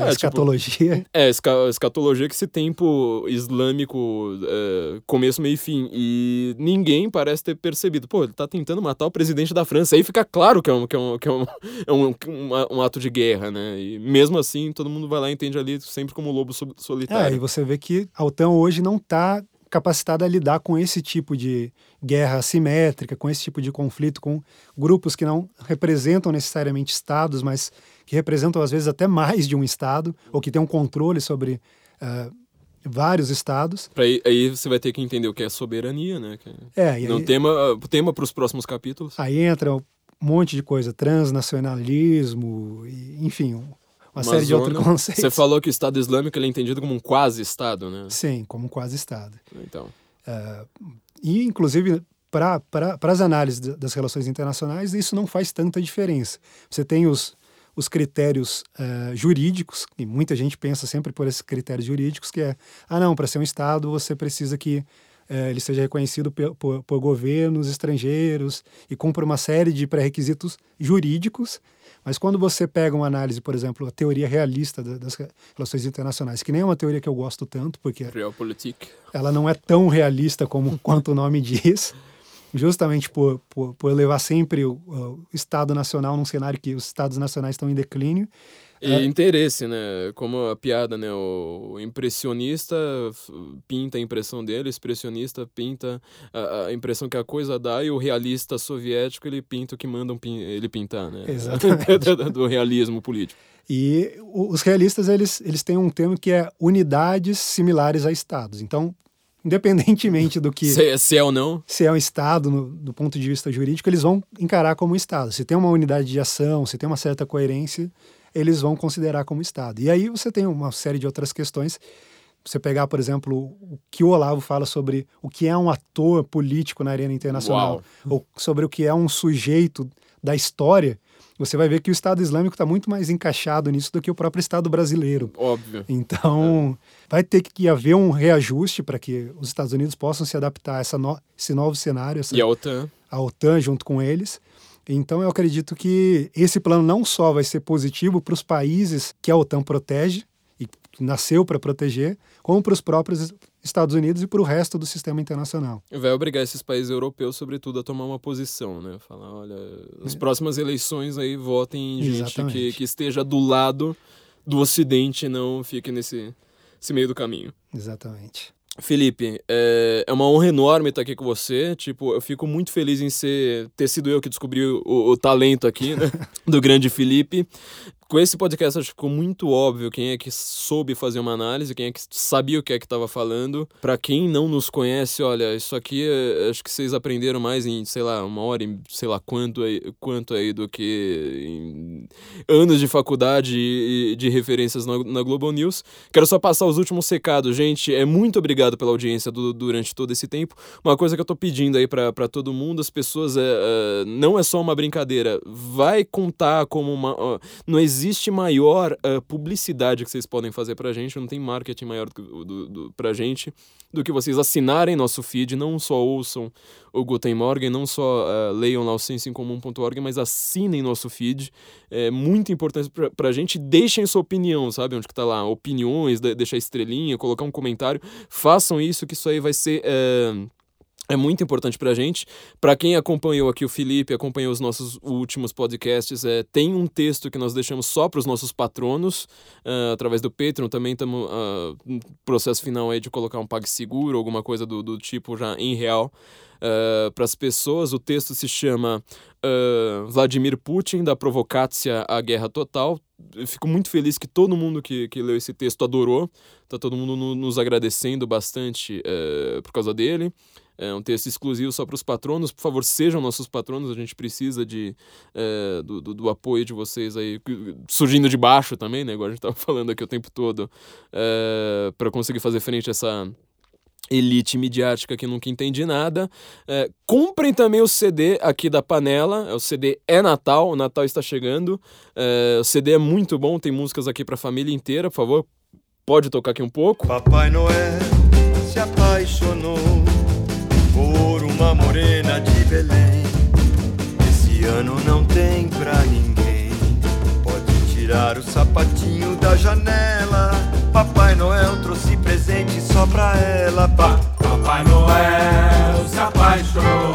é, a tipo, escatologia. Tipo, é, a escatologia que esse tempo islâmico, é, começo, meio e fim. E ninguém parece ter percebido. Pô, ele tá tentando matar o presidente da França. Aí fica claro que é um, que é um, que é um, é um, um, um ato de guerra, né? E mesmo assim, todo mundo vai lá e entende ali sempre como lobo solitário. É, e você vê que a OTAN hoje não tá capacitada a lidar com esse tipo de guerra assimétrica, com esse tipo de conflito, com grupos que não representam necessariamente estados, mas que representam às vezes até mais de um estado, ou que têm um controle sobre uh, vários estados. Aí, aí, você vai ter que entender o que é soberania, né? É, e não aí, tema tema para os próximos capítulos. Aí entra um monte de coisa, transnacionalismo, enfim, uma, série de outros conceitos. Você falou que o Estado Islâmico é entendido como um quase-Estado, né? Sim, como um quase-Estado. Então. Uh, e, inclusive, para as análises das relações internacionais, isso não faz tanta diferença. Você tem os, os critérios uh, jurídicos, e muita gente pensa sempre por esses critérios jurídicos, que é, ah, não, para ser um Estado você precisa que uh, ele seja reconhecido por, por, por, governos estrangeiros e cumpra uma série de pré-requisitos jurídicos mas quando você pega uma análise, por exemplo, a teoria realista das relações internacionais, que nem é uma teoria que eu gosto tanto, porque Realpolitik. ela não é tão realista como quanto o nome diz, justamente por, por, por levar sempre o, o Estado Nacional num cenário que os Estados Nacionais estão em declínio, e é. interesse, né? Como a piada, né? O impressionista pinta a impressão dele, o expressionista pinta a, a, impressão que a coisa dá, e o realista soviético ele pinta o que mandam pin ele pintar, né? Exatamente. do realismo político. E os realistas, eles, eles têm um termo que é unidades similares a estados. Então, independentemente do que... Se, é, se é ou não. Se é um estado, no, do ponto de vista jurídico, eles vão encarar como um estado. Se tem uma unidade de ação, se tem uma certa coerência eles vão considerar como Estado. E aí você tem uma série de outras questões. Você pegar, por exemplo, o que o Olavo fala sobre o que é um ator político na arena internacional, Uau. ou sobre o que é um sujeito da história, você vai ver que o Estado Islâmico está muito mais encaixado nisso do que o próprio Estado brasileiro. Óbvio. Então, é. vai ter que haver um reajuste para que os Estados Unidos possam se adaptar a no, esse novo cenário. Essa, e a OTAN. A OTAN junto com eles. Então eu acredito que esse plano não só vai ser positivo para os países que a OTAN protege e nasceu para proteger, como para os próprios Estados Unidos e para o resto do sistema internacional. Vai obrigar esses países europeus, sobretudo, a tomar uma posição, né? Falar, olha, nas é. próximas eleições aí votem em gente que, que esteja do lado do Ocidente, não fique nesse, nesse meio do caminho. Exatamente. Felipe, é, é uma honra enorme estar aqui com você. Tipo, eu fico muito feliz em ser, ter sido eu que descobri o, o talento aqui, né? Do grande Felipe com esse podcast acho que ficou muito óbvio quem é que soube fazer uma análise, quem é que sabia o que é que estava falando. Para quem não nos conhece, olha, isso aqui é, acho que vocês aprenderam mais em, sei lá, uma hora, em sei lá quanto aí, quanto aí do que em anos de faculdade e de referências na, na Global News. Quero só passar os últimos recados, gente. É muito obrigado pela audiência do, durante todo esse tempo. Uma coisa que eu tô pedindo aí para todo mundo, as pessoas, é, é, não é só uma brincadeira, vai contar como uma. Uh, não existe existe maior uh, publicidade que vocês podem fazer pra gente, não tem marketing maior do, do, do, pra gente do que vocês assinarem nosso feed, não só ouçam o Guten Morgen, não só uh, leiam lá o sensoincomum.org, mas assinem nosso feed. É muito importante pra, pra gente. Deixem sua opinião, sabe? Onde que tá lá? Opiniões, deixar estrelinha, colocar um comentário. Façam isso, que isso aí vai ser. Uh, é muito importante pra gente. Para quem acompanhou aqui o Felipe, acompanhou os nossos últimos podcasts, é, tem um texto que nós deixamos só para os nossos patronos, uh, através do Patreon. Também estamos uh, no processo final aí de colocar um PagSeguro, alguma coisa do, do tipo já em real. Uh, para as pessoas, o texto se chama uh, Vladimir Putin, da Provocácia à Guerra Total. Eu fico muito feliz que todo mundo que, que leu esse texto adorou. Tá todo mundo no, nos agradecendo bastante uh, por causa dele. É um texto exclusivo só para os patronos. Por favor, sejam nossos patronos. A gente precisa de, é, do, do, do, apoio de vocês aí, surgindo de baixo também, né? Igual a gente estava falando aqui o tempo todo, é, para conseguir fazer frente a essa elite midiática que nunca entende nada. É, comprem também o CD aqui da Panela. O CD é Natal, o Natal está chegando. É, o CD é muito bom, tem músicas aqui para a família inteira. Por favor, pode tocar aqui um pouco. Papai Noel se apaixonou por uma morena de Belém. Esse ano não tem pra ninguém. Pode tirar o sapatinho da janela. Papai Noel trouxe presente só pra ela. Pa Papai Noel se apaixonou.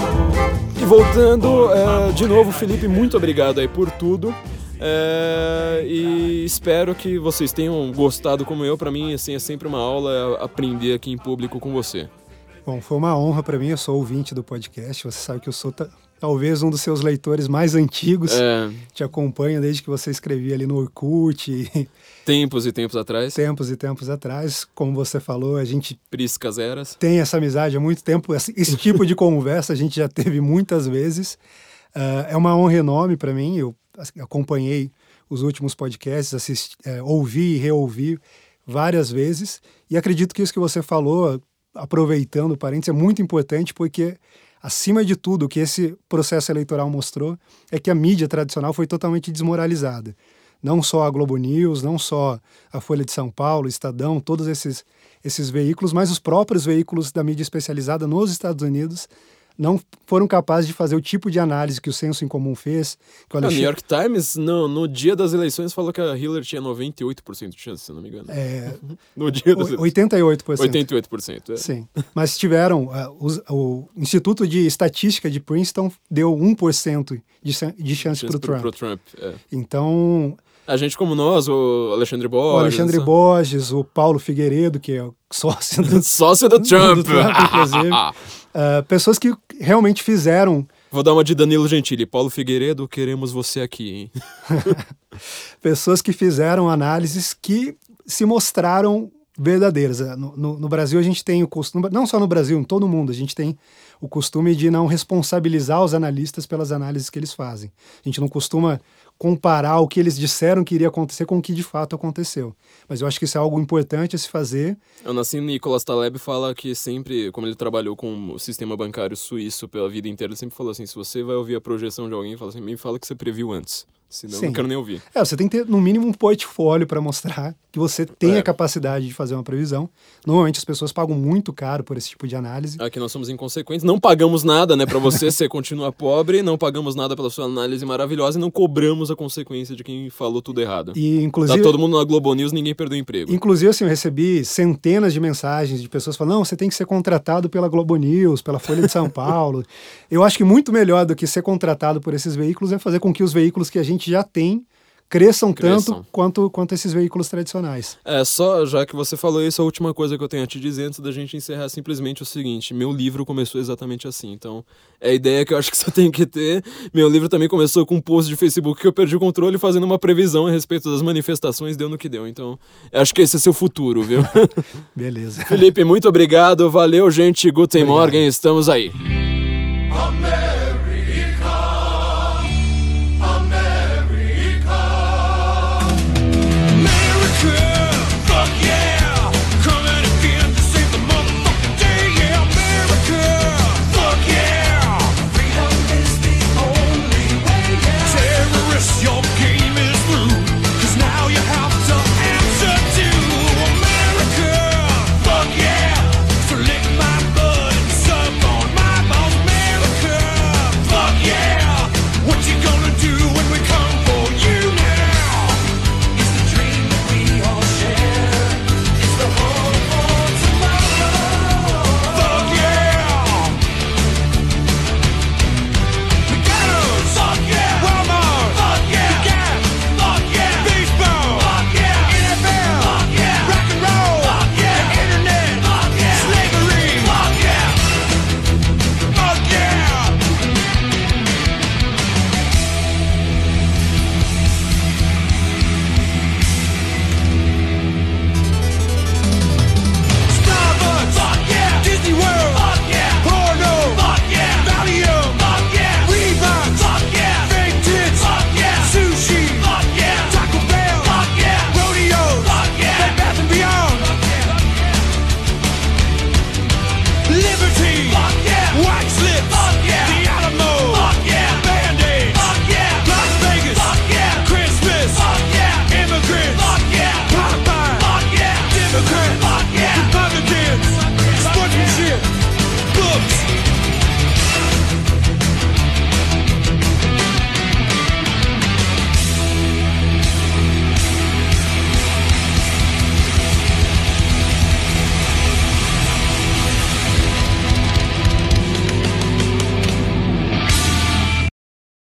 E voltando, é, de novo, Felipe, muito obrigado aí por tudo. É, e espero que vocês tenham gostado como eu. Para mim, assim, é sempre uma aula aprender aqui em público com você. Bom, foi uma honra para mim. Eu sou ouvinte do podcast. Você sabe que eu sou talvez um dos seus leitores mais antigos. É. Te acompanho desde que você escrevia ali no Orkut. Tempos e tempos atrás. Tempos e tempos atrás. Como você falou, a gente. Priscas eras. Tem essa amizade há muito tempo. Esse tipo de conversa a gente já teve muitas vezes. Uh, é uma honra enorme para mim. Eu acompanhei os últimos podcasts, assisti, é, ouvi e reouvi várias vezes. E acredito que isso que você falou aproveitando o parênteses, é muito importante porque, acima de tudo, o que esse processo eleitoral mostrou é que a mídia tradicional foi totalmente desmoralizada. Não só a Globo News, não só a Folha de São Paulo, Estadão, todos esses, esses veículos, mas os próprios veículos da mídia especializada nos Estados Unidos não foram capazes de fazer o tipo de análise que o Senso em Comum fez. Que o Alexandre... New York Times, no, no dia das eleições, falou que a Hillary tinha 98% de chance, se não me engano. É... no dia das 88%. 88%, é. Sim. Mas tiveram... Uh, os, o Instituto de Estatística de Princeton deu 1% de, de chance para o Trump. Pro Trump é. Então... A gente como nós, o Alexandre Borges. O Alexandre né? Borges, o Paulo Figueiredo, que é sócio do, sócio do Trump. Do Trump inclusive. uh, pessoas que realmente fizeram. Vou dar uma de Danilo Gentili. Paulo Figueiredo, queremos você aqui, hein? pessoas que fizeram análises que se mostraram verdadeiras. No, no, no, Brasil, a gente tem o costume, não só no Brasil, em todo mundo, a gente tem o costume de não responsabilizar os analistas pelas análises que eles fazem. A gente não costuma comparar o que eles disseram que iria acontecer com o que de fato aconteceu. Mas eu acho que isso é algo importante a se fazer. O Nassim Nicolas Taleb fala que sempre, como ele trabalhou com o sistema bancário suíço pela vida inteira, ele sempre falou assim, se você vai ouvir a projeção de alguém, fala assim, me fala que você previu antes. Senão eu Sim. não quero nem ouvir. É, você tem que ter, no mínimo, um portfólio para mostrar que você tem É. a capacidade de fazer uma previsão. Normalmente as pessoas pagam muito caro por esse tipo de análise. Aqui nós somos inconsequentes, não pagamos nada, né, pra você, você continua pobre, não pagamos nada pela sua análise maravilhosa e não cobramos a consequência de quem falou tudo errado. E, Tá inclusive, todo mundo na Globo News, ninguém perdeu emprego. inclusive, assim, eu recebi centenas de mensagens de pessoas falando: não, você tem que ser contratado pela Globo News, pela Folha de São Paulo. Eu acho que muito melhor do que ser contratado por esses veículos é fazer com que os veículos que a gente já tem cresçam, Cresçam. tanto quanto, quanto esses veículos tradicionais. É, só, já que você falou isso, a última coisa que eu tenho a te dizer antes da gente encerrar é simplesmente o seguinte: meu livro começou exatamente assim. Então, é a ideia que eu acho que você tem que ter. Meu livro também começou com um post de Facebook que eu perdi o controle fazendo uma previsão a respeito das manifestações, deu no que deu. Então, acho que esse é seu futuro, viu? Beleza. Felipe, muito obrigado. Valeu, gente. Guten Obrigado. Morgen, estamos aí. America!